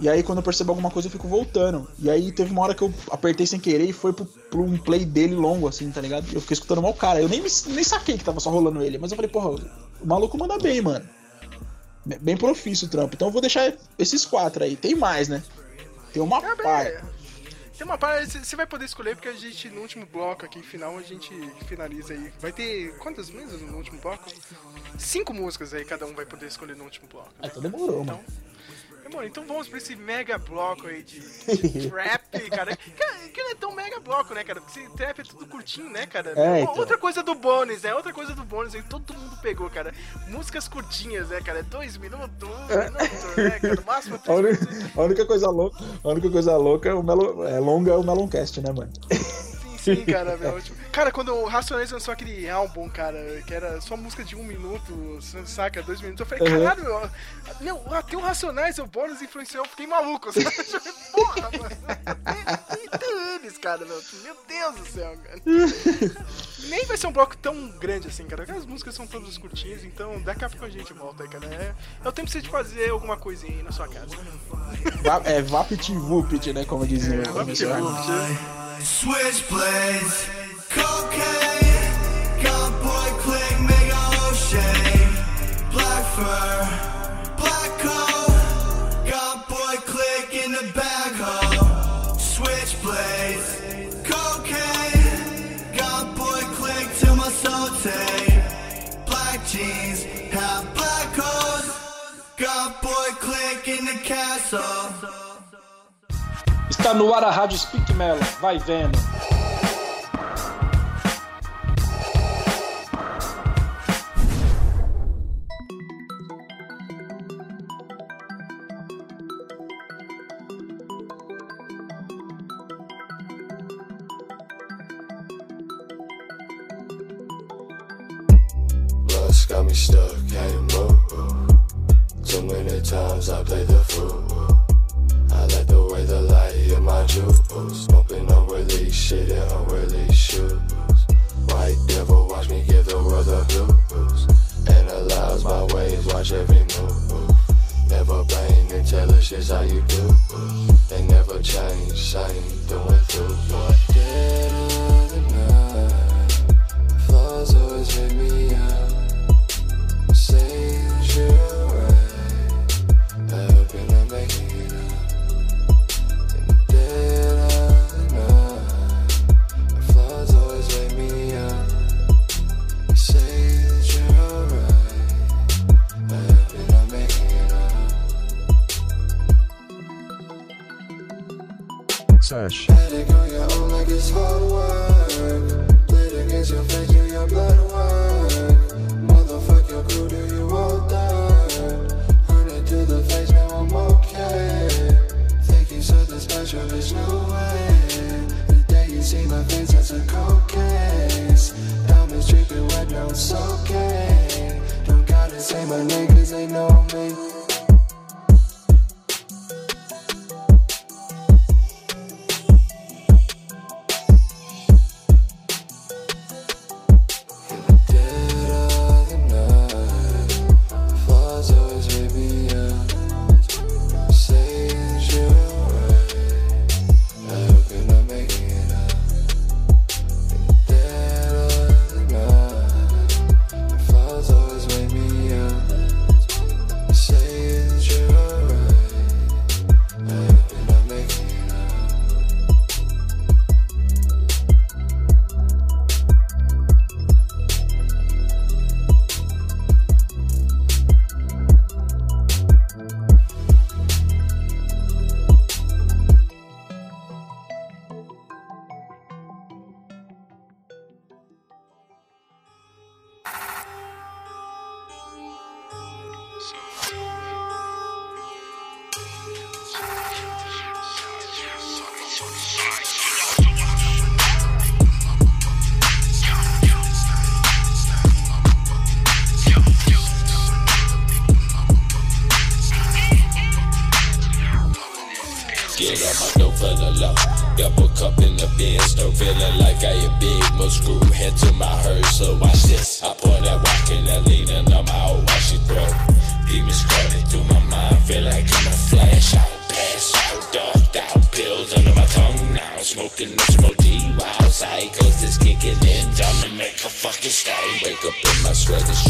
E aí, quando eu percebo alguma coisa, eu fico voltando. E aí, teve uma hora que eu apertei sem querer e foi pro, pro um play dele longo, assim, tá ligado? Eu fiquei escutando mal o cara. Eu nem, me- nem saquei que tava só rolando ele. Mas eu falei, porra, o maluco manda bem, mano. Bem- profício o trampo. Então eu vou deixar esses quatro aí. Tem mais, né? Tem uma É, par. Tem uma parte, você vai poder escolher porque a gente, no último bloco aqui, final, a gente finaliza aí. Vai ter quantas músicas no último bloco? Cinco músicas aí, cada um vai poder escolher no último bloco. Ah, então demorou, mano. Demorou, então vamos pra esse mega bloco aí de, de trap, cara. Que, que não é tão mega bloco, né, cara? Porque esse trap é tudo curtinho, né, cara? É, então. Outra coisa do bônus, né? Outra coisa do bônus aí, todo mundo pegou, cara. Músicas curtinhas, né, cara? Dois minutos, um minuto, né, cara? No máximo A três única, minutos. a única coisa louca, a única coisa louca é o Melo, é longa é o Meloncast, né, mano? Sim, cara, meu. Tipo, cara, quando o Racionais lançou aquele álbum, cara, que era só música de um minuto, saca? Dois minutos, eu falei, Uhum. caralho, meu, meu, até o Racionais, o bônus influenciou, eu fiquei maluco, sabe? Porra, mano. Tem, eles, cara, meu. Meu Deus do céu, cara. Nem vai ser um bloco tão grande assim, cara. As músicas são todas curtinhas, então daqui a pouco a gente volta aí, cara. É, é o tempo de fazer alguma coisinha aí na sua casa. É Vapit Vupit, né? Como dizia É, pro Arnold. Switchblades, cocaine, mega black fur, black coat, got boy click in the backhoe. Cocaine, click to my black jeans, have black coat, got boy click in the castle. Está no ar a Rádio Speak Melon. Vai vendo. Lust got me stuck, can't move. Too many times I play the hit my jewels. Smoking unworthy shit in unworthy shoes. White devil, watch me give the world the blues. Analyze my ways, watch every move. Never bang and tell us shit's how you do. They never change, same doing through. What dead of the night? Flaws always make me out. Say gotta say my name, cause they know me. head to my herd, so watch this. I pour that rock and I lean and I'm out, watch it throw. Demons crawling through my mind, feel like I'm a flash out, pass out, dark out, pills under my tongue now. Smoking the smoke D while psychos is kicking in, time to make a fucking stay. Wake up in my sweat.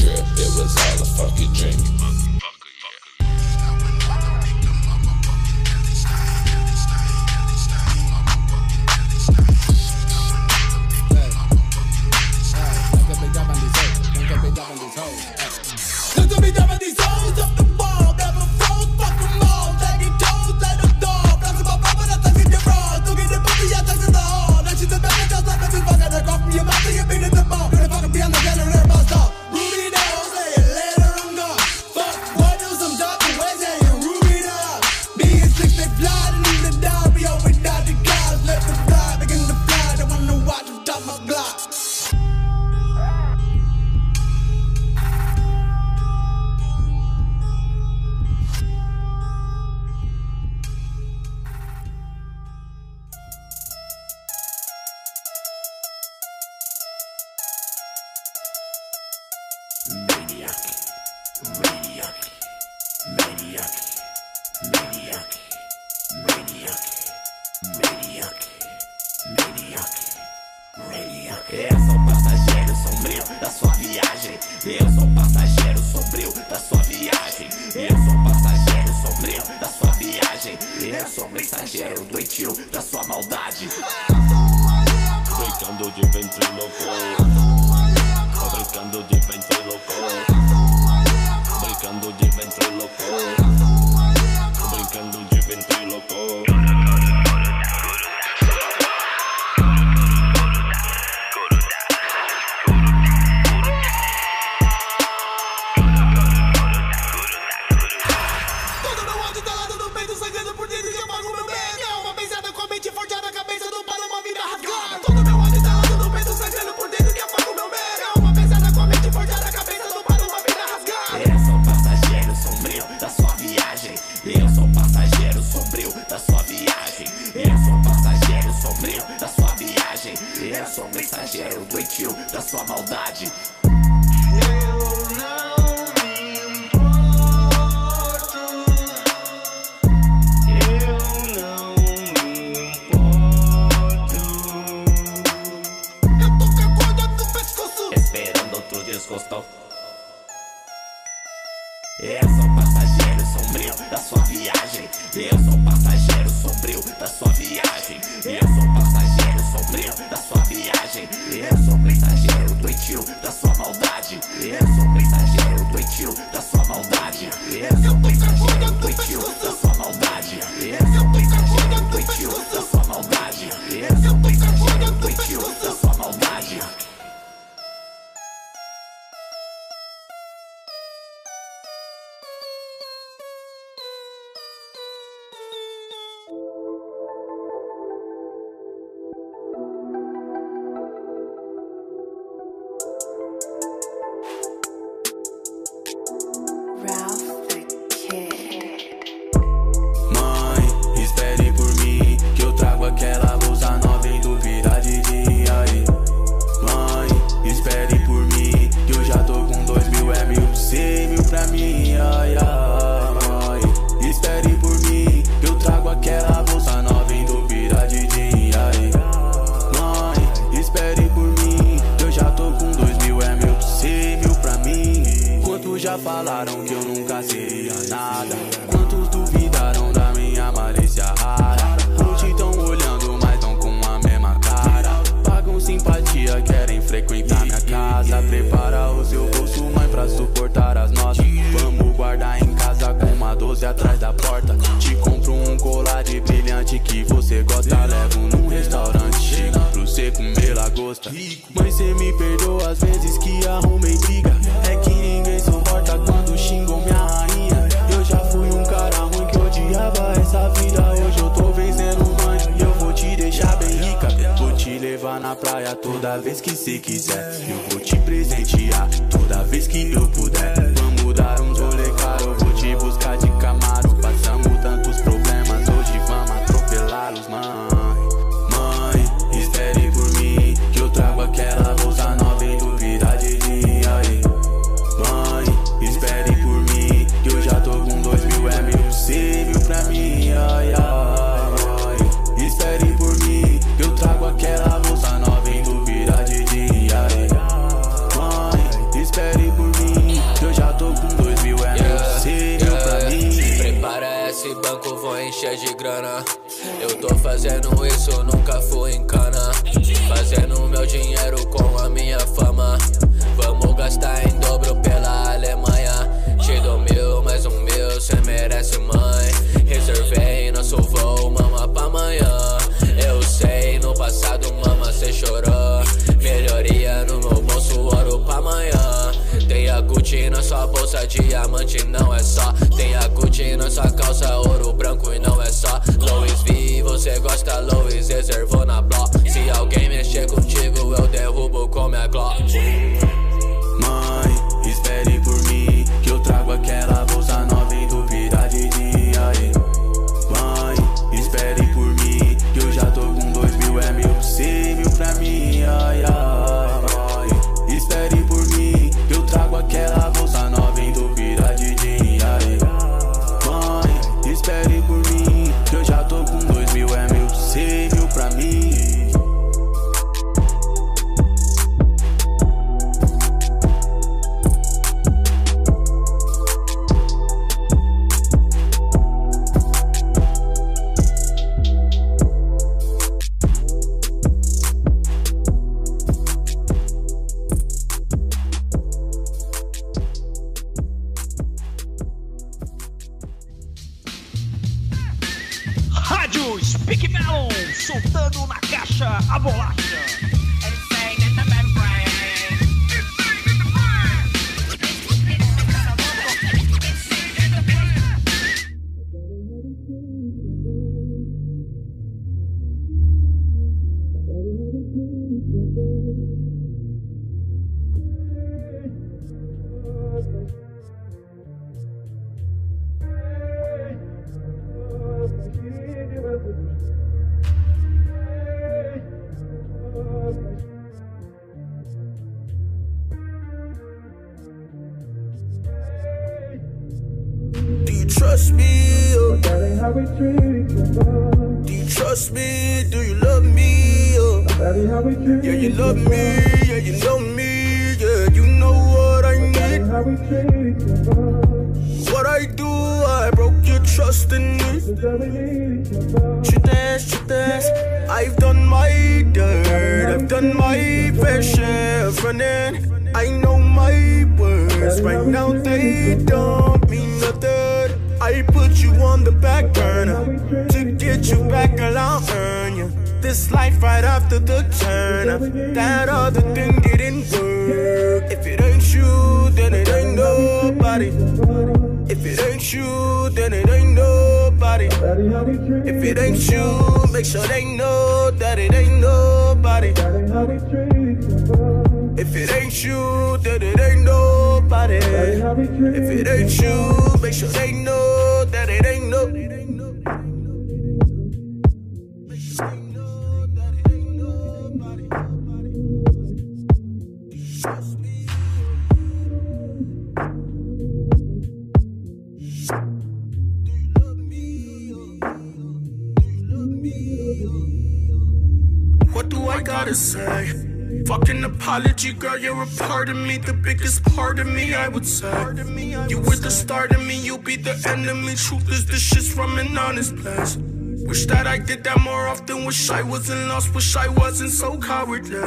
Wish I wasn't lost, wish I wasn't so cowardly.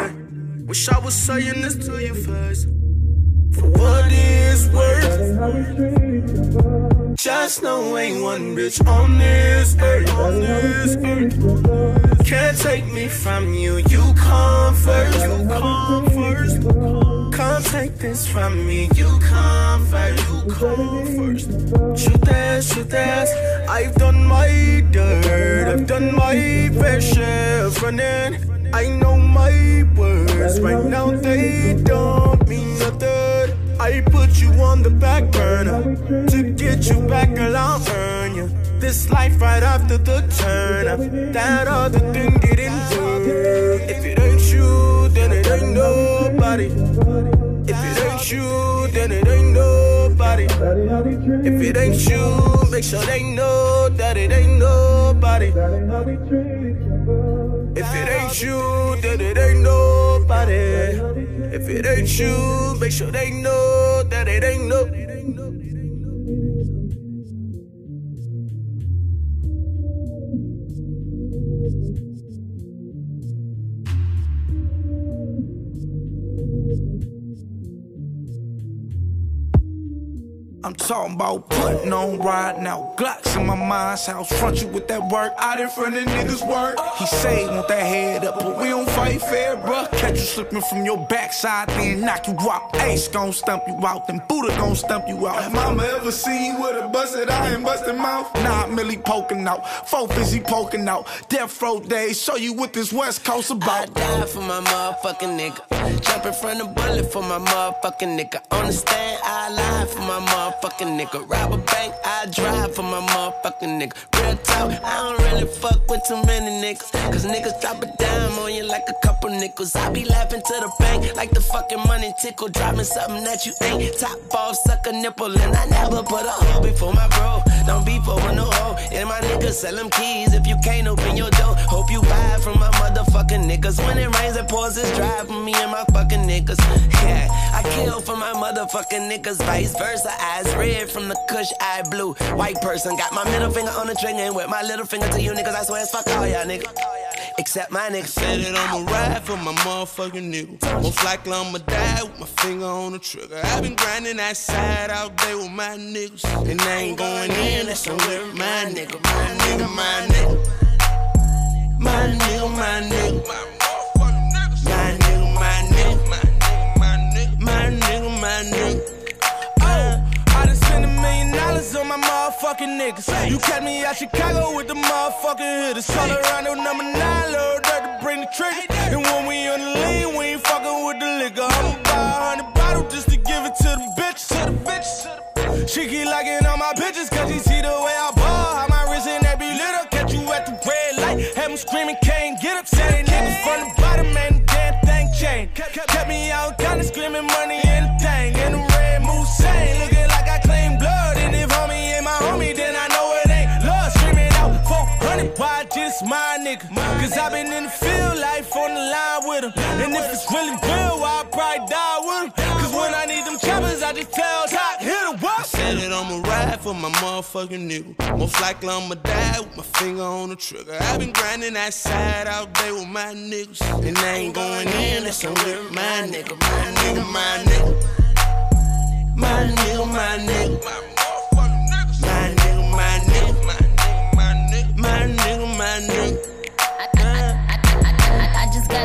Wish I was saying this to your face. For what is worth. Just know ain't one bitch on this earth, on this earth. Can't take me from you, you come first, you come first. Come take this from me, you come first, you come first. Shoot that, shoot that. I've done my dirt, I've done my fair share of running. I know my words, right now they don't mean nothing. I put you on the back burner to get you back, and I'll earn you. This life right after the turn up, that other thing didn't work. If it ain't you, then it ain't nobody. If it ain't you, then it ain't nobody nobody. If it ain't you, make sure they know that it ain't nobody. If it ain't you, then it ain't nobody. If it ain't you, make sure they know that it ain't nobody. I'm talking about putting on right now. Glocks in my mind's house. Front you with that work out in front of niggas' work. He say he want that head up, but we don't fight fair, bruh. Catch you slipping from your backside, then knock you out. Ace gon' stump you out, then Buddha gon' stump you out. Have mama ever seen you with a busted eye and busted mouth? Nah, Millie poking out. Four fizzy poking out. Death row days, show you what this West Coast about. I die for my motherfucking nigga. Jump in front of bullet for my motherfucking nigga. On the stand, I lie for my motherfucking nigga. Rob a bank, I drive for my motherfucking nigga. Real talk, I don't really fuck with too many niggas. Cause niggas drop a dime on you like a couple nickels. I be laughing to the bank like the fucking money tickle. Dropping something that you ain't. Top off, suck a nipple. And I never put a hoe before my bro. Don't be for no hoe. And my niggas sell them keys if you can't open your door. Hope you buy from my motherfucking niggas. When it rains, it pours, it's dry for me and my fucking niggas. Yeah, I kill for my motherfucking niggas. Vice versa, eyes red from the kush, I blue. White person got my middle finger on the trigger and with my little finger to you niggas. I swear it's fuck all y'all niggas. Except my niggas. Said it I'ma ride for my motherfucking nigga. Most likely I'ma die with my finger on the trigger. i been grinding that side out there with my niggas. And I ain't going in, that's on with my nigga. My nigga, my nigga. My nigga, my nigga. My dollars on my motherfucking niggas. You catch me out Chicago with the motherfucking hitters. Around number nine, load up to bring the trigger. And when we on the lean, we ain't fucking with the liquor. I'ma buy a hundred bottles just to give it to the bitch. To the bitch. She keep liking all my pictures cause she see the way I ball. How my wrist and that be lit. Catch you at the red light. Have 'em screaming, been in the field, life on the line with him. And if it's really real, I'll probably die with him. Cause when I need them choppers, I just tell Top, hit him up. Said it I'ma ride for my motherfucking nigga. Most likely I'ma die with my finger on the trigger. I've been grinding that side out there with my niggas. And I ain't going in, that's on with my nigga. My nigga, my nigga. My nigga, my nigga. My nigga, my nigga. My nigga, my nigga. Just got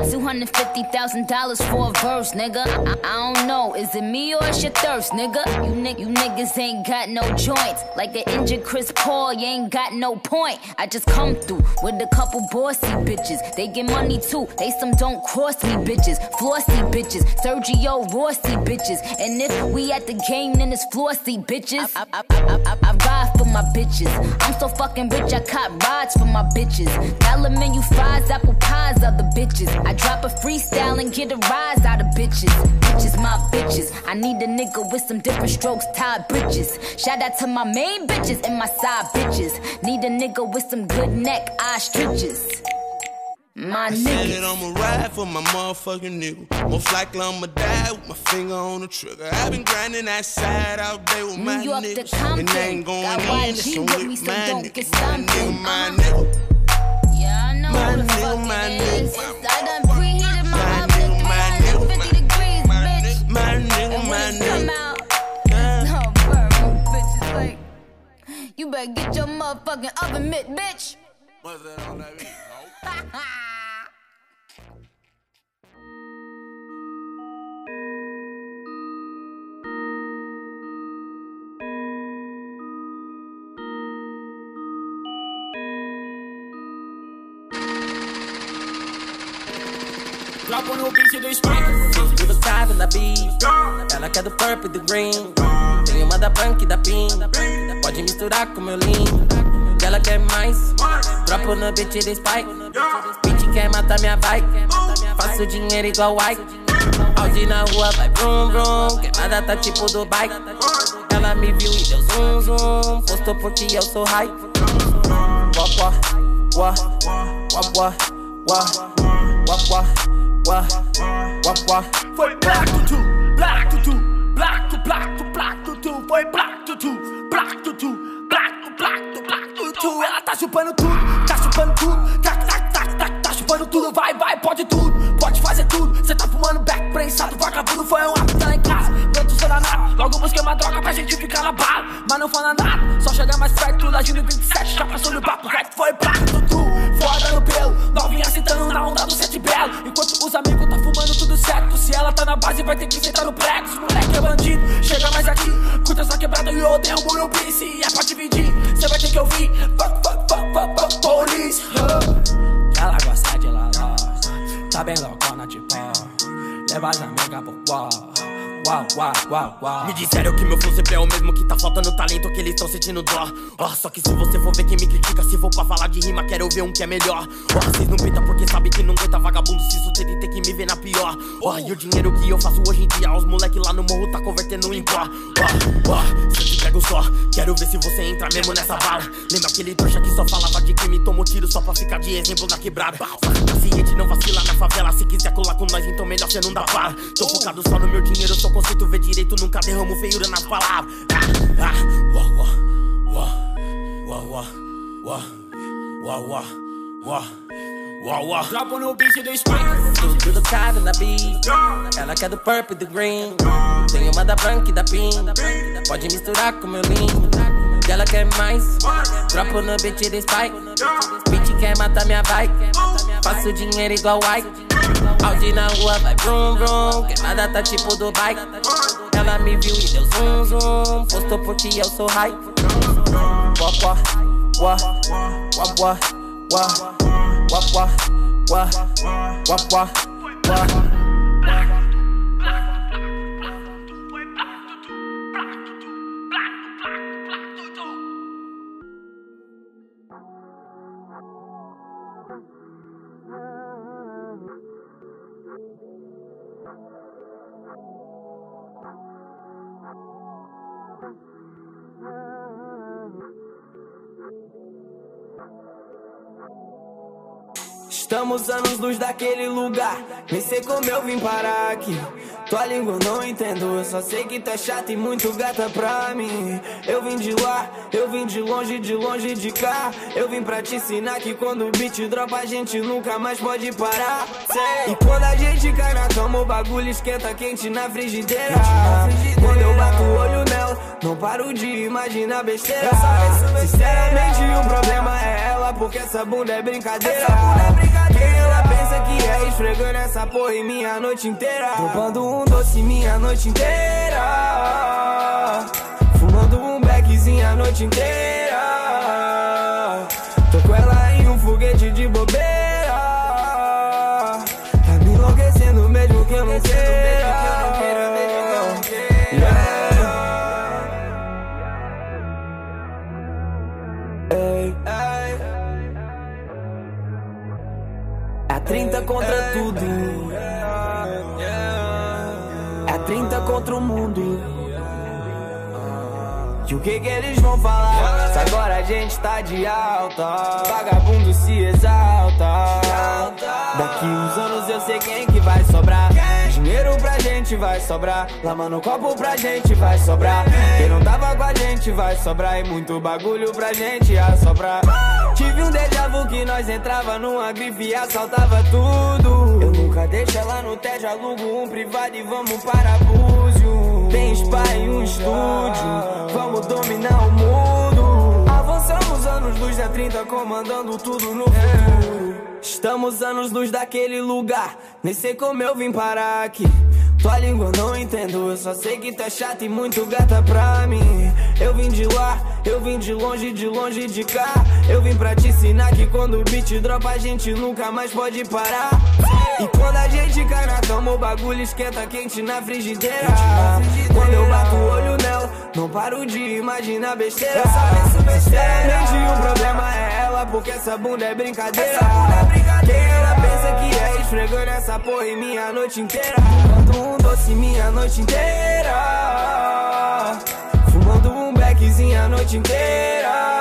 $250,000 for a verse, nigga. I, I don't know, is it me or it's your thirst, nigga? You, ni- you niggas ain't got no joints. Like the injured Chris Paul, you ain't got no point. I just come through with a couple bossy bitches. They get money too, they some don't cross me bitches. Flossy bitches, Sergio Rossi bitches. And if we at the game, then it's flossy bitches. I, I, I, I, ride for my bitches. I'm so fucking rich, I cop rides for my bitches. Dollar menu fries, apple pies, other bitches. I drop a freestyle and get a rise out of bitches. Bitches, my bitches. I need a nigga with some different strokes, tied bridges. Shout out to my main bitches and my side bitches. Need a nigga with some good neck, eye stretches. My I said it. I'ma ride for my motherfucking nigga. Most likely I'ma die with my finger on the trigger. i been grinding that side out there with my York to niggas. And I ain't going Got in, on with me, with so my don't nigga. get My nigga, my uh-huh. nigga. Yeah, I know My nigga, my nigga. You better get your motherfucking oven mitt, bitch. What's that on that beat? On no beat do spring Fiz gostado na beat. Ela quer do purple e do green. Tem uma da punk e da pink Pode misturar com meu lean. Ela quer mais Dropo no beat do spike. Beat quer matar minha bike Faço dinheiro igual Ike Audi na rua vai brum brum Queimada tá tipo do bike. Ela me viu e deu zoom zoom. Postou porque eu sou high. Wah wah Wah Wah wah Wah Wah wah Wah Foi black tutu, black tutu, black tu, black tu, black tutu. Foi black tutu, black tutu, black tu. Ela tá chupando tudo, tá chupando tudo. Tudo. Vai, vai, pode tudo, pode fazer tudo. Cê tá fumando back prensado, vagabundo foi um ato dela em casa. Pronto, sou danado, logo busquei uma droga pra gente ficar na bala. Mas não fala nada, só chega mais perto. Lagindo 27, já passou no papo reto, foi pra tudo. Foda no pelo, novinha sentando na onda do sete belo. Enquanto os amigos tá fumando tudo certo. Se ela tá na base, vai ter que sentar no prego. Os moleque é bandido, chega mais aqui. Curta essa quebrada e eu o meu piece. E é pra dividir, cê vai ter que ouvir. Fuck, fuck, fuck, fuck, fuck, police. Ela gosta I've been locked on at your bar. À pourquoi? Uau, uau, uau. Me disseram que meu flow sempre é o mesmo, que tá faltando talento, que eles tão sentindo dó. Ó, só que se você for ver quem me critica, se for pra falar de rima, quero ver um que é melhor. Ó, vocês não peitam porque sabe que não aguenta vagabundo, se isso tem que me ver na pior. Ó, e o dinheiro que eu faço hoje em dia, os moleque lá no morro tá convertendo em pó. Ó, ó, se eu te pego só, quero ver se você entra mesmo nessa bala. Lembra aquele trouxa que só falava de crime, tomou tiro só pra ficar de exemplo na quebrada. Fica ciente, não vacila na favela, se quiser colar com nós, então melhor cê não dá bala. Tô focado só no meu dinheiro, sou conceito, vê direito, nunca derramo feiura nas palavras. Ah, ah. Dropa no beat do spray. Tudo caro na beat. Ela quer do purple e do green. Tem uma da branca e da pink. Pode misturar com meu lean. E ela quer mais. Dropo no beat do spike. Beat quer matar minha bike. Faço dinheiro igual Ike. Audi na rua vai brum brum. Queimada tá tipo do bike. Ela me viu e deu zoom zoom. Postou porque eu sou high. Wah wah wah wah wah wah wah wah wah wah wah wah. Estamos anos luz daquele lugar. Nem sei como eu vim parar aqui. Tua língua eu não entendo. Eu só sei que tu é chata e muito gata pra mim. Eu vim de lá, eu vim de longe, de longe de cá. Eu vim pra te ensinar que quando o beat dropa, a gente nunca mais pode parar. Sei. E quando a gente cai na cama, o bagulho esquenta quente na frigideira. Quando eu bato o olho nela, não paro de imaginar besteira. Sinceramente, o problema é ela, porque essa bunda é brincadeira. Quem ela que é esfregando essa porra em minha noite inteira? Topando um doce minha noite inteira. Fumando um beckzinho a noite inteira. 30 contra tudo. É a 30 contra o mundo. E o que que eles vão falar? Se agora a gente tá de alta, vagabundo se exalta. Daqui uns anos eu sei quem que vai sobrar. Dinheiro pra gente vai sobrar. Lama no copo pra gente vai sobrar. Quem não tava com a gente vai sobrar. E muito bagulho pra gente assobrar. Tive um déjà vu que nós entrava numa grife e assaltava tudo. Eu nunca deixo ela no tédio, alugo um privado e vamos para Búzio. Tem spa e um estúdio, vamos dominar o mundo. Avançamos anos luz da 30, comandando tudo no futuro. Estamos anos luz daquele lugar, nem sei como eu vim parar aqui. Tua língua não entendo, eu só sei que é chata e muito gata pra mim. Eu vim de lá, eu vim de longe, de longe de cá. Eu vim pra te ensinar que quando o beat dropa a gente nunca mais pode parar. E quando a gente cai na cama, o bagulho esquenta quente na frigideira. Quando eu bato o olho nela, não paro de imaginar besteira. Sinceramente, o problema é ela, porque essa bunda é brincadeira. Quem ela pensa que é esfregando essa porra em minha noite inteira? Fumando um doce minha noite inteira vizinha a noite inteira.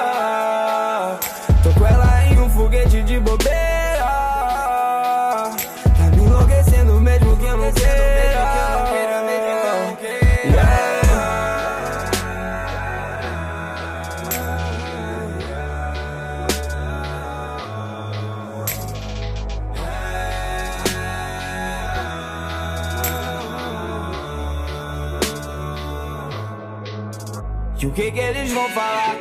Que o que eles vão falar?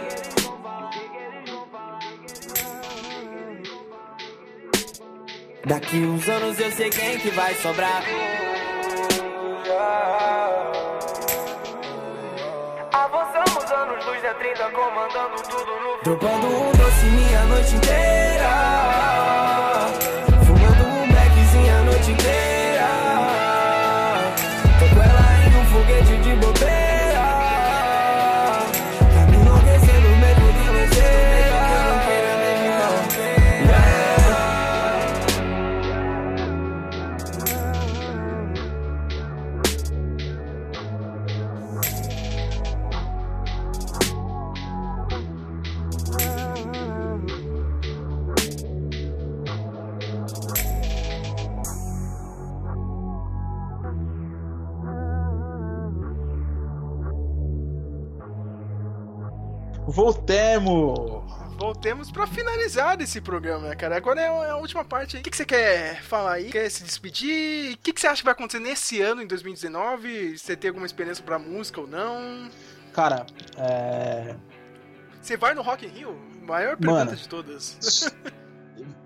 Daqui uns anos eu sei quem que vai sobrar. Avançamos anos luz é 30 comandando tudo no Dropando um doce minha noite inteira. Voltemos! Voltemos pra finalizar esse programa, né, cara? Agora é a última parte aí. O que, que você quer falar aí? Quer se despedir? O que, que você acha que vai acontecer nesse ano, em 2019? Você tem alguma experiência pra música ou não? Cara, é. Você vai no Rock in Rio? Maior pergunta Mano. de todas.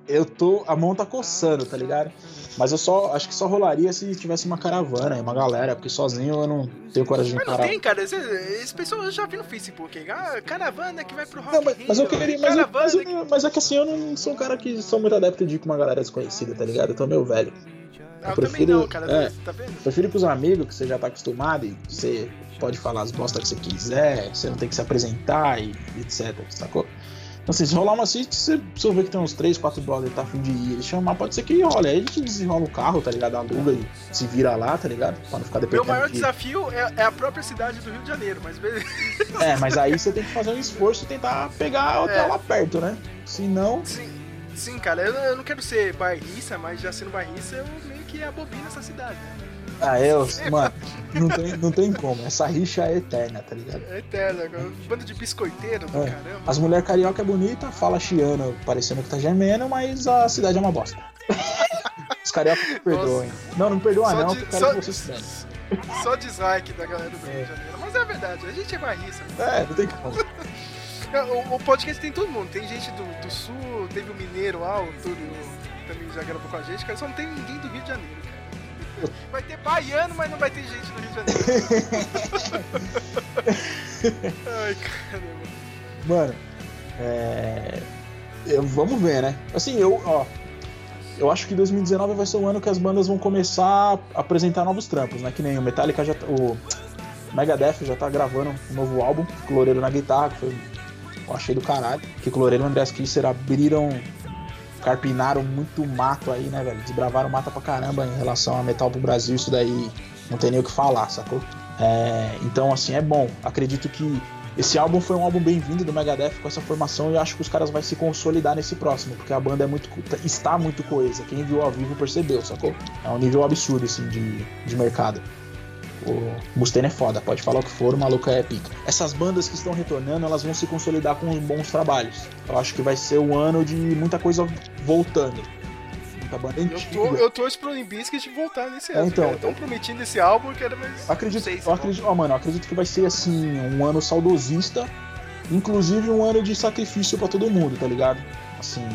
Eu tô. A mão tá coçando, tá ligado? Mas eu só. Acho que só rolaria se tivesse uma caravana, uma galera, porque sozinho eu não tenho coragem de Mas não encarar. tem, cara. Esse, esse pessoal eu já vi no Facebook. Ah, caravana que vai pro Rock Não, mas, Rio. mas eu queria. Mas, eu- caravana mas, eu- mas é que assim, eu não sou um cara que sou muito adepto de ir com uma galera desconhecida, tá ligado? Eu tô meio velho. Ah, eu também não, cara. é, Tá vendo? prefiro ir com os amigos que você já tá acostumado e você pode falar as bostas que você quiser, você não tem que se apresentar e etc, sacou? Então, assim, se rolar uma assist, você, eu ver que tem uns 3, 4 brothers que tá afim de ir, ele chamar, pode ser que role. Aí a gente desenrola o carro, tá ligado? Aluga e se vira lá, tá ligado? Pra não ficar Meu dependendo maior de... desafio é, é a própria cidade do Rio de Janeiro, mas beleza. É, mas aí você tem que fazer um esforço e tentar pegar o hotel É. lá perto, né? Se não... Sim, sim, cara, eu, eu não quero ser bairrista, mas já sendo bairrista, eu meio que abobino essa cidade, né? Ah, eu... Mano, não tem, não tem como. Essa rixa é eterna, tá ligado? É eterno, agora. Bando de biscoiteiro do É. caramba. As mulheres carioca é bonita, fala chiano parecendo que tá gemendo, mas a cidade é uma bosta. Os carioca me perdoem. Não, não perdoa Só não, de- que eu quero só- vocês se. Só dislike da galera do Rio de Janeiro. Mas é verdade, a gente é bairrista. É, não tem como. O, o podcast tem todo mundo. Tem gente do, do sul, teve o mineiro lá, o Túlio também já gravou com a gente, cara. Só não tem ninguém do Rio de Janeiro, cara. Vai ter baiano, mas não vai ter gente do Rio de Janeiro. Ai, caramba. Mano, é. vamos ver, né? Assim, eu, ó. Eu acho que 2019 vai ser o ano que as bandas vão começar a apresentar novos trampos, né? Que nem o Metallica já. tá- O Megadeth já tá gravando um novo álbum, Cloreiro na guitarra, que foi. Eu achei do caralho. Que Cloreiro e Andreas Kisser abriram. Carpinaram muito mato aí, né, velho? Desbravaram mata pra caramba em relação a metal pro Brasil, isso daí não tem nem o que falar, sacou? É, então, assim, é bom. Acredito que esse álbum foi um álbum bem-vindo do Megadeth com essa formação e eu acho que os caras vão se consolidar nesse próximo, porque a banda é muito, co- está muito coesa. Quem viu ao vivo percebeu, sacou? É um nível absurdo, assim, de, de mercado. O Mustaine é foda, pode falar o que for, o maluco é pica. Essas bandas que estão retornando, elas vão se consolidar com bons trabalhos. Eu acho que vai ser o ano de muita coisa voltando. Muita banda Eu, antiga. tô, eu torço pro Limbiskit voltar nesse É, ano. então. Estão prometindo esse álbum, eu quero mais. Acredito, sei se eu acredito, ó, mano, eu acredito que vai ser assim, um ano saudosista, inclusive um ano de sacrifício pra todo mundo, tá ligado? Assim,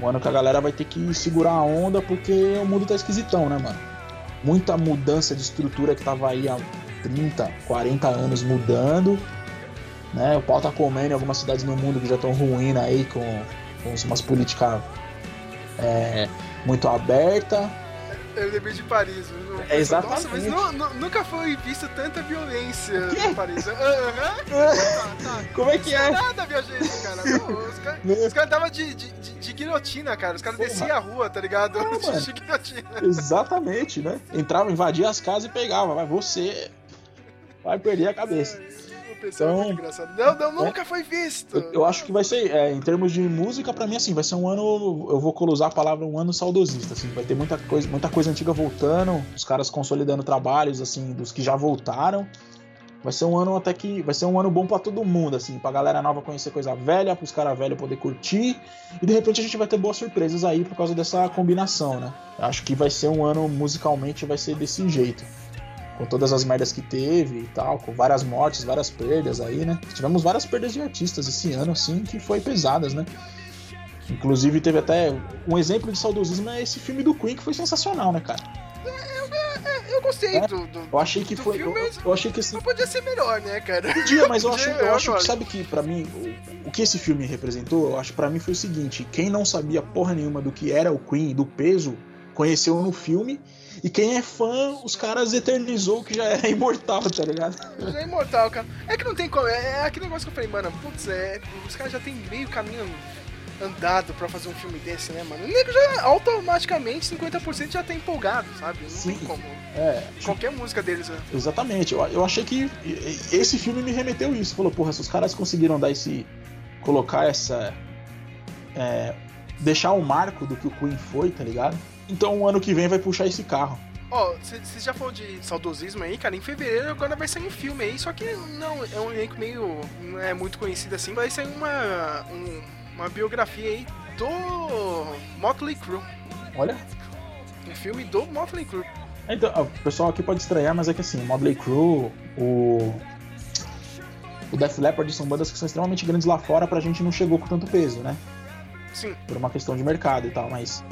um ano que a galera vai ter que segurar a onda porque o mundo tá esquisitão, né, mano? Muita mudança de estrutura que tava aí há 30, 40 anos mudando, né? O pau tá comendo em algumas cidades no mundo que já estão ruindo aí com, com umas políticas é, muito abertas. Eu lembrei de Paris. É, exatamente. Nossa, mas nu- nu- nunca foi vista tanta violência em Paris. Aham. Como é que é? Nada, minha gente, cara. Pô, os caras davam de, de, de, de guilhotina, cara. Os caras desciam a rua, tá ligado? mano. de guilhotina. Exatamente, né? Entrava, invadia as casas e pegava. Vai, você vai perder a cabeça. O pessoal é muito. Não, não, nunca foi visto. Eu, eu acho que vai ser, é, em termos de música, pra mim, assim, vai ser um ano. Eu vou usar a palavra um ano saudosista, assim. Vai ter muita coisa, muita coisa antiga voltando, os caras consolidando trabalhos, assim, dos que já voltaram. Vai ser um ano até que. Vai ser um ano bom pra todo mundo, assim, pra galera nova conhecer coisa velha, pros caras velhos poder curtir. E de repente a gente vai ter boas surpresas aí por causa dessa combinação, né? Acho que vai ser um ano musicalmente, vai ser desse jeito. Com todas as merdas que teve e tal, com várias mortes, várias perdas aí, né? Tivemos várias perdas de artistas esse ano, assim, que foi pesadas, né? Inclusive teve até um exemplo de saudosismo é esse filme do Queen que foi sensacional, né, cara? Eu gostei É, do, do- Eu achei que foi. filme, Eu, eu achei que assim. podia ser melhor, né, cara? Podia, mas eu acho, eu acho que sabe que pra mim o, o que esse filme representou, eu acho que pra mim foi o seguinte, quem não sabia porra nenhuma do que era o Queen, do peso, conheceu no filme, e quem é fã, os caras eternizou que já era imortal, tá ligado? Já é imortal, cara. É que não tem como. É, é aquele negócio que eu falei, mano, putz, é, os caras já tem meio caminho andado pra fazer um filme desse, né, mano? O nego já automaticamente 50% já tá empolgado, sabe? Não Sim. tem como. É, Qualquer música deles. né? Exatamente. Eu, eu achei que esse filme me remeteu isso. Falou, porra, se os caras conseguiram dar esse. colocar essa. é, deixar um marco do que o Queen foi, tá ligado? Então o ano que vem vai puxar esse carro. Ó, você já falou de saudosismo aí, cara? Em fevereiro agora vai sair um filme aí, só que não é um elenco meio. não é muito conhecido assim, vai sair uma. um- uma biografia aí do Motley Crue. Olha. Um filme do Motley Crue. Então, o pessoal aqui pode estranhar, mas é que assim, o Motley Crue, o. O Def Leppard são bandas que são extremamente grandes lá fora, pra gente não chegou com tanto peso, né? Sim. Por uma questão de mercado e tal, mas.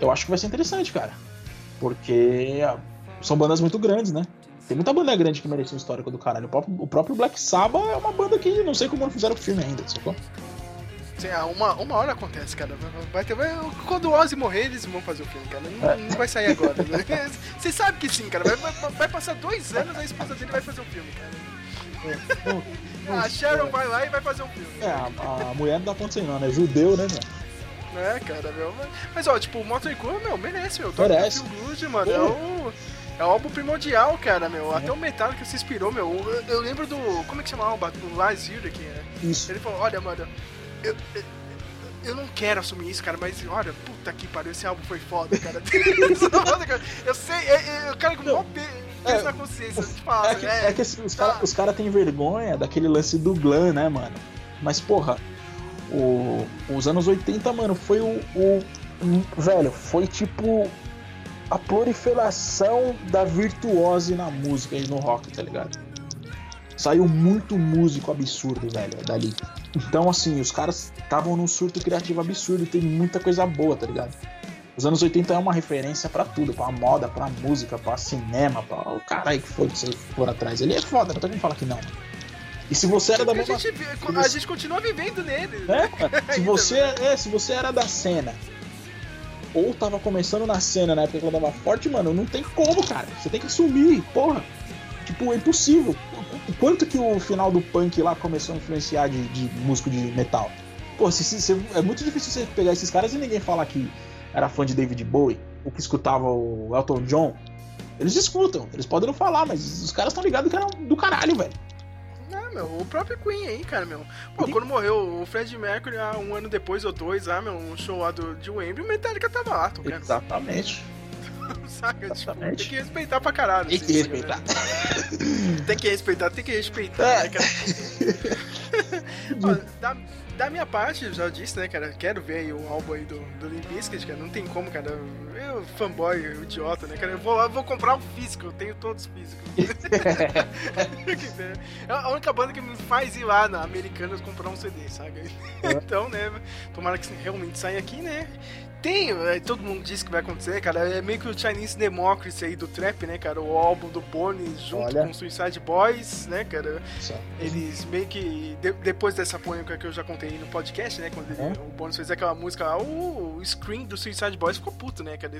Eu acho que vai ser interessante, cara. Porque ó, são bandas muito grandes, né? Tem muita banda grande que merece um histórico do caralho. O próprio, o próprio Black Sabbath é uma banda que não sei como não fizeram o filme ainda, sacou? Sim, ah, uma, uma hora acontece, cara. Vai ter, vai- quando o Ozzy morrer, eles vão fazer o filme, cara. Não, É. não vai sair agora. né? Você sabe que sim, cara. Vai, vai- vai passar dois anos, a esposa dele vai fazer o filme, cara. A Sharon vai lá e vai fazer um filme. É, a, a mulher não dá ponto sem não, né? Judeu, né, meu? É, cara, meu. Mas, ó, tipo, o Motley Crue, meu, merece, meu. Merece. Feel Good, mano. É o, é o álbum primordial, cara, meu. Até o Metallica se inspirou, meu. Eu, eu lembro do. Como é que chama o álbum? O Lars Ulrich, né? Isso. Ele falou: olha, mano, eu. eu eu não quero assumir isso, cara, mas olha, puta que pariu, esse álbum foi foda, cara. eu sei, é, é, o cara com mó pe- peso na consciência, eu te falo. É que, é que assim, os caras cara têm vergonha daquele lance do glam, né, mano? Mas, porra, o- os anos 80, mano, foi o, o- Velho, foi tipo a proliferação da virtuose na música e no rock, tá ligado? Saiu muito músico absurdo, velho, dali. Então, assim, os caras estavam num surto criativo absurdo, tem muita coisa boa, tá ligado? Os anos 80 é uma referência pra tudo, pra moda, pra música, pra cinema, pra o caralho que foi que você for atrás. Ele é foda, não tem como falar que não. E se você era da a, mesma. gente, vi- se a você- gente continua vivendo nele. É, cara, se você, é, se você era da cena ou tava começando na cena na época que ela dava forte, mano, não tem como, cara. Você tem que assumir, porra. Tipo, é impossível. O quanto que o final do punk lá começou a influenciar de, de músico de metal? Pô, se, se- se- é muito difícil você pegar esses caras e ninguém falar que era fã de David Bowie, ou que escutava o Elton John. Eles escutam, eles podem não falar, mas os caras estão ligados que eram do caralho, velho. Meu, o próprio Queen aí, cara, meu. Pô, quando morreu o Fred Mercury, ah, um ano depois ou dois, ah, meu, um show lá do, de Wembley, o Metallica tava lá, tocando. Exatamente. Saca? Tipo, tem que respeitar pra caralho. Tem assim, que saca, respeitar. né? Tem que respeitar, tem que respeitar, É. né, cara? Ó, da, da minha parte, eu já disse, né, cara, quero ver aí o álbum aí do, do Limp Bizkit, cara, não tem como, cara, eu, fanboy, eu, idiota, né, cara, eu vou, eu vou comprar um físico, eu tenho todos físicos. é a única banda que me faz ir lá na Americanas comprar um CD, sabe? Então, né, tomara que realmente saia aqui, né, tem, é, todo mundo diz que vai acontecer, cara. É meio que o Chinese Democracy aí do trap, né, cara? O álbum do Bones junto Olha. com Suicide Boys, né, cara? Só. Eles meio que. de- depois dessa polêmica que eu já contei no podcast, né? Quando ele- o Bones fez aquela música lá, o, o screen do Suicide Boys ficou puto, né, cara?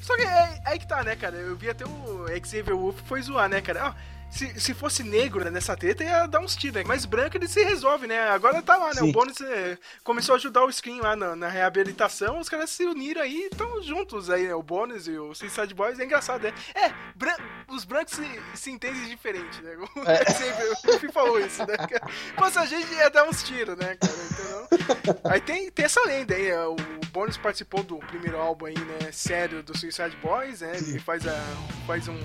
Só que é, aí que tá, né, cara? Eu vi até o Xavier Wolf foi zoar, né, cara? Ah, se, se fosse negro né, nessa treta, ia dar uns tiros, né? Mas branco ele se resolve, né? Agora tá lá, né? Sim. O Bones é, começou a ajudar o Screen lá na, na reabilitação, os caras se uniram aí e estão juntos aí, né? O Bones e o Suicide Boys. É engraçado, né? É, bran- os brancos se, se entendem diferente, né? O É. Xavier Wolf falou isso, né? Fosse a gente ia dar uns tiros, né, cara? Entendeu? Aí tem, tem essa lenda aí, é, o Bones participou do primeiro álbum aí, né, sério do Suicide Boys, né? Ele faz, a, faz um.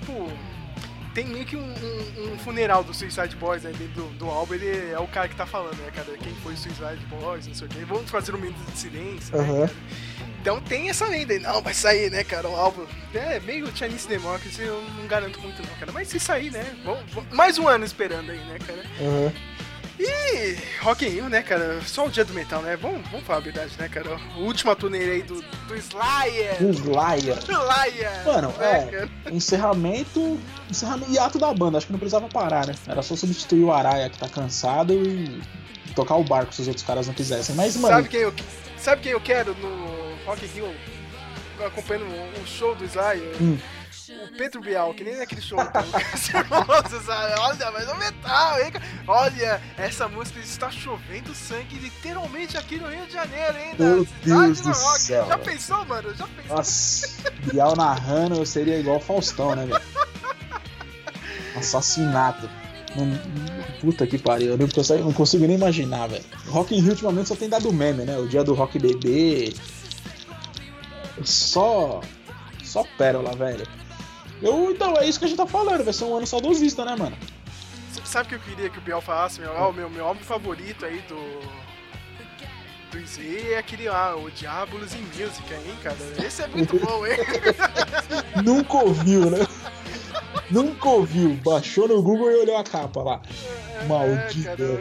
Tipo. Tem meio que um, um- um funeral do Suicide Boys, né? Dentro do, do álbum, ele é o cara que tá falando, né, cara? Quem foi o Suicide Boys, não sei o quê. Vamos fazer um minuto de silêncio, né, Aham. cara? Então tem essa lenda aí, não, vai sair, né, cara, o álbum. É meio Chinese Democracy, eu não garanto muito não, cara. Mas se sair, né, vamos, vamos- mais um ano esperando aí, né, cara. Aham. E Rock in Rio, né, cara, só o dia do metal, né, vamos, vamos falar a verdade, né, cara. O último turnê aí do, do Slayer. O Slayer. Slayer. Mano, né, é. cara? Encerramento. Encerramento e ato da banda. Acho que não precisava parar, né? Era só substituir o Araia que tá cansado e tocar o barco se os outros caras não quisessem. Mas, mano. Sabe quem eu, sabe quem eu quero no Rock in Rio, acompanhando o show do Slayer? Hum. O Pedro Bial, que nem naquele show sabe? Olha, mas é um metal, hein? cara? Olha, essa música está chovendo sangue literalmente aqui no Rio de Janeiro, hein? Meu Deus do rock. céu, Já pensou, mano? Já pensou? Nossa, Bial narrando eu seria igual o Faustão, né, velho? Assassinato. Puta que pariu, eu não consigo, não consigo nem imaginar, velho. Rock in Rio ultimamente só tem dado meme, né? O dia do Rock Bebê. Só. Só pérola, velho. Eu, então, é isso que a gente tá falando, vai ser um ano saudosista, né, mano? Sabe o que eu queria que o Biel falasse? Meu, ó, meu, meu álbum favorito aí do. Do Z é aquele lá, o Diabolos in Music, hein, cara? Esse é muito bom, hein? Nunca ouviu, né? Nunca ouviu. Baixou no Google e olhou a capa lá. Maldito. É, cara,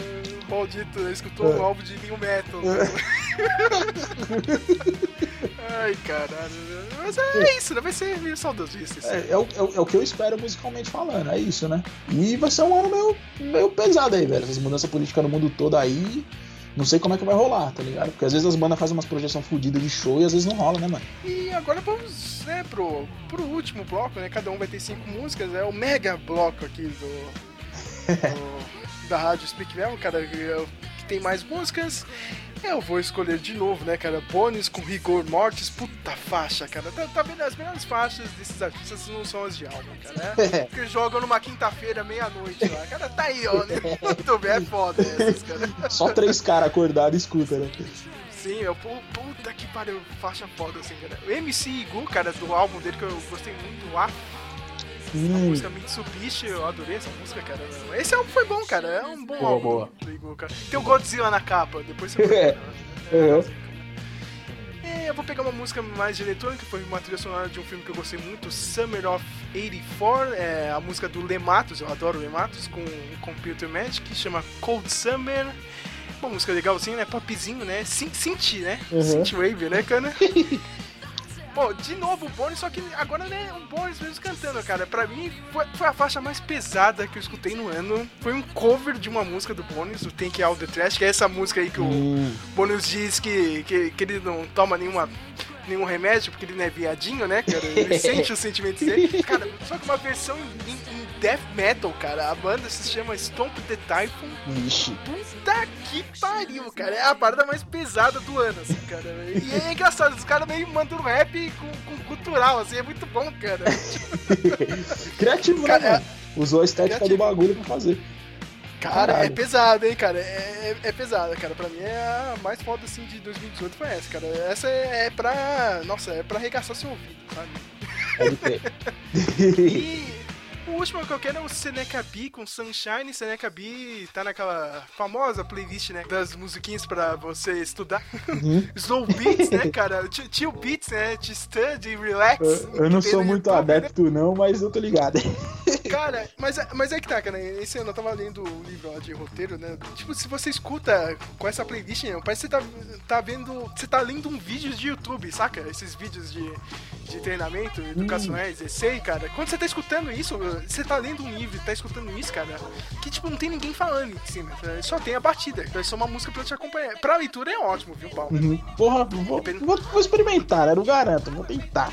maldito, escutou É. um álbum de New Metal. Ai, caralho. Mas é isso, né? Vai ser meio saudosista. isso. É, é o, é o- é o que eu espero musicalmente falando, é isso, né? E vai ser um ano meio, meio pesado aí, velho. Essas mudanças políticas no mundo todo aí. Não sei como é que vai rolar, tá ligado? Porque às vezes as bandas fazem umas projeções fodidas de show e às vezes não rola, né, mano? E agora vamos, né, pro, pro último bloco, né? Cada um vai ter cinco músicas, é o mega bloco aqui do. do- da rádio Speak Mel, cara, é que tem mais músicas. Eu vou escolher de novo, né, cara? Bônus com Rigor Mortis, puta faixa, cara. Tá, tá vendo? As melhores faixas desses artistas não são as de álbum, cara. Né? Que jogam numa quinta-feira, meia-noite lá. Cara, tá aí, ó. Né? Muito bem, é foda essas, cara. Só três caras acordados escuta, né? Sim, eu, pu- puta que pariu, faixa foda assim, cara. O MC Igu, cara, do álbum dele que eu gostei muito, a Hum, música Mitsubishi, eu adorei essa música, cara. Esse álbum foi bom, cara, é um bom Boa, álbum boa. do Igu, cara. Tem o Godzilla na capa, depois você É. vai Uhum. É, eu vou pegar uma música mais de eletrônica, que foi uma trilha sonora de um filme que eu gostei muito, Summer of 84, é a música do Lematos, eu adoro Lematos, com Computer Magic, que chama Cold Summer. Uma música legalzinha, né? Popzinho, né? Synth né? Uhum. Synth Wave, né, cara? Bom, de novo o Bones, só que agora, né, o Bones mesmo cantando, cara. Pra mim, foi, foi a faixa mais pesada que eu escutei no ano. Foi um cover de uma música do Bones, o Take Out the Trash, que é essa música aí que o Hum. Bones diz que, que, que ele não toma nenhuma, nenhum remédio, porque ele não é viadinho, né, cara? Ele sente os sentimentos dele. Cara, só que uma versão em, em death metal, cara. A banda se chama Stomp the Typhoon. Vixe. Puta que pariu, cara. É a parada mais pesada do ano, assim, cara. E é engraçado, os caras meio mandam rap com, com cultural, assim, é muito bom, cara. Criativo, né, Cara, mano? Usou a estética criativo. do bagulho pra fazer. Cara, Caralho. é pesado, hein, cara. É, é, é pesada, cara. Pra mim é a mais foda, assim, de 2018 foi essa, cara. Essa é, é pra... Nossa, é pra arregaçar seu ouvido, sabe? E o último que eu quero é o Seneca B com Sunshine. Seneca B tá naquela famosa playlist, né? Das musiquinhas pra você estudar. Uhum. Slow Beats, né, cara? Chill- Beats, né? To study, relax. Eu, eu não sou muito YouTube, né? adepto, não, mas eu tô ligado. Cara, mas, é- mas é que tá, cara. Esse ano eu tava lendo o livro lá de roteiro, né? Tipo, se você escuta com essa playlist, né, parece que você tá, tá vendo. Você tá lendo um vídeo de YouTube, saca? Esses vídeos de, de treinamento educacionais, essay, cara. Quando você tá escutando isso, você tá lendo um livro tá escutando isso, cara, que tipo, não tem ninguém falando em cima. tá? Só tem a batida. Então é só uma música pra te acompanhar. Pra leitura é ótimo, viu, Paulo? Uhum. Porra, vou, vou, vou experimentar, eu não garanto, vou tentar.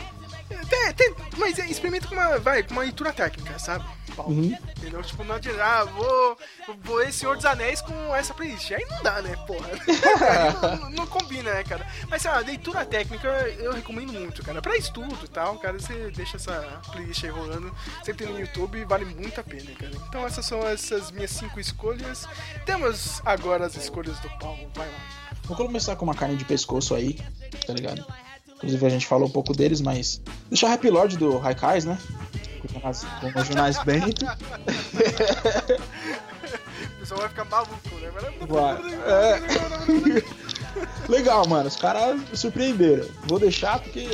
Tem, tem, mas é, experimenta com uma, vai, com uma leitura técnica, sabe? Paulo? Uhum. Entendeu? Tipo, não adianta, ah, vou, vou ler Senhor dos Anéis com essa playlist. Aí não dá, né, porra? Aí não, não combina, né, cara? Mas, sei lá, leitura técnica eu recomendo muito, cara. Pra estudo e tal, cara, você deixa essa playlist aí rolando. Sempre tem no YouTube vale muito a pena, cara. Então essas são essas minhas cinco escolhas. Temos agora as escolhas do Paulo. Vai lá. Vou começar com uma carne de pescoço aí, tá ligado? Inclusive a gente falou um pouco deles, mas. Deixa Rap Lord do Raikais, né? com o Jonas, com o. O pessoal vai ficar maluco, né? Vai. É. Legal, mano. Os caras me surpreenderam. Vou deixar porque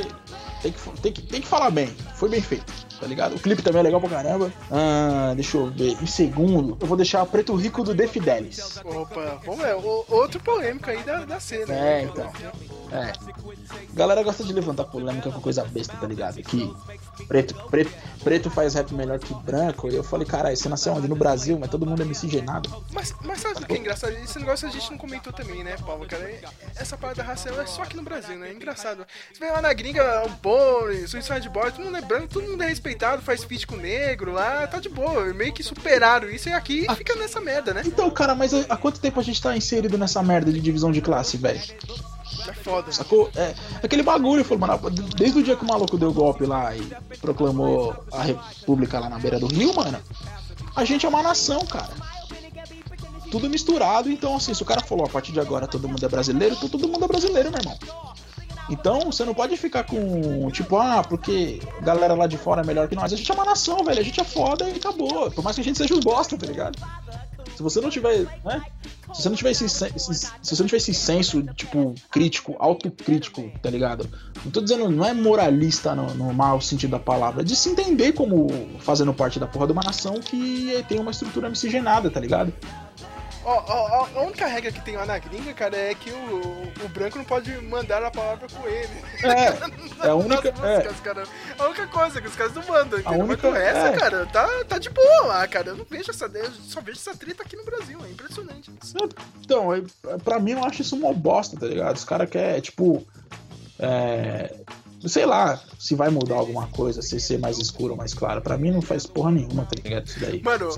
tem que, tem, que, tem que falar bem. Foi bem feito, tá ligado? O clipe também é legal pra caramba. Ah, deixa eu ver. Em segundo, eu vou deixar Preto Rico do The Fidelis. Opa, vamos ver. o- Outro polêmico aí da, da cena. É, então. É. Galera gosta de levantar polêmica com coisa besta, tá ligado? Que preto, preto, preto faz rap melhor que branco. E eu falei, caralho, você nasceu onde? No Brasil, mas todo mundo é miscigenado. Mas, mas sabe o que é engraçado? Esse negócio a gente não comentou também, né, Paulo? Cara, essa parada racial é só aqui no Brasil, né? É engraçado. Você vê lá na gringa, o Bone, Suicide Boy, todo mundo é branco, todo mundo é respeitado, faz feat com negro lá, tá de boa. Meio que superaram isso e aqui fica nessa merda, né? Então, cara, mas há quanto tempo a gente tá inserido nessa merda de divisão de classe, velho? É foda. Sacou? É, aquele bagulho, falou, mano, desde o dia que o maluco deu golpe lá e proclamou a república lá na beira do rio, mano, a gente é uma nação, cara. Tudo misturado, então assim, se o cara falou, a partir de agora todo mundo é brasileiro, então todo mundo é brasileiro, meu irmão. Então, você não pode ficar com, tipo, ah, porque a galera lá de fora é melhor que nós. A gente é uma nação, velho. A gente é foda e acabou. Por mais que a gente seja os bosta, tá ligado? Se você não tiver, né? Se você não tiver esse, esse- se você não tiver esse senso, tipo, crítico, autocrítico, tá ligado? Não tô dizendo, não é moralista no, no mau sentido da palavra, é de se entender como fazendo parte da porra de uma nação que tem uma estrutura miscigenada, tá ligado? Ó, ó, ó, a única regra que tem lá na gringa, cara, é que o, o branco não pode mandar a palavra com ele. É, é a única. É, músicas, cara. A única coisa que os caras não mandam, entendeu? única- Mas com essa, é. cara, tá, tá de boa lá, cara. Eu não vejo essa. Eu só vejo essa treta aqui no Brasil, é impressionante. Então, é- pra mim eu acho isso uma bosta, tá ligado? Os caras querem, tipo. É. Sei lá, se vai mudar alguma coisa, se ser mais escuro ou mais claro. Pra mim não faz porra nenhuma, tá ligado? Isso daí. Mano,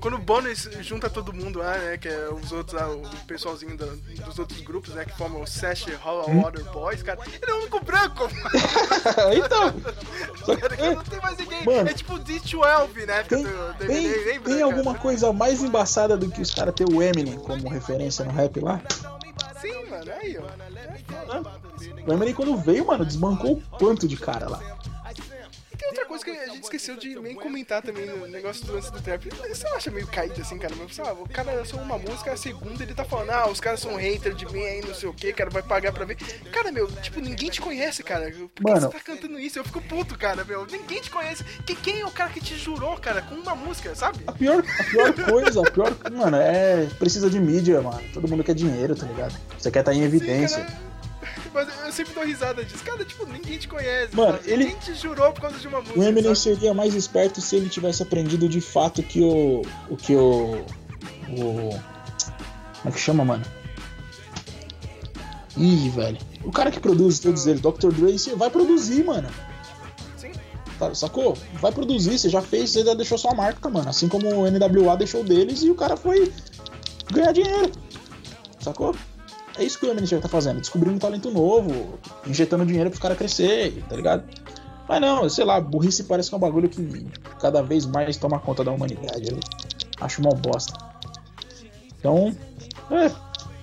quando o Bonus junta todo mundo lá, né? Que é os outros, o pessoalzinho da- dos outros grupos, né? Que formam o Sash Hollow Hum? Water Boys, cara. Ele é o único branco. então. Cara, não tem mais ninguém. Mano. é tipo D12, né? Tem, do Tem, DVD, lembra? tem alguma coisa mais embaçada do que os caras ter o Eminem como referência no rap lá? Sim, mano, aí, ó. O Eminem quando veio, mano, desbancou o quanto de cara lá. Coisa que a gente esqueceu de nem comentar também no negócio do lance do trap. Você acha meio caído assim, cara? Mas, sei lá, o cara lançou uma música, a segunda ele tá falando, ah, os caras são hater de mim aí, não sei o que, cara, vai pagar pra ver. Cara, meu, tipo, ninguém te conhece, cara. Por que Mano. você tá cantando isso? Eu fico puto, cara, meu. Ninguém te conhece. Que, quem é o cara que te jurou, cara, com uma música, sabe? A pior, a pior coisa, a pior. Mano, é. Precisa de mídia, mano. Todo mundo quer dinheiro, tá ligado? Você quer estar em evidência. Mas eu sempre dou risada disso. Cara, tipo, ninguém te conhece. Mano, ele- Ninguém te jurou por causa de uma música. O Eminem sabe? seria mais esperto se ele tivesse aprendido de fato que o. O que o. O. Como é que chama, mano? Ih, velho. O cara que produz todos eles, Dr. Dre, você vai produzir, mano. Sim. Tá, sacou? Vai produzir, você já fez, você já deixou sua marca, mano. Assim como o NWA deixou deles e o cara foi ganhar dinheiro. Sacou? É isso que o já tá fazendo, descobrindo um talento novo, injetando dinheiro pros caras crescer, tá ligado? Mas não, sei lá, burrice parece que é um bagulho que cada vez mais toma conta da humanidade. Eu acho uma bosta. Então, é,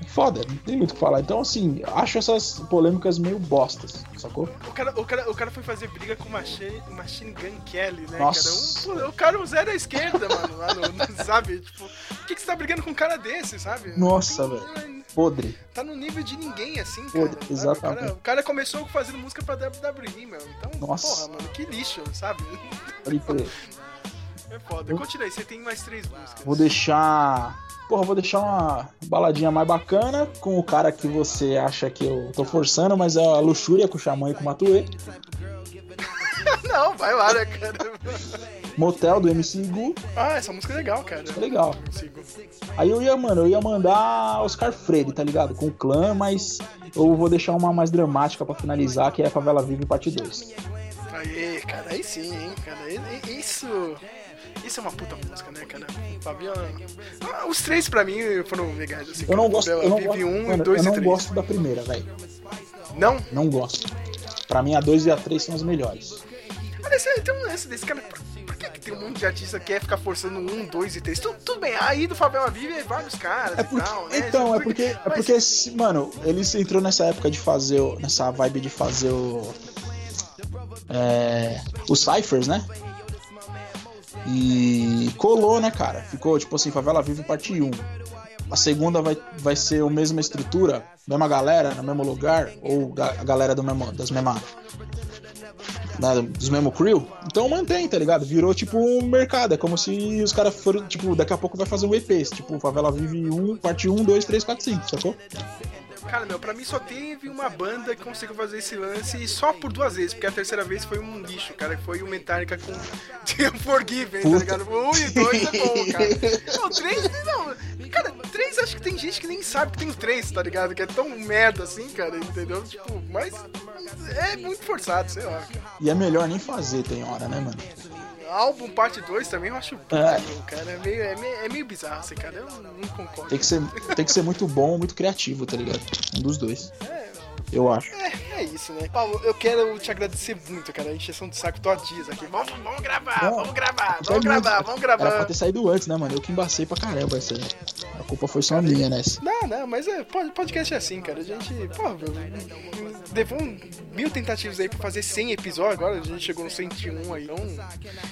foda, não tem muito o que falar. Então, assim, acho essas polêmicas meio bostas, sacou? O cara, o, cara, o cara foi fazer briga com o Machine, Machine Gun Kelly, né, Nossa. cara? Um, o cara é um zero à esquerda, mano, lá no, no- sabe? Tipo, por que, que você tá brigando com um cara desse, sabe? Nossa, velho. Podre. Tá no nível de ninguém, assim, cara. Podre, exatamente. O cara, o cara começou fazendo música pra WWE, meu. Então, Nossa. porra, mano, que lixo, sabe? Pode crer. É foda. Continua aí, você tem mais três músicas. Vou deixar. Porra, vou deixar uma baladinha mais bacana com o cara que você acha que eu tô forçando, mas é a luxúria com o Xamã e com o Matuê. Não, vai lá, né, cara? Motel do MC Gu. Ah, essa música é legal, cara. É legal. Aí eu ia, mano, eu ia mandar Oscar Freire, tá ligado? Com o clã, mas eu vou deixar uma mais dramática pra finalizar, que é Favela Vive parte 2. Aê, cara, aí sim, hein, cara. E- e- Isso. Isso é uma puta música, né, cara? Fabiano. Ah, os três pra mim foram legais, assim. Eu não gosto, Favela eu não Vive gosto, um, mano, dois eu e não três. gosto da primeira, velho. Não? Não gosto. Pra mim a 2 e a 3 são as melhores. Olha, tem um lance desse cara. Que, que tem um monte de artista que quer ficar forçando um, dois e três? Tudo, tudo bem, aí do Favela Vive é vários caras e tal, né? Então, é porque, é Mas- porque, se- mano, eles entrou nessa época de fazer, o- nessa vibe de fazer o. É, os ciphers, né? E colou, né, cara? Ficou tipo assim, Favela Vive parte 1. A segunda vai, vai ser a mesma estrutura, mesma galera, no mesmo lugar, ou a galera do mesmo, das mesmas. Né, dos mesmo crew. Então mantém, tá ligado? Virou tipo um mercado. É como se os caras foram, tipo, daqui a pouco vai fazer um EP. Tipo, Favela Vive 1, parte 1, 2, 3, 4, 5, sacou? Cara, meu, pra mim só teve uma banda que conseguiu fazer esse lance e só por duas vezes, porque a terceira vez foi um lixo, cara, que foi o Metallica com The Unforgiven, tá ligado? Um e dois é bom, cara. Não, três, não. Cara, três acho que tem gente que nem sabe que tem o três, tá ligado? Que é tão merda assim, cara, entendeu? Tipo, mas é muito forçado, sei lá, cara. E é melhor nem fazer, tem hora, né, mano? Álbum parte 2 também eu acho É. meu, cara. É meio, é, meio, é meio bizarro, assim, cara. Eu não, não concordo. Tem que, ser, tem que ser muito bom, muito criativo, tá ligado? Um dos dois. Eu acho. É, é isso, né? Paulo, eu quero te agradecer muito, cara. A encheção de saco todinhas aqui. Vamos, vamos gravar, Não, vamos gravar, vamos muito. gravar, vamos Era pra gravar. ter saído antes, né, mano? Eu que embacei pra caramba essa aí. A culpa foi só minha nessa. Não, não, mas é, pod- podcast é assim, cara. A gente, pô, levou mil tentativas aí pra fazer 100 episódios. Agora a gente chegou no 101 aí. Então,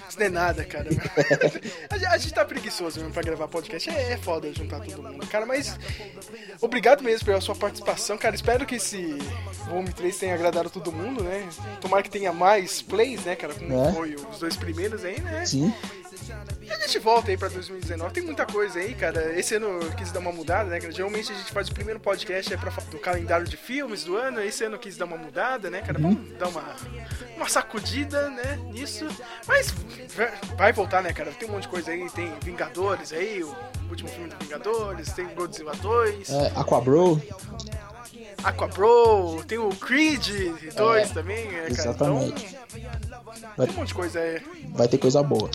isso não é nada, cara. a, gente- a gente tá preguiçoso mesmo pra gravar podcast. É, é foda juntar todo mundo, cara. Mas obrigado mesmo pela sua participação, cara. Espero que esse Volume 3 tenha agradado todo mundo, né? Tomara que tenha mais plays, né, cara? Como É. foi os dois primeiros aí, né? Sim. E a gente volta aí pra 2019. Tem muita coisa aí, cara. Esse ano eu quis dar uma mudada, né? Geralmente a gente faz o primeiro podcast é pra, do calendário de filmes do ano. Esse ano eu quis dar uma mudada, né, cara? Vamos dar uma, uma sacudida, né, nisso. Mas vai- vai voltar, né, cara? Tem um monte de coisa aí. Tem Vingadores aí, o último filme do Vingadores. Tem Godzilla 2. É, Aquabro. Aquabro. Tem o Creed 2 É, também, né, cara? Exatamente. Então, tem um monte de coisa aí. Vai ter coisa boa.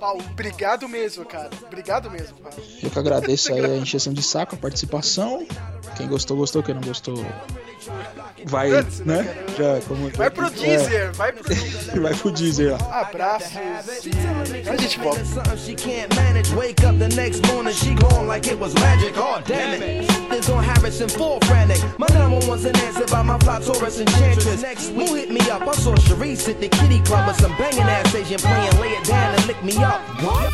Paulo, obrigado mesmo, cara. Obrigado mesmo, Paulo. Eu que agradeço aí a encheção de saco, a participação. Quem gostou, gostou. Quem não gostou, vai, Dane-se, né, né? Já, como, Vai pro Deezer, vai pro É, vai pro Deezer, ó. Abraços e a gente volta. Something she can't manage. Wake up the next morning, she gone like it was magic. Oh, damn it. This on Harrison, full frantic. My number one's an answer by my fly Taurus enchantress. Next week, who hit me up? I saw Sharice at the kitty club with some banging ass Asian playing Lay It Down and Lick Me Up. What?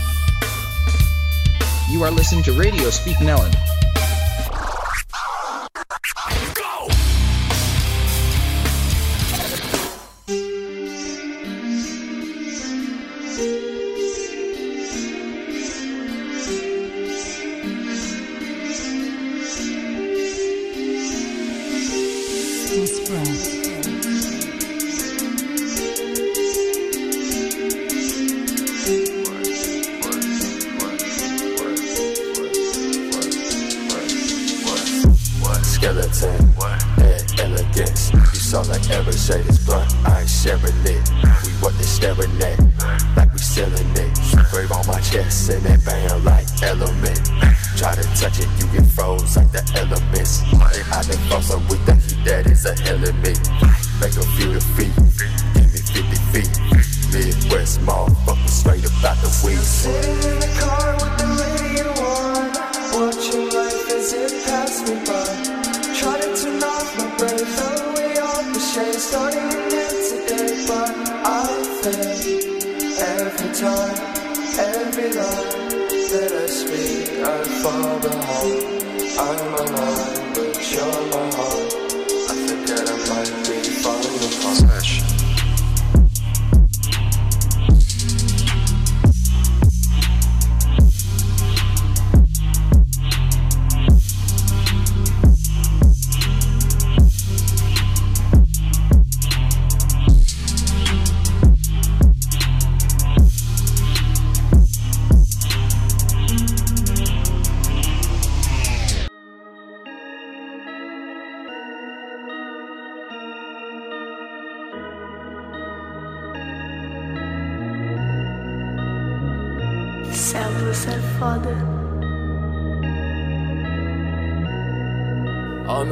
You are listening to Radio Speak Nellen. Skeleton, On and that bang like element. Try to touch it, you get froze like the elements. I been frozen with the heat that is a me. Make her feel the feet, give me 50 feet. Midwest motherfucker straight about the weed.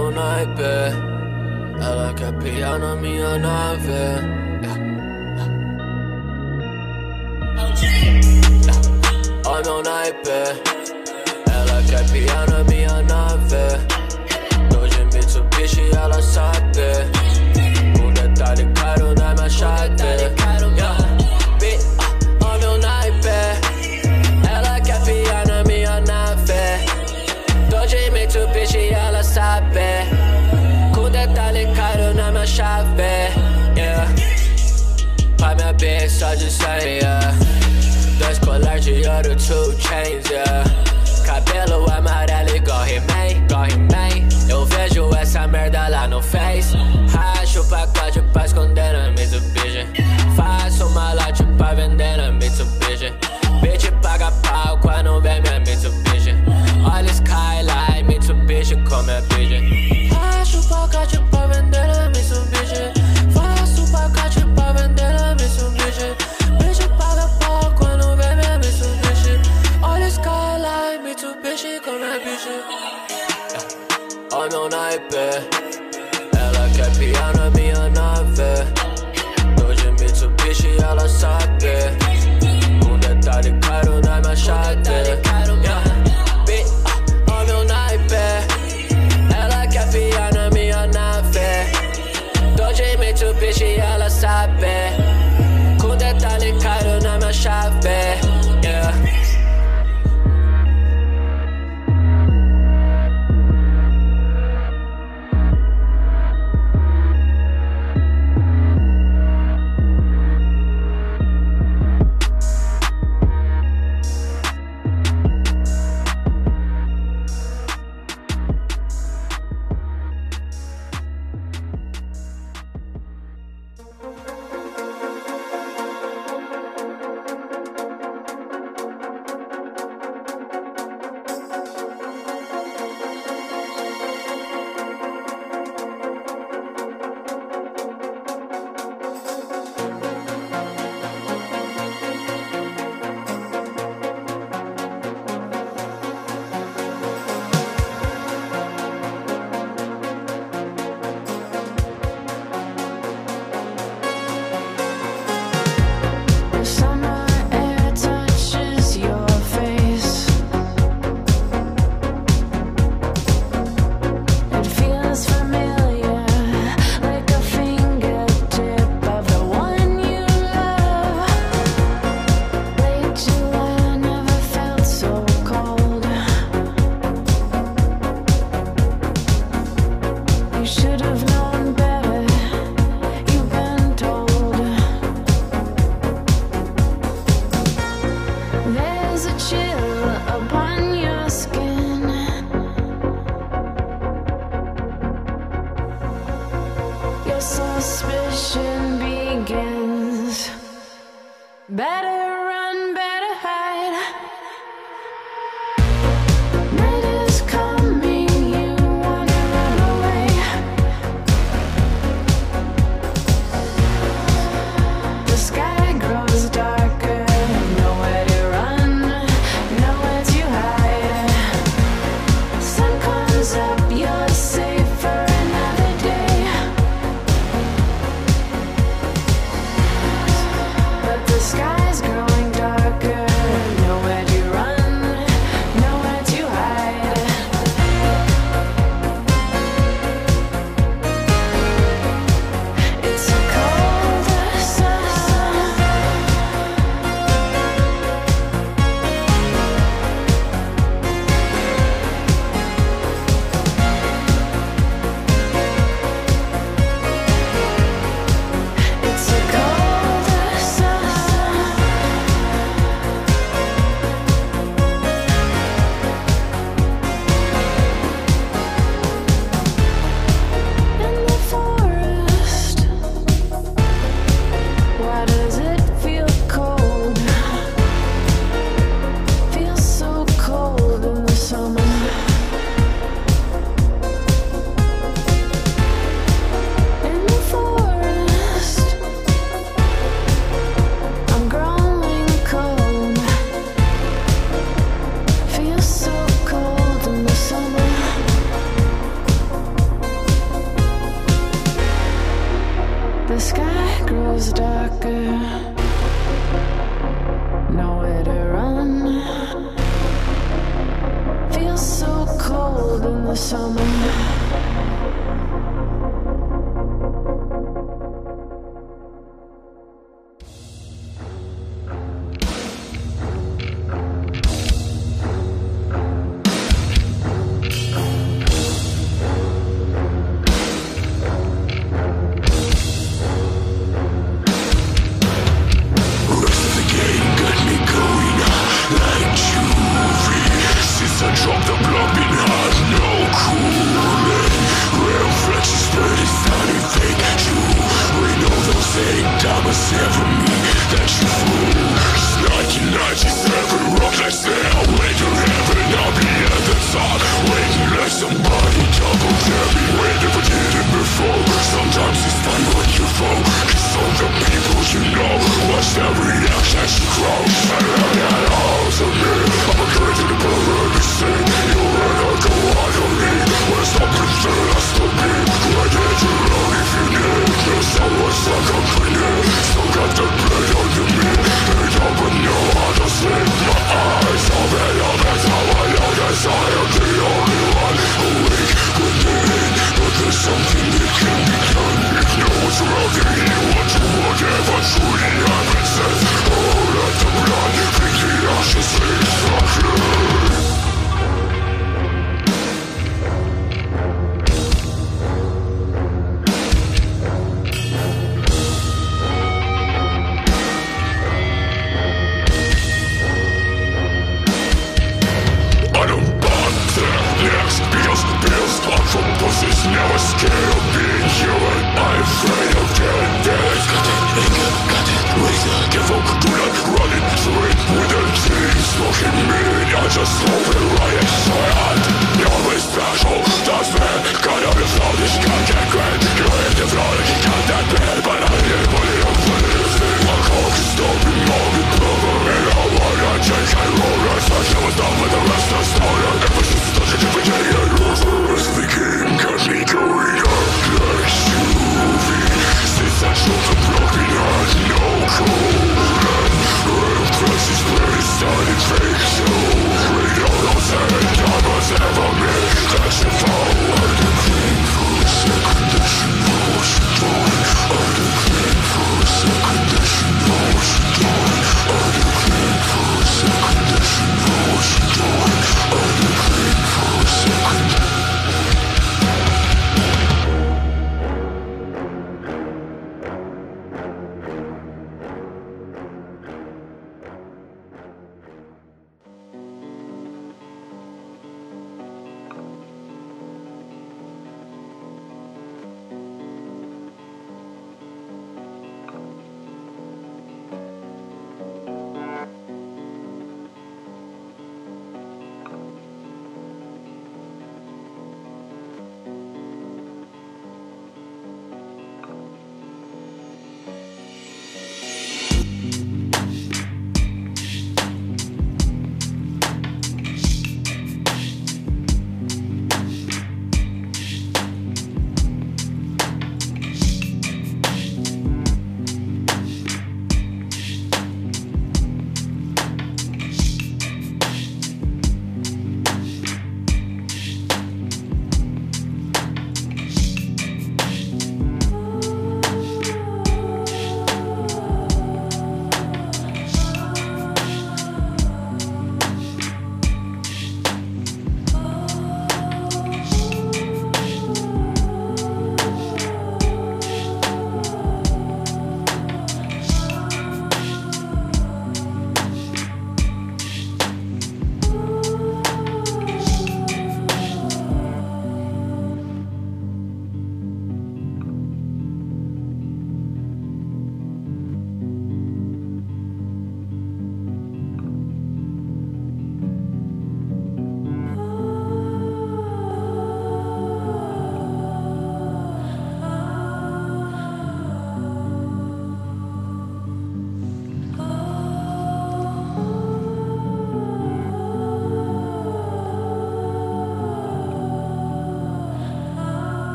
Ó meu naipe, ela quer piar na minha nave. Ó meu naipe, ela quer piar na minha nave. Tô de Mitsubishi, ela sabe. Naipe. Ela quer piar na minha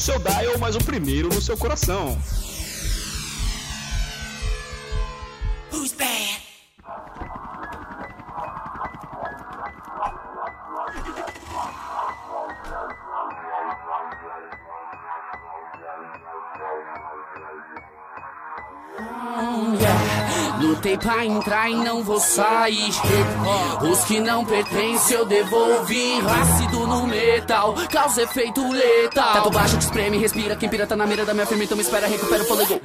seu dial, mas o primeiro no seu coração. Pra entrar e não vou sair. Os que não pertencem eu devolvi. Ácido no metal, causa efeito letal. Tato baixo que espreme, respira. Quem pira tá na mira da minha firma, então me espera, recupera o fôlego.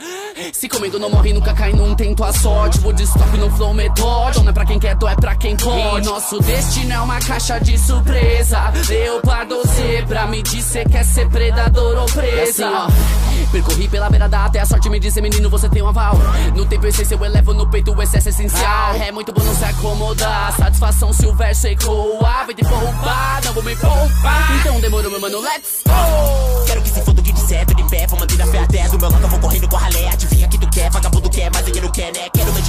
Se comendo não morre, nunca cai, não tento a sorte. Vou de stop no flow metódico. Não é pra quem quer, é pra quem pode. E nosso destino é uma caixa de surpresa. Leopardo zebra, me diz cê quer ser predador ou presa. Assim, ó, percorri pela beira da até a sorte me dizer, menino, você tem um aval. No tempo essência eu elevo no peito o excesso essencial. É muito bom não se acomodar. Satisfação se o verso ecoa. Vai te poupar, não vou me poupar. Então demorou, meu mano, let's go. Quero que se foda o que disser, tô de pé, vou manter a fé até do meu lado, eu vou correndo com a ralé. Adivinha que tu quer, vagabundo quer, mas dinheiro quer, né? Quero meu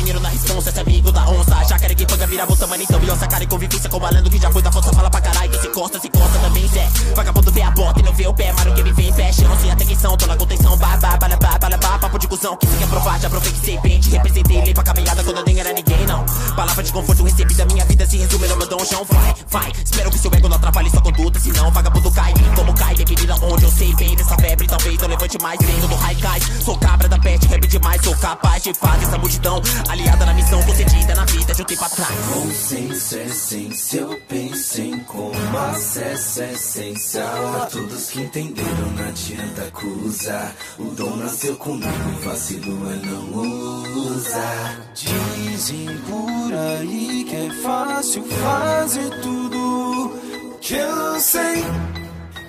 responsa, esse amigo da onça. Jacaré que paga vira bota, mano, então bilhão, cara e convivência com malandro que já foi da força, fala pra caralho. Que se costa, se costa também, Zé. Vagabundo vê a bota e não vê o pé, mano, que me vem pé, chão, sem atenção, tô na contenção, ba, ba, ba, ba, ba, ba, papo de cuzão, que se quer provar, já provei que te representei, limpa a caminhada quando nem era ninguém, não. Palavra de conforto recebida, minha vida se resume no meu donjão, vai, vai. Espero que seu ego não atrapalhe sua conduta, senão vagabundo cai, como cai, bebida onde eu sei bem dessa febre, talvez eu levante mais, vendo do Raikais. Sou cabra da pet, rap demais, sou capaz de fazer essa multidão, aliada na missão concedida na vida de um tempo atrás. Consciência, essência, eu pensei como acesso é essencial Pra todos que entenderam, não adianta acusar. O dom nasceu comigo, vacilo é não usar. Dizem por aí que é fácil fazer tudo que eu sei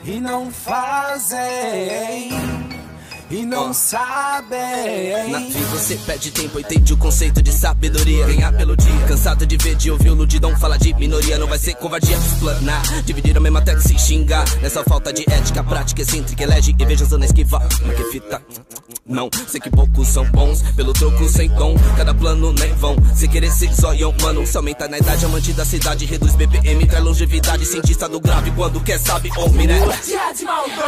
e não fazem e não sabem. Na vida você perde tempo, entende o conceito de sabedoria. Ganhar pelo dia, cansado de ver de ouvir o ludidão fala de minoria. Não vai ser covardia explanar, dividir a mesma tela e se xingar. Nessa falta de ética, prática, excêntrica, elege e veja usando esquivar. Mas que fita, não, sei que poucos são bons, pelo troco sem dom. Cada plano nem vão, se querer ser zoião, mano. Se aumenta na idade, amante da cidade, reduz BPM, traz longevidade. Cientista do grave, quando quer sabe, homem, né?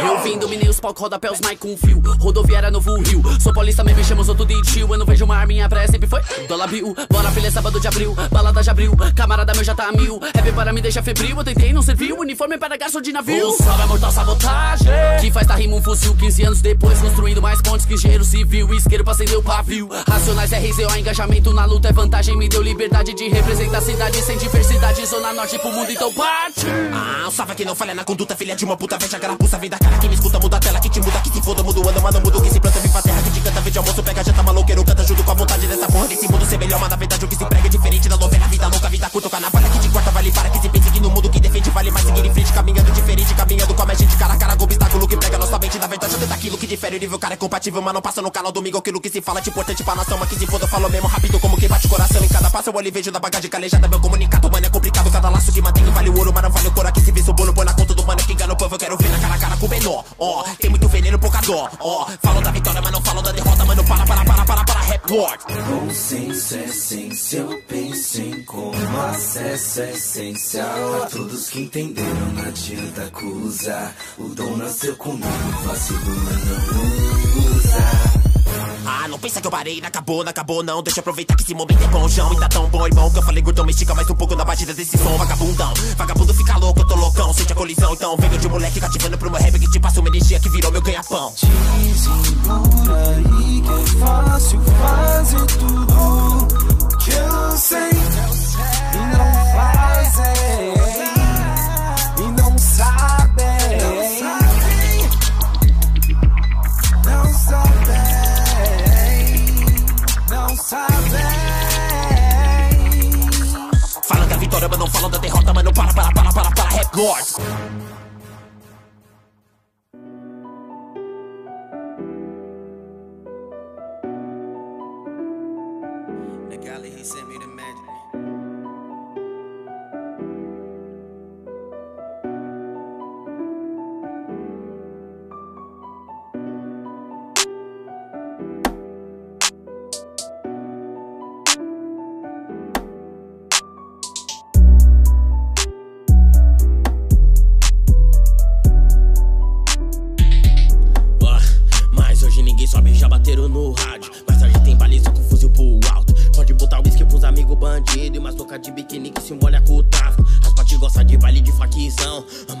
Eu vim, dominei os palcos, rodapé, os mic com fio. Rodoviária Novo Rio. Sou paulista, me chamo, sou tudo de tio. Eu não vejo uma arminha praia, sempre foi dólar bill. Bora, filha, é sábado de abril. Balada já abriu, camarada meu já tá a mil. Rap para me deixar febril, eu tentei, não serviu. Uniforme para gasto de navio. Salva mortal sabotagem. Que faz da rima um fuzil. 15 anos depois, construindo mais pontes que engenheiro civil. Isqueiro pra acender o pavio. Racionais RZO, engajamento na luta é vantagem. Me deu liberdade de representar a cidade sem diversidade. Zona norte pro mundo, então parte. Ah, o salva que não falha na conduta, filha de uma puta, veja a carapuça, vem da cara que me escuta, muda a tela, que te muda, que se foda, muda o ano, mano, muda o que se planta, vem pra terra, que te canta, vem de almoço, pega, tá maloqueiro, canta junto com a vontade dessa porra, desse mundo ser melhor, mas na verdade o que se prega é diferente da novela, vida louca, vida curta, carnaval que te corta, vale para, que se pense que no mundo que defende, vale mais seguir em frente, caminhando diferente, caminhando com a gente, cara a cara, com obstáculo que prega nossa mente, na verdade, até daquilo que difere, o nível, cara é compatível, mas não passa no canal domingo, aquilo que se fala, de importante pra nação, mas que se foda, eu falo mesmo rápido, como que bate o coração, em cada passo eu olho e vejo da bagagem calejada, meu comunicado, mano, é complicado, cada laço que mantém, vale o ouro, mas não vale o couro, aqui se vê o bolo, põe na conta do mano, que engana o povo, eu quero ver na cara cara com menor, ó, tem muito veneno, pouca dó, ó, falam da vitória, mas não falam da derrota, mano, para, para, para, para, para, rap word. Consciência, essência, eu pensei como acesso é essencial Pra todos que entenderam, não adianta acusar. O dom nasceu comigo, vacilo é não usar Ah, não pensa que eu parei, não acabou, não acabou não. Deixa eu aproveitar que esse momento é bom, João E tá tão bom, irmão, que eu falei gordão, estica mais um pouco na batida desse som Vagabundão, vagabundo fica louco, eu tô loucão Sente a colisão, então. Venho de moleque cativando pro meu rap Que te passa uma energia que virou meu ganha-pão. Dizem por aí que é fácil fazer tudo que eu sei. E não fazem não. Falam da vitória, mas não falam da derrota Mano, para, para, para, para, para, rap lords he sent me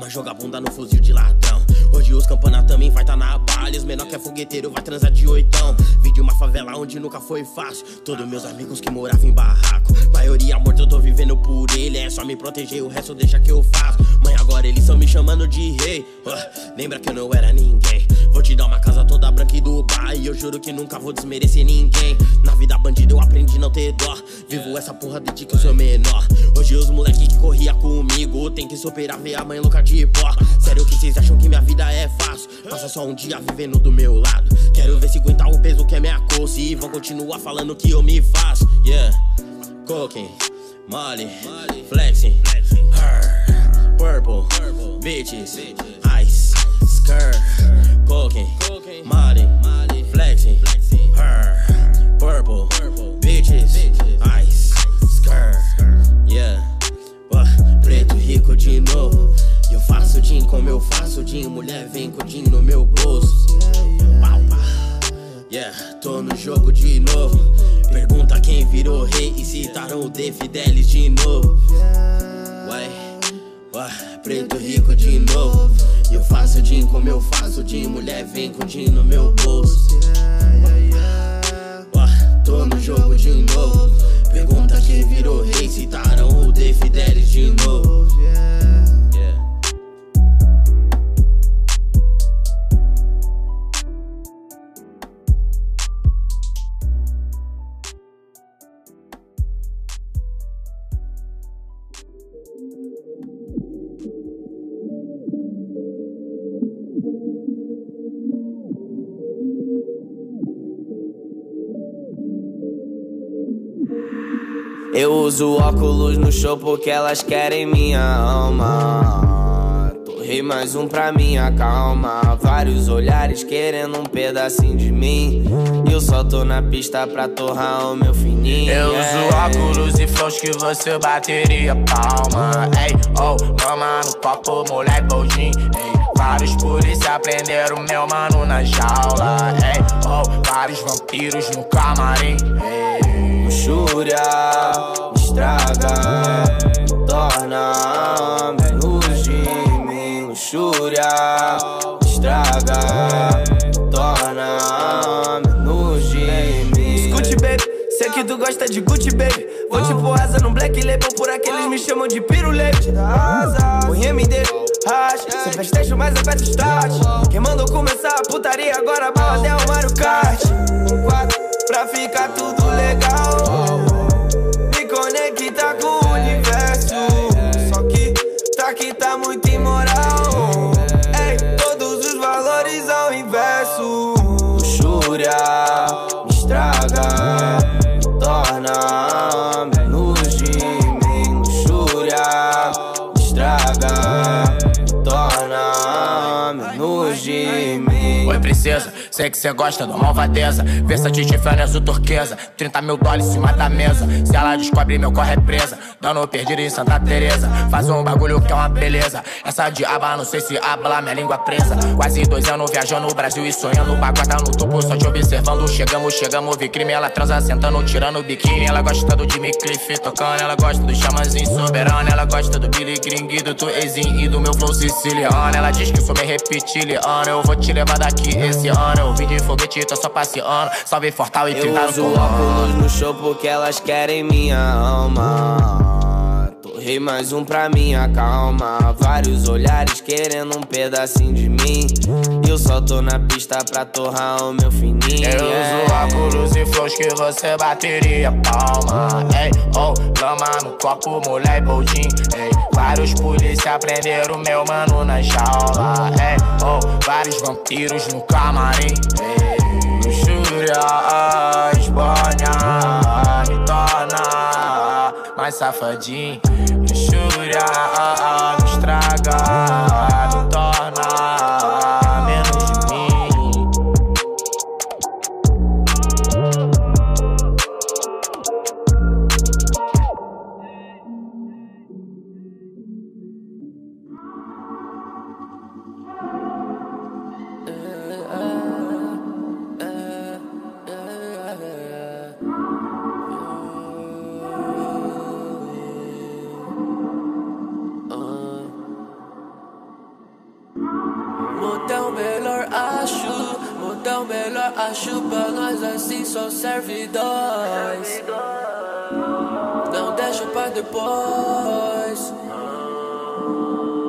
facção. Ama jogar bunda no fuzil de ladrão. Hoje os campana vai tá na balha. Os menor que é fogueteiro vai transar de oitão. Vim de uma favela onde nunca foi fácil. Todos meus amigos que moravam em barraco. Maioria morto, eu tô vivendo por ele. É só me proteger, o resto deixa que eu faço. Mãe, agora eles são me chamando de rei. Ah, lembra que eu não era ninguém. Vou te dar uma casa toda branca e Dubai. E eu juro que nunca vou desmerecer ninguém. Na vida bandida eu aprendi não ter dó. Vivo essa porra desde que eu sou menor. Hoje os moleque que corria comigo tem que superar ver a mãe louca de pó. Sério que vocês acham que minha vida é fácil? Passa só um dia vivendo do meu lado. Quero ver se aguentar o peso que é minha coxa. E vão continuar falando que eu me faço. Yeah, cocaine, Molly, flexing, her, purple, bitches, ice, skirt, cocaine, Molly, flexing, her, purple, bitches, ice, skirt, yeah. Preto rico de novo. Eu faço din como eu faço din. Mulher vem com din no meu bolso. Yeah, tô no jogo de novo. Pergunta quem virou rei e citaram o The Fidelis de novo. Ué, ué, preto rico de novo. Eu faço din como eu faço din. Mulher vem com din no meu bolso. Tô no jogo de novo. Pergunta quem virou rei, citaram o The Fidelis de novo. Eu uso óculos no show porque elas querem minha alma. Torrei mais um pra minha calma. Vários olhares querendo um pedacinho de mim. E eu só tô na pista pra torrar o meu fininho. Eu é. uso óculos e flows que você bateria palma. Ei, oh, lama no copo, mulher boldin. Ei, vários polícia prenderam meu mano na jaula. Ei, oh, vários vampiros no camarim. Ei, luxúria me estraga, torna menos de mim. Luxúria me estraga, torna menos de mim. Escute, baby, sei que tu gosta de Gucci, baby. Vou pôr asa no black label, por aqueles me chamam de pirulete. Põe MD, racha. Sem festejo, mas aperta start. Quem mandou começar a putaria agora, bala até o Mario Kart. Pra ficar tudo legal. Menos de mim. Luxúria estraga, torna menos de mim. Oi, princesa, sei que cê gosta da malvadeza. Versatil Tiffany azul turquesa. 30 mil dólares em cima da mesa. Se ela descobre, meu corre é presa. Dando perdido em Santa Teresa. Faz um bagulho que é uma beleza. Essa diaba, não sei se habla, minha língua presa. Quase dois anos viajando no Brasil e sonhando. Baguada no topo, só te observando. Chegamos, chegamos, vi crime. Ela transa sentando, tirando o biquíni. Ela gosta do Jimmy Cliff tocando. Ela gosta do chamanzinho soberano. Ela gosta do Billy Gring e do Tuezinho e do meu flow siciliano. Ela diz que sou meio reptiliano. Eu vou te levar daqui esse ano. Eu vim de foguete, tô só passeando. Salve Fortal e Eu pintar uso óculos no show porque elas querem minha alma. Torrei mais um pra minha calma. Vários olhares querendo um pedacinho de mim. Eu só tô na pista pra torrar o meu fininho. Eu uso óculos e flows que você bateria palma. Ei, oh, lama no copo, mulher boldin. Ei, vários polícia prenderam meu mano na jaula. Ei, oh, vários vampiros no camarim. Ei, luxúria, Espanha mais safadinho. Luxúria me estraga, me torna embora, acho pra nós assim só serve dois. Não deixa pra depois.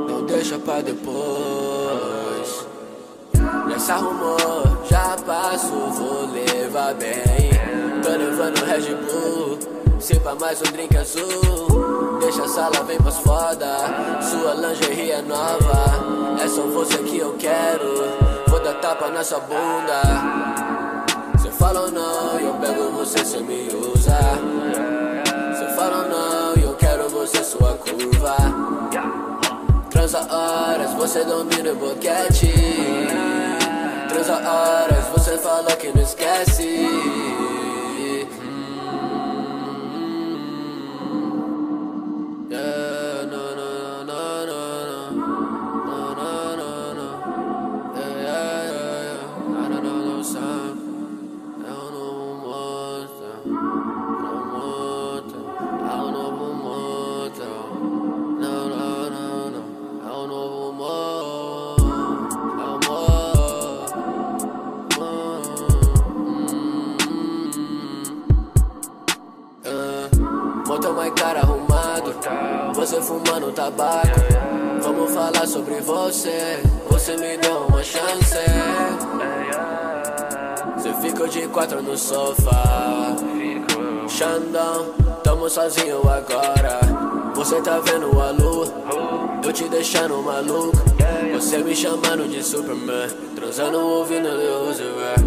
Não deixa pra depois. Nessa arrumou, já passo, vou levar bem. Tô levando Red Bull, sipa mais um drink azul. Deixa a sala, vem pras foda. Sua lingerie é nova, é só você que eu quero. Vou dar tapa nessa bunda. Cê fala ou não, eu pego você, cê me usa. Cê fala ou não, eu quero você, sua curva. Transa horas, você domina o boquete. Transa horas, você fala que não esquece. Yeah, Você fumando tabaco. Vamos falar sobre você. Você me deu uma chance. Você ficou de quatro no sofá. Xandão, tamo sozinho agora. Você tá vendo a lua? Eu te deixando maluco. Você me chamando de Superman. Transando ouvindo Vert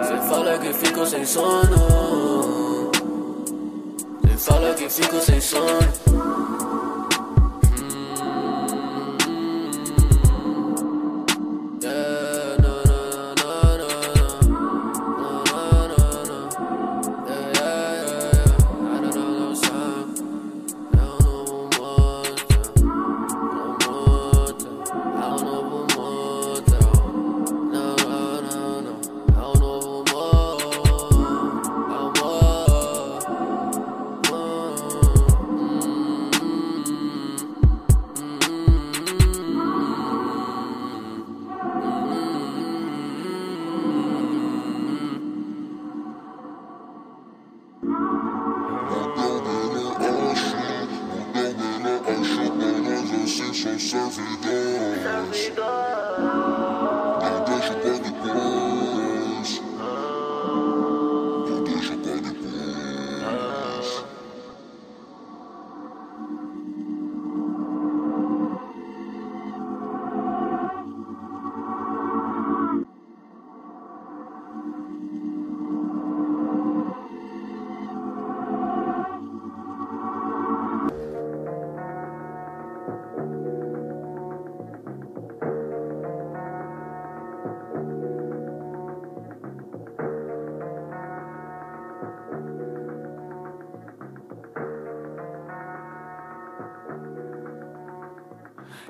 Você fala que fico sem sono fala que fico sem sono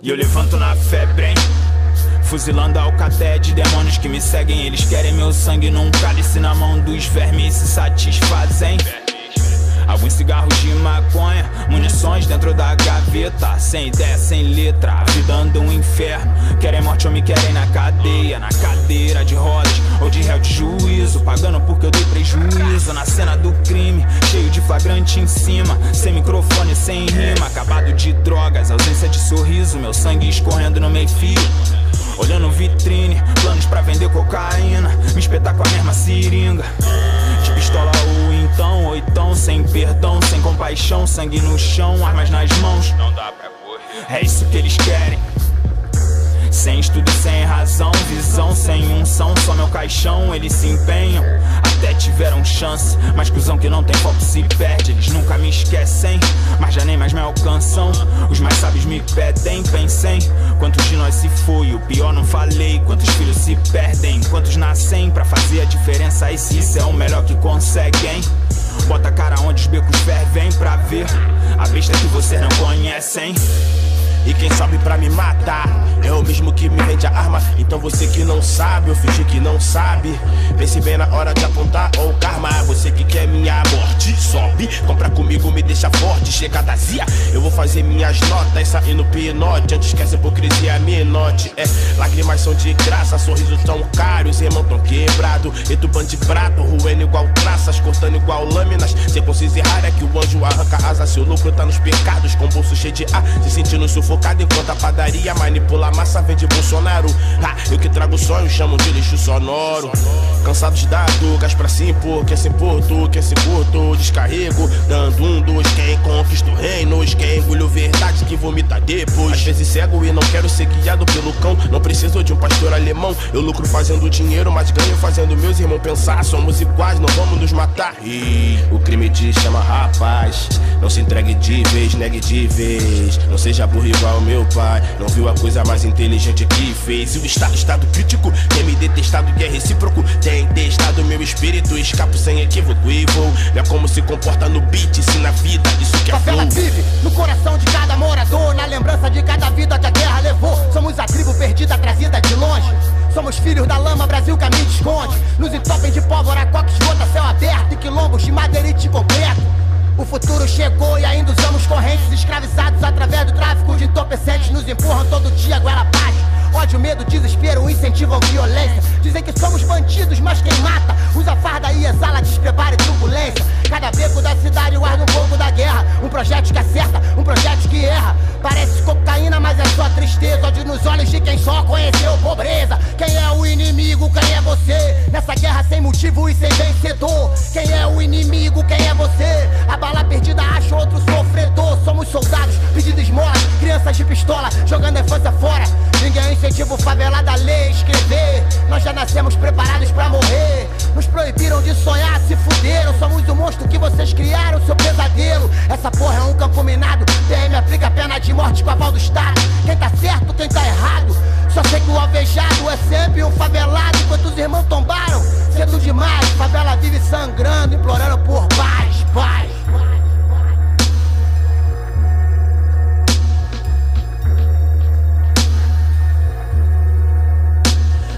E eu levanto na febre, hein? Fuzilando a alcateia de demônios que me seguem. Eles querem meu sangue num cálice na mão dos vermes e se satisfazem. Alguns cigarros de maconha, munições dentro da gaveta. Sem ideia, sem letra, a um inferno. Querem morte ou me querem na cadeia, na cadeira de rodas ou de réu de juízo. Pagando porque eu dei prejuízo na cena do crime. Cheio de flagrante em cima, sem microfone, sem rima. Acabado de drogas, ausência de sorriso. Meu sangue escorrendo no meio-fio. Olhando vitrine, planos pra vender cocaína. Me espetar com a mesma seringa. De pistola ou então, oitão, sem perdão, sem compaixão, sangue no chão, armas nas mãos. Não dá pra correr. É isso que eles querem. Sem estudo, sem razão, visão, sem unção, só meu caixão, eles se empenham. Até tiveram chance, mas cuzão que não tem foco se perde. Eles nunca me esquecem, mas já nem mais me alcançam. Os mais sábios me pedem, pensem. Quantos de nós se foi, o pior não falei. Quantos filhos se perdem, quantos nascem pra fazer a diferença. E se isso é o melhor que conseguem. Bota a cara onde os becos fervem pra ver a besta que você não conhece, hein? E quem sobe pra me matar é o mesmo que me vende a arma. Então você que não sabe, eu fingi que não sabe. Pense bem na hora de apontar ou karma. Você que quer minha morte, sobe. Compra comigo, me deixa forte. chegada azia. Eu vou fazer minhas notas, saindo pinote. Antes que essa hipocrisia me note. É, lágrimas são de graça, sorrisos tão caros, irmão tão quebrado. E tu de prato, ruendo igual traças, cortando igual lâminas. Circunciso errar é que o anjo arranca asa, seu lucro tá nos pecados. Com bolso cheio de ar, se sentindo sufocado enquanto a padaria manipula a massa, vende Bolsonaro. Ah, eu que trago sonho, chamo de lixo sonoro. Cansados de dar gás pra se impor, quer se impor, tu quer se curto. Descarrego, dando um dos quem conquista o reino. Quem engolho verdade que vomita depois. Às vezes cego e não quero ser guiado pelo cão. Não preciso de um pastor alemão. Eu lucro fazendo dinheiro, mas ganho fazendo meus irmãos pensar. Somos iguais, não vamos nos matar. E o crime te chama rapaz. Não se entregue de vez, negue de vez. Não seja burro igual meu pai. Não viu a coisa mais inteligente que fez. E o estado, estado crítico, tem me detestado e é recíproco. Tem testado meu espírito, escapo sem equívoco e vou. É como se comporta no beat, se na vida isso que é Favela flow. vive no coração de cada morador, na lembrança de cada vida que a guerra levou. Somos a tribo perdida, trazida de longe. Somos filhos da lama, Brasil caminho esconde. Nos entopem de pólvora, coques, gota, céu aberto e quilombos de madeirite concreto. O futuro chegou e ainda usamos correntes escravizados através do tráfico de entorpecentes. Nos empurram todo dia, goela abaixo. Ódio, medo, desespero incentivam violência. Dizem que somos bandidos, mas quem mata usa farda e exala despreparo e turbulência. Cada beco da cidade guarda um pouco da guerra. Um projeto que acerta, um projeto que erra. Parece cocaína, mas é só tristeza. Ódio nos olhos de quem só conheceu pobreza. Quem é o inimigo, quem é você? Nessa guerra sem motivo e sem vencedor. Quem é o inimigo, quem é você? A bala perdida acha outro sofredor. Somos soldados pedindo esmola, crianças de pistola jogando a infância fora. Ninguém o favelado a ler, escrever. Nós já nascemos preparados pra morrer. Nos proibiram de sonhar, se fuderam. Somos o monstro que vocês criaram, seu pesadelo. Essa porra é um campo minado. PM aplica pena de morte com aval do Estado. Quem tá certo, quem tá errado. Só sei que o alvejado é sempre um favelado. Enquanto os irmãos tombaram, cedo demais. Favela vive sangrando, implorando por paz, paz.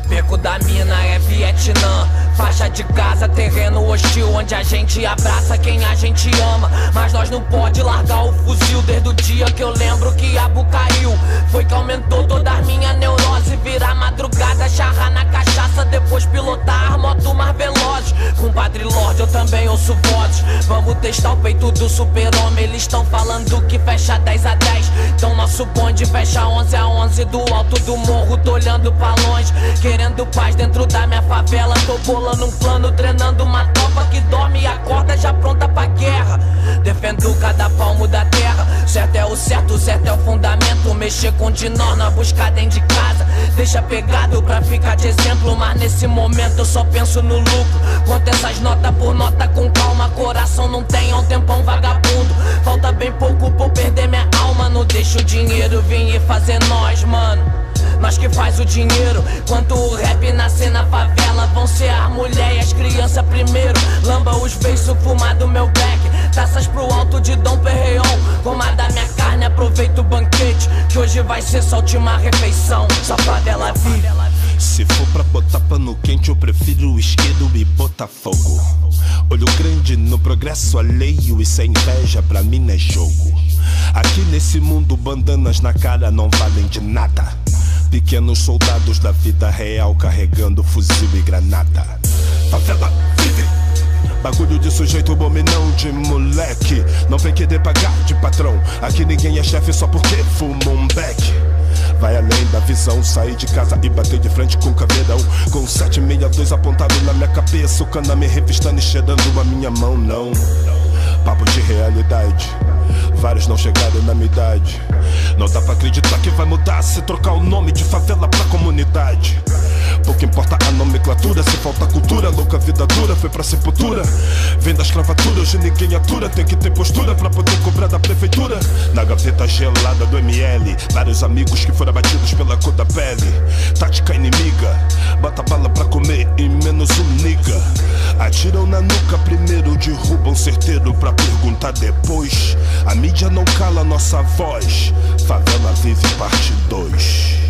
Beco da mina é Vietnã. Faixa de casa, terreno hostil, onde a gente abraça quem a gente ama. Mas nós não pode largar o fuzil desde o dia que eu lembro que Abu caiu. Foi que aumentou toda a minha neurose. Virar madrugada, charrar na cachaça, depois pilotar moto mais veloz. Com Padre Lorde eu também ouço vozes. Vamos testar o peito do super-homem. Eles estão falando que fecha 10 a 10. Então nosso bonde fecha 11 a 11 do alto do morro. Tô olhando pra longe, querendo paz dentro da minha favela. Tô bolando um plano, treinando uma tropa que dorme e acorda já pronta pra guerra. Defendo cada palmo da terra. Certo é o certo, certo é o fundamento. Mexer com dinó na busca dentro de casa. Deixa pegado pra ficar de exemplo. Mas nesse momento eu só penso no lucro. Quanto essas notas por nota com calma. Coração não tem há um tempão vagabundo. Falta bem pouco eu perder minha alma. Não deixa o dinheiro vir e fazer nós, mano. Nós que faz o dinheiro, quanto o rap nascer na favela Vão ser a mulher e as crianças primeiro Lamba os beiços, fumar do meu back Taças pro alto de Dom Perreon Coma da minha carne, aproveita o banquete Que hoje vai ser só a última refeição Só favela vive Se for pra botar pano quente, eu prefiro o esquerdo e Botafogo. Olho grande no progresso alheio e sem inveja, pra mim não é jogo. Aqui nesse mundo, bandanas na cara não valem de nada. Pequenos soldados da vida real carregando fuzil e granada. Favela vive! Bagulho de sujeito bom e não de moleque. Não vem querer pagar de patrão. Aqui ninguém é chefe só porque fuma um beck. Vai além da visão, sair de casa e bater de frente com o caveirão. Com 762 apontado na minha cabeça, o cana me revistando e cheirando a minha mão, não. Papo de realidade. Vários não chegaram na minha idade. Não dá pra acreditar que vai mudar se trocar o nome de favela pra comunidade. Pouco importa a nomenclatura, se falta cultura, louca vida dura, foi pra sepultura. Vem da escravatura, hoje ninguém atura, tem que ter postura pra poder cobrar da prefeitura. Na gaveta gelada do ML, vários amigos que foram abatidos pela cor da pele. Tática inimiga, bota bala pra comer e menos um niga. Atiram na nuca primeiro, derrubam certeiro pra perguntar depois. Mídia não cala nossa voz, favela vive parte 2.